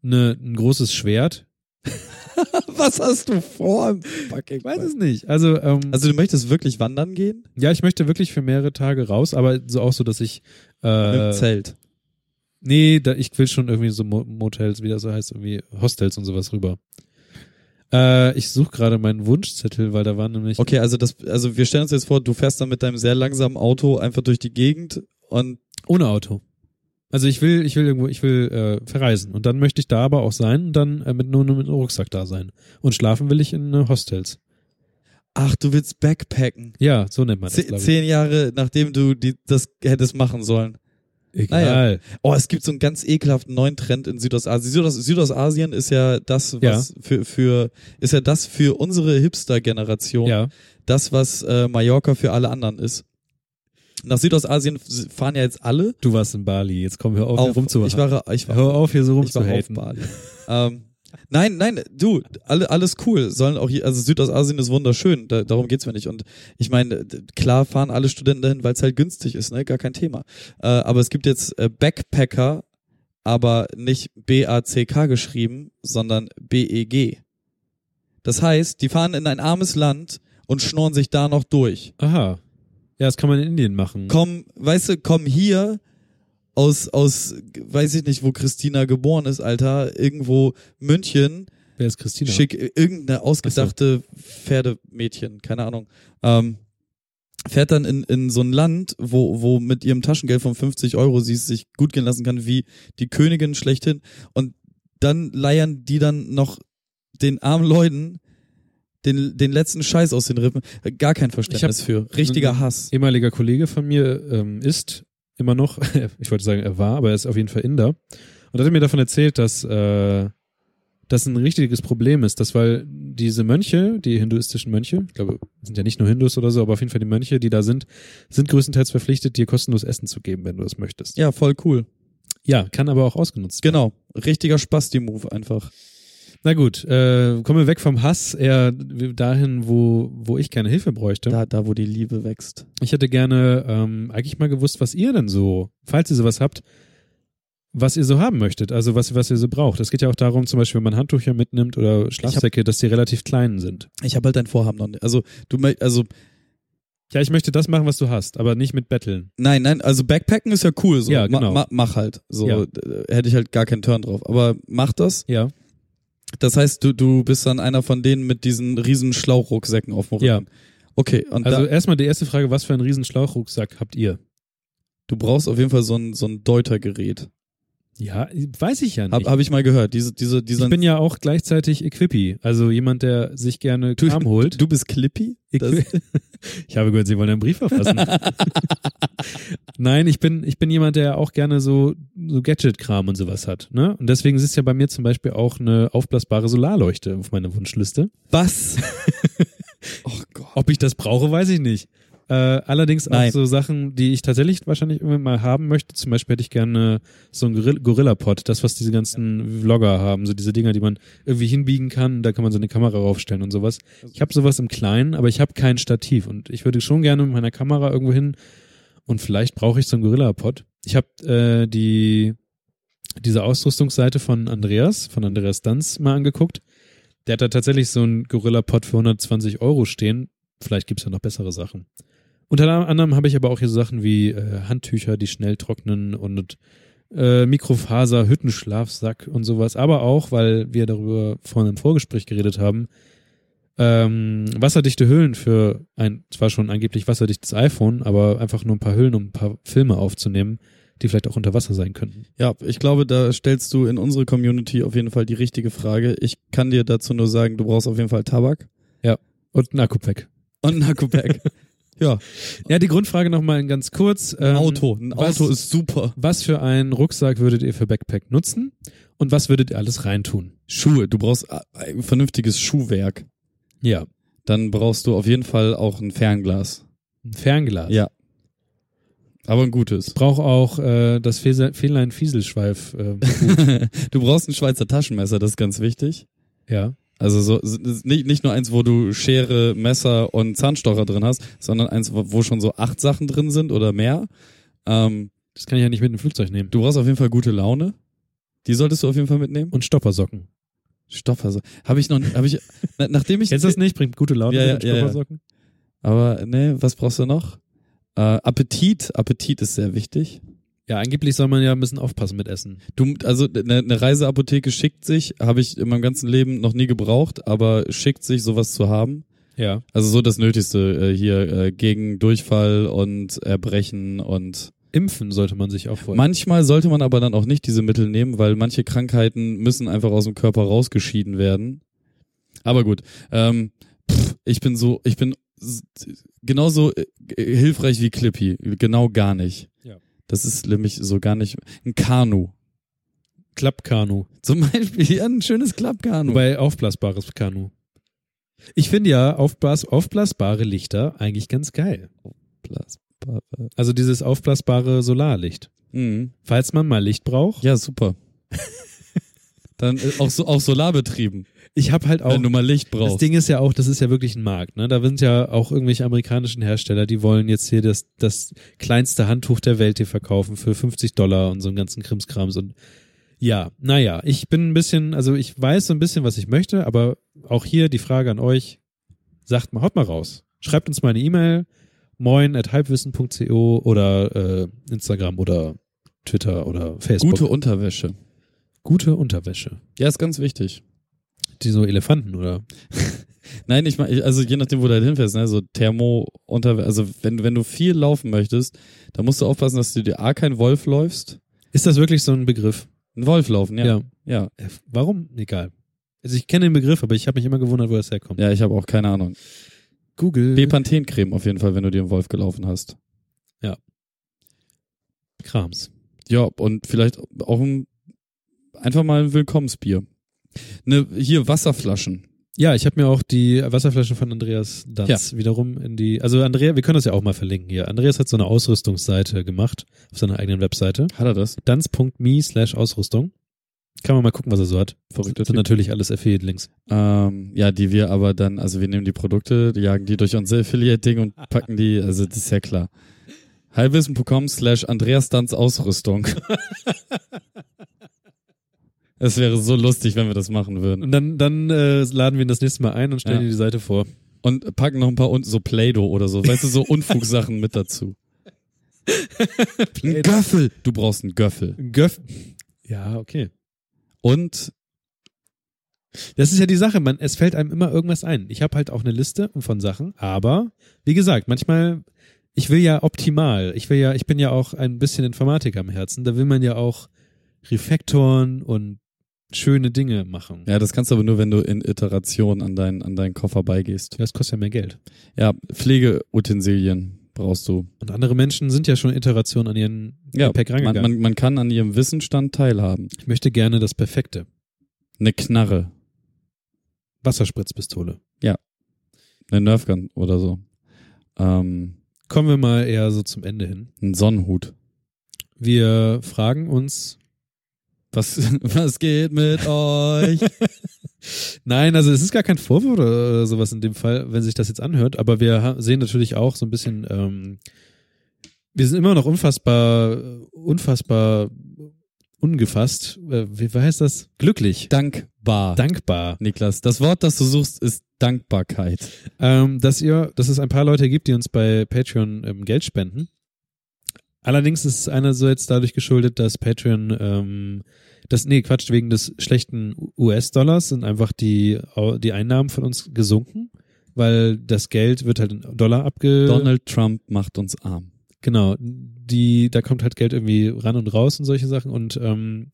ne, ein großes Schwert. [laughs] Was hast du vor? im Ich weiß es nicht. Also, ähm, Also du möchtest wirklich wandern gehen? ja, ich möchte wirklich für mehrere Tage raus, aber so auch so, dass ich Mit äh, dem Zelt. nee, da, ich will schon irgendwie so Mo Motels, wie das so heißt, irgendwie Hostels und sowas rüber. Äh, ich suche gerade meinen Wunschzettel, weil da waren nämlich Okay, also das, also wir stellen uns jetzt vor, du fährst dann mit deinem sehr langsamen Auto einfach durch die Gegend und ohne Auto. Also ich will, ich will irgendwo, ich will äh, verreisen und dann möchte ich da aber auch sein und dann äh, mit nur, nur mit einem Rucksack da sein. Und schlafen will ich in äh, Hostels. ach, du willst backpacken. Ja, so nennt man das. Ze glaub ich. zehn Jahre nachdem du die, das hättest machen sollen. Egal. Oh, es gibt so einen ganz ekelhaften neuen Trend in Südostasien. Südos Südostasien ist ja das, was für, für, ist ja das für unsere Hipster-Generation, Ja. das, was äh, Mallorca für alle anderen ist. Nach Südostasien fahren ja jetzt alle. Du warst in Bali, jetzt komm, hör auf, Auf, rumzu. ich war, ich war, hör auf, hier so ich war auf rumzuhaten. Bali. ähm, nein, nein, du, alle, alles cool. Sollen auch hier, also Südostasien ist wunderschön, da, darum geht's mir nicht. Und ich meine, klar fahren alle Studenten dahin, weil es halt günstig ist, ne? Gar kein Thema. Äh, aber es gibt jetzt äh, Backpacker, aber nicht B-A-C-K geschrieben, sondern B-E-G. Das heißt, die fahren in ein armes Land und schnorren sich da noch durch. Aha. Ja, das kann man in Indien machen. Kommen, weißt du, kommen hier aus, aus, weiß ich nicht, wo Christina geboren ist, Alter, irgendwo München, Wer ist Christina? schick irgendeine ausgedachte Pferdemädchen, keine Ahnung, ähm, fährt dann in, in so ein Land, wo, wo mit ihrem Taschengeld von 50 Euro sie es sich gut gehen lassen kann, wie die Königin schlechthin. Und dann leiern die dann noch den armen Leuten den, den letzten Scheiß aus den Rippen. Gar kein Verständnis für. Richtiger Hass. ehemaliger Kollege von mir ähm, ist immer noch, [laughs] ich wollte sagen, er war, aber er ist auf jeden Fall Inder. Und er hat mir davon erzählt, dass äh, das ein richtiges Problem ist, dass weil diese Mönche, die hinduistischen Mönche, ich glaube, sind ja nicht nur Hindus oder so, aber auf jeden Fall die Mönche, die da sind, sind größtenteils verpflichtet, dir kostenlos Essen zu geben, wenn du das möchtest. Ja, voll cool. Ja, kann aber auch ausgenutzt werden. Genau. Richtiger Spasti-Move einfach. Na gut, äh, kommen wir weg vom Hass eher dahin, wo, wo ich keine Hilfe bräuchte. Da, da, wo die Liebe wächst. Ich hätte gerne ähm, eigentlich mal gewusst, was ihr denn so, falls ihr sowas habt, was ihr so haben möchtet, also was, was ihr so braucht. Es geht ja auch darum, zum Beispiel, wenn man Handtücher mitnimmt oder Schlafsäcke, dass die relativ klein sind. Ich habe halt dein Vorhaben noch nicht. Also, du also Ja, ich möchte das machen, was du hast, aber nicht mit Betteln. Nein, nein, also Backpacken ist ja cool. So. Ja, genau. Ma, ma, mach halt. So Ja. hätte ich halt gar keinen Turn drauf. Aber mach das. Ja. Das heißt, du, du bist dann einer von denen mit diesen riesen Schlauchrucksäcken auf dem Rücken. Ja. Okay, und Also da, erstmal die erste Frage, was für einen riesen Schlauchrucksack habt ihr? du brauchst auf jeden Fall so ein, so ein Deutergerät. Ja, weiß ich ja nicht. Hab, hab ich mal gehört. Diese, diese, dieser, ich bin ja auch gleichzeitig Equippy, also jemand, der sich gerne du, Kram holt. Du bist Clippy? Ich [laughs] habe gehört, Sie wollen einen Brief verfassen. [laughs] Nein, ich bin, ich bin jemand, der auch gerne so, so Gadget-Kram und sowas hat. Ne? Und deswegen ist ja bei mir zum Beispiel auch eine aufblasbare Solarleuchte auf meiner Wunschliste. was? [laughs] oh Gott. Ob ich das brauche, weiß ich nicht. Äh, allerdings auch Nein. so Sachen, die ich tatsächlich wahrscheinlich irgendwann mal haben möchte. Zum Beispiel hätte ich gerne so ein Gorilla- Gorilla-Pod, das, was diese ganzen Vlogger haben, so diese Dinger, die man irgendwie hinbiegen kann, da kann man so eine Kamera raufstellen und sowas. Ich habe sowas im Kleinen, aber ich habe kein Stativ und ich würde schon gerne mit meiner Kamera irgendwo hin und vielleicht brauche ich so ein Gorilla-Pod. Ich habe äh, die diese Ausrüstungsseite von Andreas, von Andreas Danz mal angeguckt. Der hat da tatsächlich so ein Gorilla-Pod für 120 Euro stehen. Vielleicht gibt's ja noch bessere Sachen. Unter anderem habe ich aber auch hier so Sachen wie äh, Handtücher, die schnell trocknen und äh, Mikrofaser, Hüttenschlafsack und sowas. Aber auch, weil wir darüber vorhin im Vorgespräch geredet haben, ähm, wasserdichte Hüllen für ein zwar schon angeblich wasserdichtes iPhone, aber einfach nur ein paar Hüllen, um ein paar Filme aufzunehmen, die vielleicht auch unter Wasser sein könnten. Ja, ich glaube, da stellst du in unsere Community auf jeden Fall die richtige Frage. Ich kann dir dazu nur sagen, du brauchst auf jeden Fall Tabak Und ein Akku-Pack. und ein Akku-Pack. [laughs] ja, Ja, die Grundfrage nochmal ganz kurz. ein Ähm, Auto. Ein was- Auto ist super. Was für einen Rucksack würdet ihr für Backpack nutzen? Und was würdet ihr alles reintun? Schuhe. Du brauchst äh, ein vernünftiges Schuhwerk. Ja. Dann brauchst du auf jeden Fall auch ein Fernglas. Ein Fernglas. Ja. Aber ein gutes. Brauch auch äh, das Fähnlein-Fieselschweif. Äh, [laughs] du brauchst ein Schweizer Taschenmesser, das ist ganz wichtig. ja. Also so nicht, nicht nur eins, wo du Schere, Messer und Zahnstocher drin hast, sondern eins, wo schon so acht Sachen drin sind oder mehr. Ähm, Das kann ich ja nicht mit dem Flugzeug nehmen. du brauchst auf jeden Fall gute Laune. Die solltest du auf jeden Fall mitnehmen. Und Stoppersocken. Also habe ich noch, habe ich, [laughs] na, nachdem ich Kennst du das nicht? Bringt gute Laune Ja, ja, ja, ja. Stoppersocken? Aber ne, was brauchst du noch? Äh, Appetit, Appetit ist sehr wichtig. Ja, angeblich soll man ja ein bisschen aufpassen mit Essen. Du, also eine ne Reiseapotheke schickt sich, habe ich in meinem ganzen Leben noch nie gebraucht, aber schickt sich sowas zu haben. Ja. Also so das Nötigste äh, hier äh, gegen Durchfall und Erbrechen und Impfen sollte man sich auch vorher. manchmal sollte man aber dann auch nicht diese Mittel nehmen, weil manche Krankheiten müssen einfach aus dem Körper rausgeschieden werden. Aber gut, ähm, pff, ich bin so, ich bin genauso äh, hilfreich wie Clippy, genau gar nicht. Das ist nämlich so gar nicht ein Kanu. Klappkanu. Zum Beispiel ja, ein schönes Klappkanu. Wobei aufblasbares Kanu. Ich finde ja aufblas aufblasbare Lichter eigentlich ganz geil. Blasbare. Also dieses aufblasbare Solarlicht. Mhm. Falls man mal Licht braucht. Ja, super. [laughs] Dann äh, auch so auch solarbetrieben, Ich habe halt auch. wenn du mal Licht Das brauchst. Ding ist ja auch, das ist ja wirklich ein Markt. Ne? Da sind ja auch irgendwelche amerikanischen Hersteller, die wollen jetzt hier das, das kleinste Handtuch der Welt hier verkaufen für 50 Dollar und so einen ganzen Krimskrams. Und ja, naja, ich bin ein bisschen, also ich weiß so ein bisschen, was ich möchte, aber auch hier die Frage an euch, sagt mal, haut mal raus. Schreibt uns mal eine E-Mail, moin at halbwissen.co oder äh, Instagram oder Twitter oder Facebook. Gute Unterwäsche. Gute Unterwäsche. Ja, ist ganz wichtig. Die so Elefanten, oder? [laughs] Nein, ich meine, also je nachdem, wo du halt hinfährst, ne, so Thermo unter, also wenn, wenn du viel laufen möchtest, dann musst du aufpassen, dass du dir A kein Wolf läufst. Ist das wirklich so ein Begriff? Ein Wolf laufen, ja. Ja. Ja, Äh, Warum? Egal. Also ich kenne den Begriff, aber ich habe mich immer gewundert, wo das herkommt. ja ich habe auch keine Ahnung. Google. Bepanthen-Creme auf jeden Fall, wenn du dir einen Wolf gelaufen hast. Krams. Ja, und vielleicht auch ein, einfach mal ein Willkommensbier. Ne, hier Wasserflaschen. Ja, ich habe mir auch die Wasserflaschen von Andreas Danz wiederum in die. Also Andrea, wir können das ja auch mal verlinken hier. Andreas hat so eine Ausrüstungsseite gemacht auf seiner eigenen Webseite. Hat er das? Danz.me slash Ausrüstung. Kann man mal gucken, was er so hat. Verrückter Das sind Typ. natürlich alles Affiliate-Links. Ähm, ja, die wir aber dann, also wir nehmen die Produkte, die jagen die durch unser Affiliate-Ding und [laughs] packen die, also das ist ja klar. Halbwissen.com slash Andreas Danz Ausrüstung. [laughs] Es wäre so lustig, wenn wir das machen würden. Und dann, dann äh, laden wir ihn das nächste Mal ein und stellen Ja. dir die Seite vor. Und packen noch ein paar unten so Play-Doh oder so, weißt du, so Unfugsachen mit dazu. [laughs] Ein Göffel. Du brauchst einen Göffel. Göff. Ja, okay. Und Das ist ja die Sache, man, es fällt einem immer irgendwas ein. Ich habe halt auch eine Liste von Sachen, aber wie gesagt, manchmal, ich will ja optimal, ich will ja, ich bin ja auch ein bisschen Informatiker am Herzen, da will man ja auch Reflektoren und schöne Dinge machen. ja, das kannst du aber nur, wenn du in Iteration an deinen an deinen Koffer beigehst. Das kostet ja mehr Geld. Ja, Pflegeutensilien brauchst du. Und andere Menschen sind ja schon in Iteration an ihren Ja, Gepäck man, rangegangen. man, man kann an ihrem Wissensstand teilhaben. ich möchte gerne das Perfekte. Eine Knarre, Wasserspritzpistole. eine Nerfgun oder so. Ähm, Kommen wir mal eher so zum Ende hin. ein Sonnenhut. Wir fragen uns, Was, was geht mit euch? Nein, also es ist gar kein Vorwurf oder sowas in dem Fall, wenn sich das jetzt anhört, aber wir sehen natürlich auch so ein bisschen, ähm, wir sind immer noch unfassbar, unfassbar ungefasst, äh, wie, wie heißt das? Glücklich, Dankbar. dankbar, Niklas, das Wort, das du suchst, ist Dankbarkeit. ähm, dass ihr, dass es ein paar Leute gibt, die uns bei Patreon ähm, Geld spenden. Allerdings ist es einerseits dadurch geschuldet, dass Patreon, ähm, das, nee, Quatsch, wegen des schlechten US-Dollars sind einfach die, die Einnahmen von uns gesunken, weil das Geld wird halt in Dollar abge... Donald Trump macht uns arm. Genau, die, da kommt halt Geld irgendwie ran und raus und solche Sachen und ähm,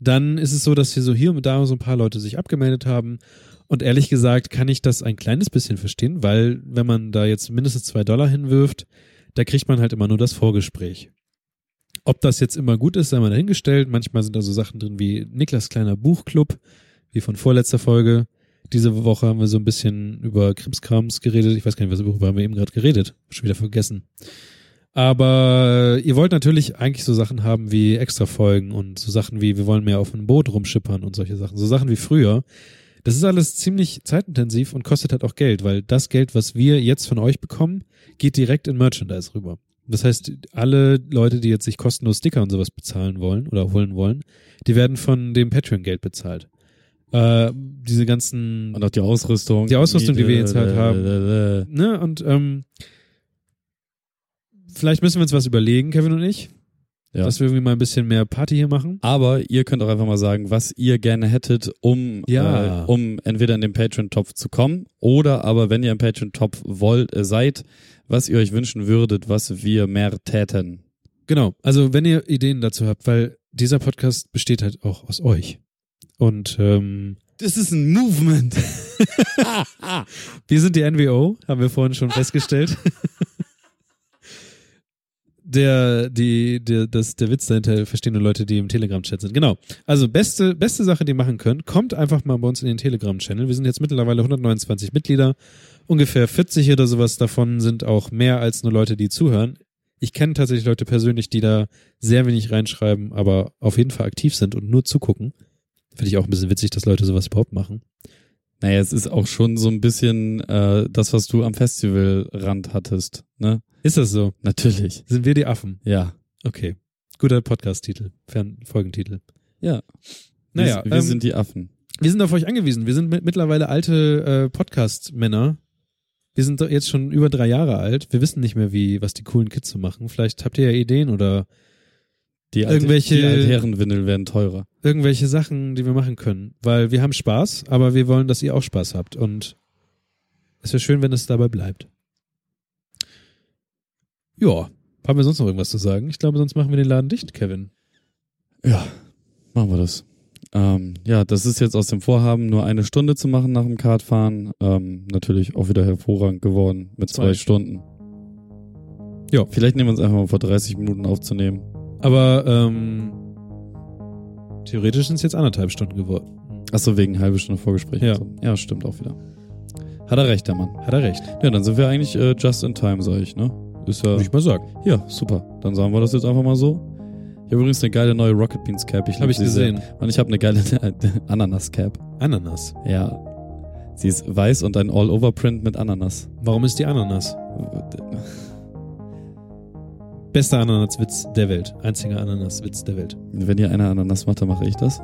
dann ist es so, dass hier so hier und da so ein paar Leute sich abgemeldet haben und ehrlich gesagt kann ich das ein kleines bisschen verstehen, weil wenn man da jetzt mindestens zwei Dollar hinwirft, da kriegt man halt immer nur das Vorgespräch. Ob das jetzt immer gut ist, sei mal dahingestellt. Manchmal sind da so Sachen drin wie Niklas kleiner Buchclub, wie von vorletzter Folge. Diese Woche haben wir so ein bisschen über Krimskrams geredet. Ich weiß gar nicht, worüber haben wir eben gerade geredet. Schon wieder vergessen. Aber ihr wollt natürlich eigentlich so Sachen haben wie Extra-Folgen und so Sachen wie, wir wollen mehr auf einem Boot rumschippern und solche Sachen. So Sachen wie früher. Das ist alles ziemlich zeitintensiv und kostet halt auch Geld, weil das Geld, was wir jetzt von euch bekommen, geht direkt in Merchandise rüber. Das heißt, alle Leute, die jetzt sich kostenlos Sticker und sowas bezahlen wollen oder holen wollen, die werden von dem Patreon-Geld bezahlt. Äh, diese ganzen Und auch die Ausrüstung. Die Ausrüstung, die wir jetzt halt haben. haben. ne, und ähm, vielleicht müssen wir uns was überlegen, Kevin und ich, Ja. dass wir irgendwie mal ein bisschen mehr Party hier machen. Aber ihr könnt auch einfach mal sagen, was ihr gerne hättet, um, Ja. äh, um entweder in den Patreon-Topf zu kommen oder aber, wenn ihr im Patreon-Topf wollt, äh, seid, was ihr euch wünschen würdet, was wir mehr täten. Genau, also wenn ihr Ideen dazu habt, weil dieser Podcast besteht halt auch aus euch. Und ähm, Das ist ein Movement. [laughs] wir sind die NWO, haben wir vorhin schon festgestellt. [laughs] der, die, der, das, der Witz dahinter verstehen nur Leute, die im Telegram-Chat sind. Genau. Also beste, beste Sache, die ihr machen könnt, kommt einfach mal bei uns in den Telegram-Channel. Wir sind jetzt mittlerweile 129 Mitglieder. Ungefähr 40 oder sowas davon sind auch mehr als nur Leute, die zuhören. Ich kenne tatsächlich Leute persönlich, die da sehr wenig reinschreiben, aber auf jeden Fall aktiv sind und nur zugucken. Finde ich auch ein bisschen witzig, dass Leute sowas überhaupt machen. Naja, es ist auch schon so ein bisschen äh, das, was du am Festivalrand hattest, ne? Ist das so? Natürlich. Sind wir die Affen? Ja. Okay. Guter Podcast-Titel, Fern Folgentitel. Ja. Naja, wir, wir ähm, sind die Affen. Wir sind auf euch angewiesen. Wir sind mit, mittlerweile alte äh, Podcast-Männer. Wir sind jetzt schon über drei Jahre alt. Wir wissen nicht mehr, wie, was die coolen Kids so machen. Vielleicht habt ihr ja Ideen oder Die, alte, irgendwelche- die Altherrenwindel werden teurer. irgendwelche Sachen, die wir machen können. Weil wir haben Spaß, aber wir wollen, dass ihr auch Spaß habt. Und es wäre schön, wenn es dabei bleibt. Ja. Haben wir sonst noch irgendwas zu sagen? Ich glaube, sonst machen wir den Laden dicht, Kevin. Ja, machen wir das. Ähm, ja, das ist jetzt aus dem Vorhaben, nur eine Stunde zu machen nach dem Kartfahren. Ähm, natürlich auch wieder hervorragend geworden mit zwei, Zwei Stunden. Ja. Vielleicht nehmen wir uns einfach mal vor 30 Minuten aufzunehmen. Aber ähm, theoretisch sind es jetzt anderthalb Stunden geworden. Achso, wegen halbe Stunde Vorgespräch. Ja. So. Ja, stimmt auch wieder. Hat er recht, der Mann. Hat er recht. Ja, dann sind wir eigentlich äh, just in time, sag ich, ne? Ist ja. Würde ich mal sagen. Ja, super. Dann sagen wir das jetzt einfach mal so. Ich habe übrigens eine geile neue Rocket Beans Cap. Ich Habe ich sie sehr. gesehen. Und ich habe eine geile [laughs] Ananas Cap. Ananas. Ja. Sie ist weiß und ein All-Over-Print mit Ananas. Warum ist die Ananas? [laughs] Bester Ananaswitz der Welt. Einziger Ananaswitz der Welt. Wenn ihr eine Ananas macht, dann mache ich das.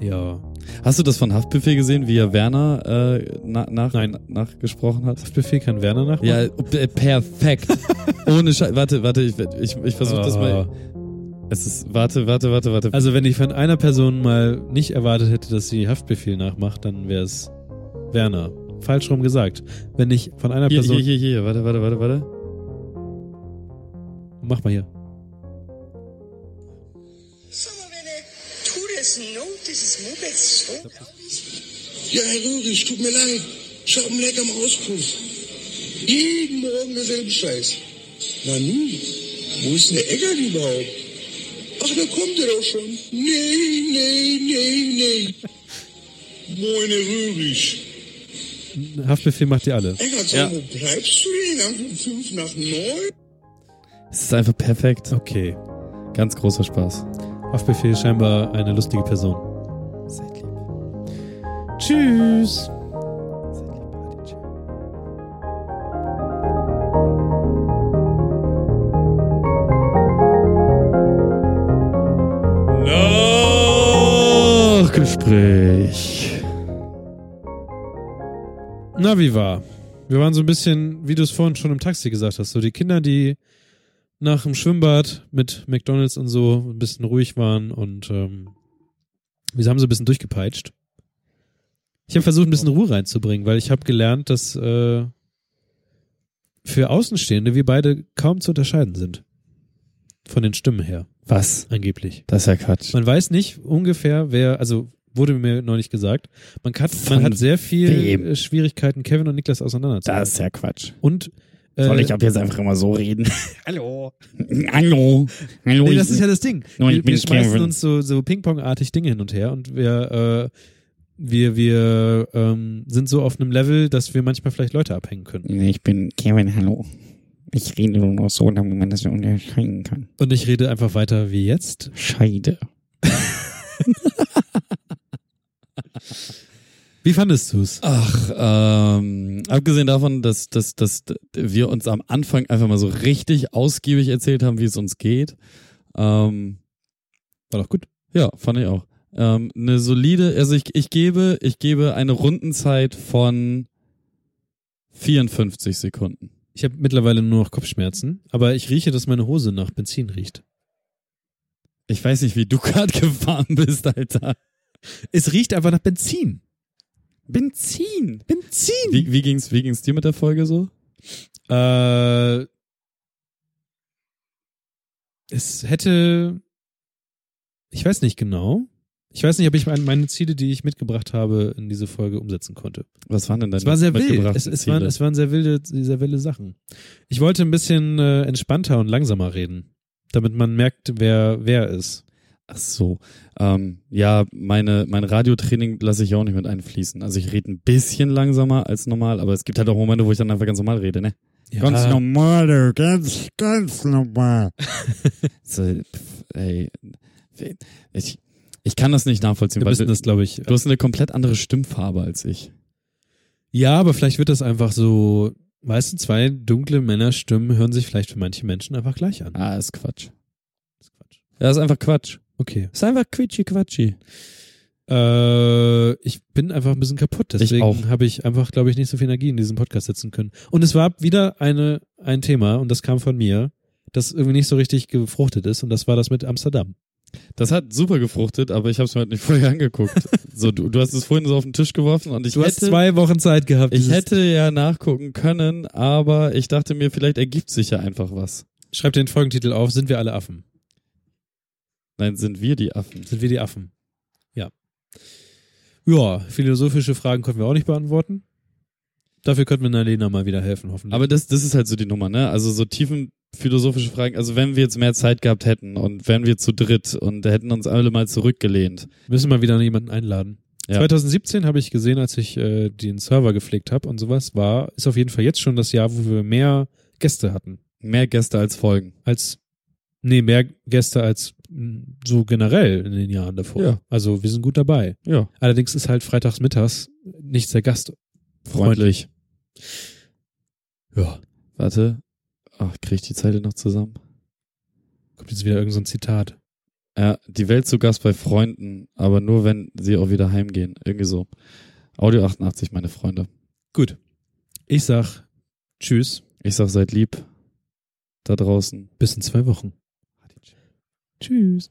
Ja. Hast du das von Haftbefehl gesehen, wie er Werner äh, na, nach, Nein. nachgesprochen hat? Haftbefehl kann Werner nachmachen? Ja, äh, perfekt. [laughs] Ohne Scheiß. Warte, warte, ich, ich, ich versuche das mal. Es ist, warte, warte, warte, warte. Also wenn ich von einer Person mal nicht erwartet hätte, dass sie Haftbefehl nachmacht, dann wäre es Werner. Falsch rum gesagt. Wenn ich von einer hier, Person... hier, hier, hier, warte, warte, warte, warte. Mach mal hier. Er Ja, Herr Rührig, tut mir leid. Ich hab einen Leck am Auspuff. Jeden Morgen derselbe Scheiß. Na nun, wo ist denn der Eckert überhaupt? Ach, da kommt er doch schon. Nee, nee, nee, nee. Moin, Herr Rührig. Haftbefehl macht die alle. Sag, Ja. wo bleibst du denn? Um fünf nach neun? Es ist einfach perfekt. Okay. Ganz großer Spaß. Haftbefehl ist scheinbar eine lustige Person. Seid lieb. Tschüss. Nachgespräch. Na, wie war? Wir waren so ein bisschen, wie du es vorhin schon im Taxi gesagt hast, so die Kinder, die nach dem Schwimmbad mit McDonalds und so ein bisschen ruhig waren und ähm, wir haben so ein bisschen durchgepeitscht. Ich habe versucht, ein bisschen Ruhe reinzubringen, weil ich habe gelernt, dass äh, für Außenstehende wir beide kaum zu unterscheiden sind. Von den Stimmen her, Was? angeblich. Das ist ja Quatsch. Man weiß nicht ungefähr, wer, also wurde mir neulich gesagt, man, kann, man hat sehr viel wem? Schwierigkeiten, Kevin und Niklas auseinanderzubringen. Das ist ja Quatsch. Und Soll ich ab jetzt einfach immer so reden? [laughs] Hallo. Hallo. Hallo. Nee, das ist ja das Ding. Wir, wir schmeißen uns so, so Ping-Pong-artig Dinge hin und her und wir, äh, wir, wir ähm, sind so auf einem Level, dass wir manchmal vielleicht Leute abhängen können. ich bin Kevin, hallo. Ich rede nur noch so, damit man das unterscheiden kann. Und ich rede einfach weiter wie jetzt. Scheide. Wie fandest du's? Ach, ähm, abgesehen davon, dass, dass, dass wir uns am Anfang einfach mal so richtig ausgiebig erzählt haben, wie es uns geht. Ähm, War doch gut. ja, fand ich auch. Ähm, eine solide, also ich, ich gebe, ich gebe eine Rundenzeit von 54 Sekunden. Ich habe mittlerweile nur noch Kopfschmerzen, aber ich rieche, dass meine Hose nach Benzin riecht. Ich weiß nicht, wie du [laughs] gerade gefahren bist, Alter. Es riecht einfach nach Benzin. Benzin. Benzin! Wie, wie ging's, wie ging's dir mit der Folge so? Äh, es hätte, ich weiß nicht genau. Ich weiß nicht, ob ich mein- meine Ziele, die ich mitgebracht habe, in diese Folge umsetzen konnte. Was waren denn deine Es war sehr wild. Es, es, Ziele? waren, es waren sehr wilde, sehr wilde Sachen. Ich wollte ein bisschen äh, entspannter und langsamer reden, damit man merkt, wer wer ist. Ach so. Ähm, ja, meine, mein Radiotraining lasse ich auch nicht mit einfließen. Also ich rede ein bisschen langsamer als normal, aber es gibt halt auch Momente, wo ich dann einfach ganz normal rede, ne? Ganz normal, du, ganz, ganz normal. [laughs] So, pff, ey, ich, ich kann das nicht nachvollziehen, du, das, glaube ich. du hast eine komplett andere Stimmfarbe als ich. Ja, aber vielleicht wird das einfach so. Weißt du, zwei dunkle Männerstimmen hören sich vielleicht für manche Menschen einfach gleich an. Ah, ist Quatsch. Das ist Quatsch. Ja, ist einfach Quatsch. Okay. Ist einfach quitschi quatschi. Äh, ich bin einfach ein bisschen kaputt. Deswegen habe ich einfach, glaube ich, nicht so viel Energie in diesem Podcast setzen können. Und es war wieder eine, ein Thema, und das kam von mir, das irgendwie nicht so richtig gefruchtet ist, und das war das mit Amsterdam. Das hat super gefruchtet, aber ich habe es mir halt nicht [laughs] vorher angeguckt. so, du, du hast es vorhin so auf den Tisch geworfen und ich Du hast hätte, zwei Wochen Zeit gehabt. ich hätte ja nachgucken können, aber ich dachte mir, vielleicht ergibt sich ja einfach was. Schreib den Folgentitel auf, sind wir alle Affen? Nein, sind wir die Affen. Sind wir die Affen? Ja. Ja, philosophische Fragen konnten wir auch nicht beantworten. Dafür könnten wir Nalena mal wieder helfen, hoffentlich. Aber das, das ist halt so die Nummer, ne? Also so tiefen philosophische Fragen. Also wenn wir jetzt mehr Zeit gehabt hätten und wären wir zu dritt und hätten uns alle mal zurückgelehnt. müssen mal wieder jemanden einladen. Ja. 2017 habe ich gesehen, als ich äh, den Server gepflegt habe und sowas, war, ist auf jeden Fall jetzt schon das Jahr, wo wir mehr Gäste hatten. Mehr Gäste als Folgen. Als, nee, mehr Gäste als so generell in den Jahren davor. Ja. Also wir sind gut dabei. Ja. Allerdings ist halt freitags mittags nicht sehr gastfreundlich. Freundlich. Ja. Warte. Ach, krieg ich die Zeile noch zusammen? Kommt jetzt wieder irgend so ein Zitat. Ja, die Welt zu Gast bei Freunden, aber nur wenn sie auch wieder heimgehen. Irgendwie so. Audio 88, meine Freunde. Gut. Ich sag Tschüss. Ich sag, seid lieb. Da draußen. Bis in zwei Wochen. Tschüss.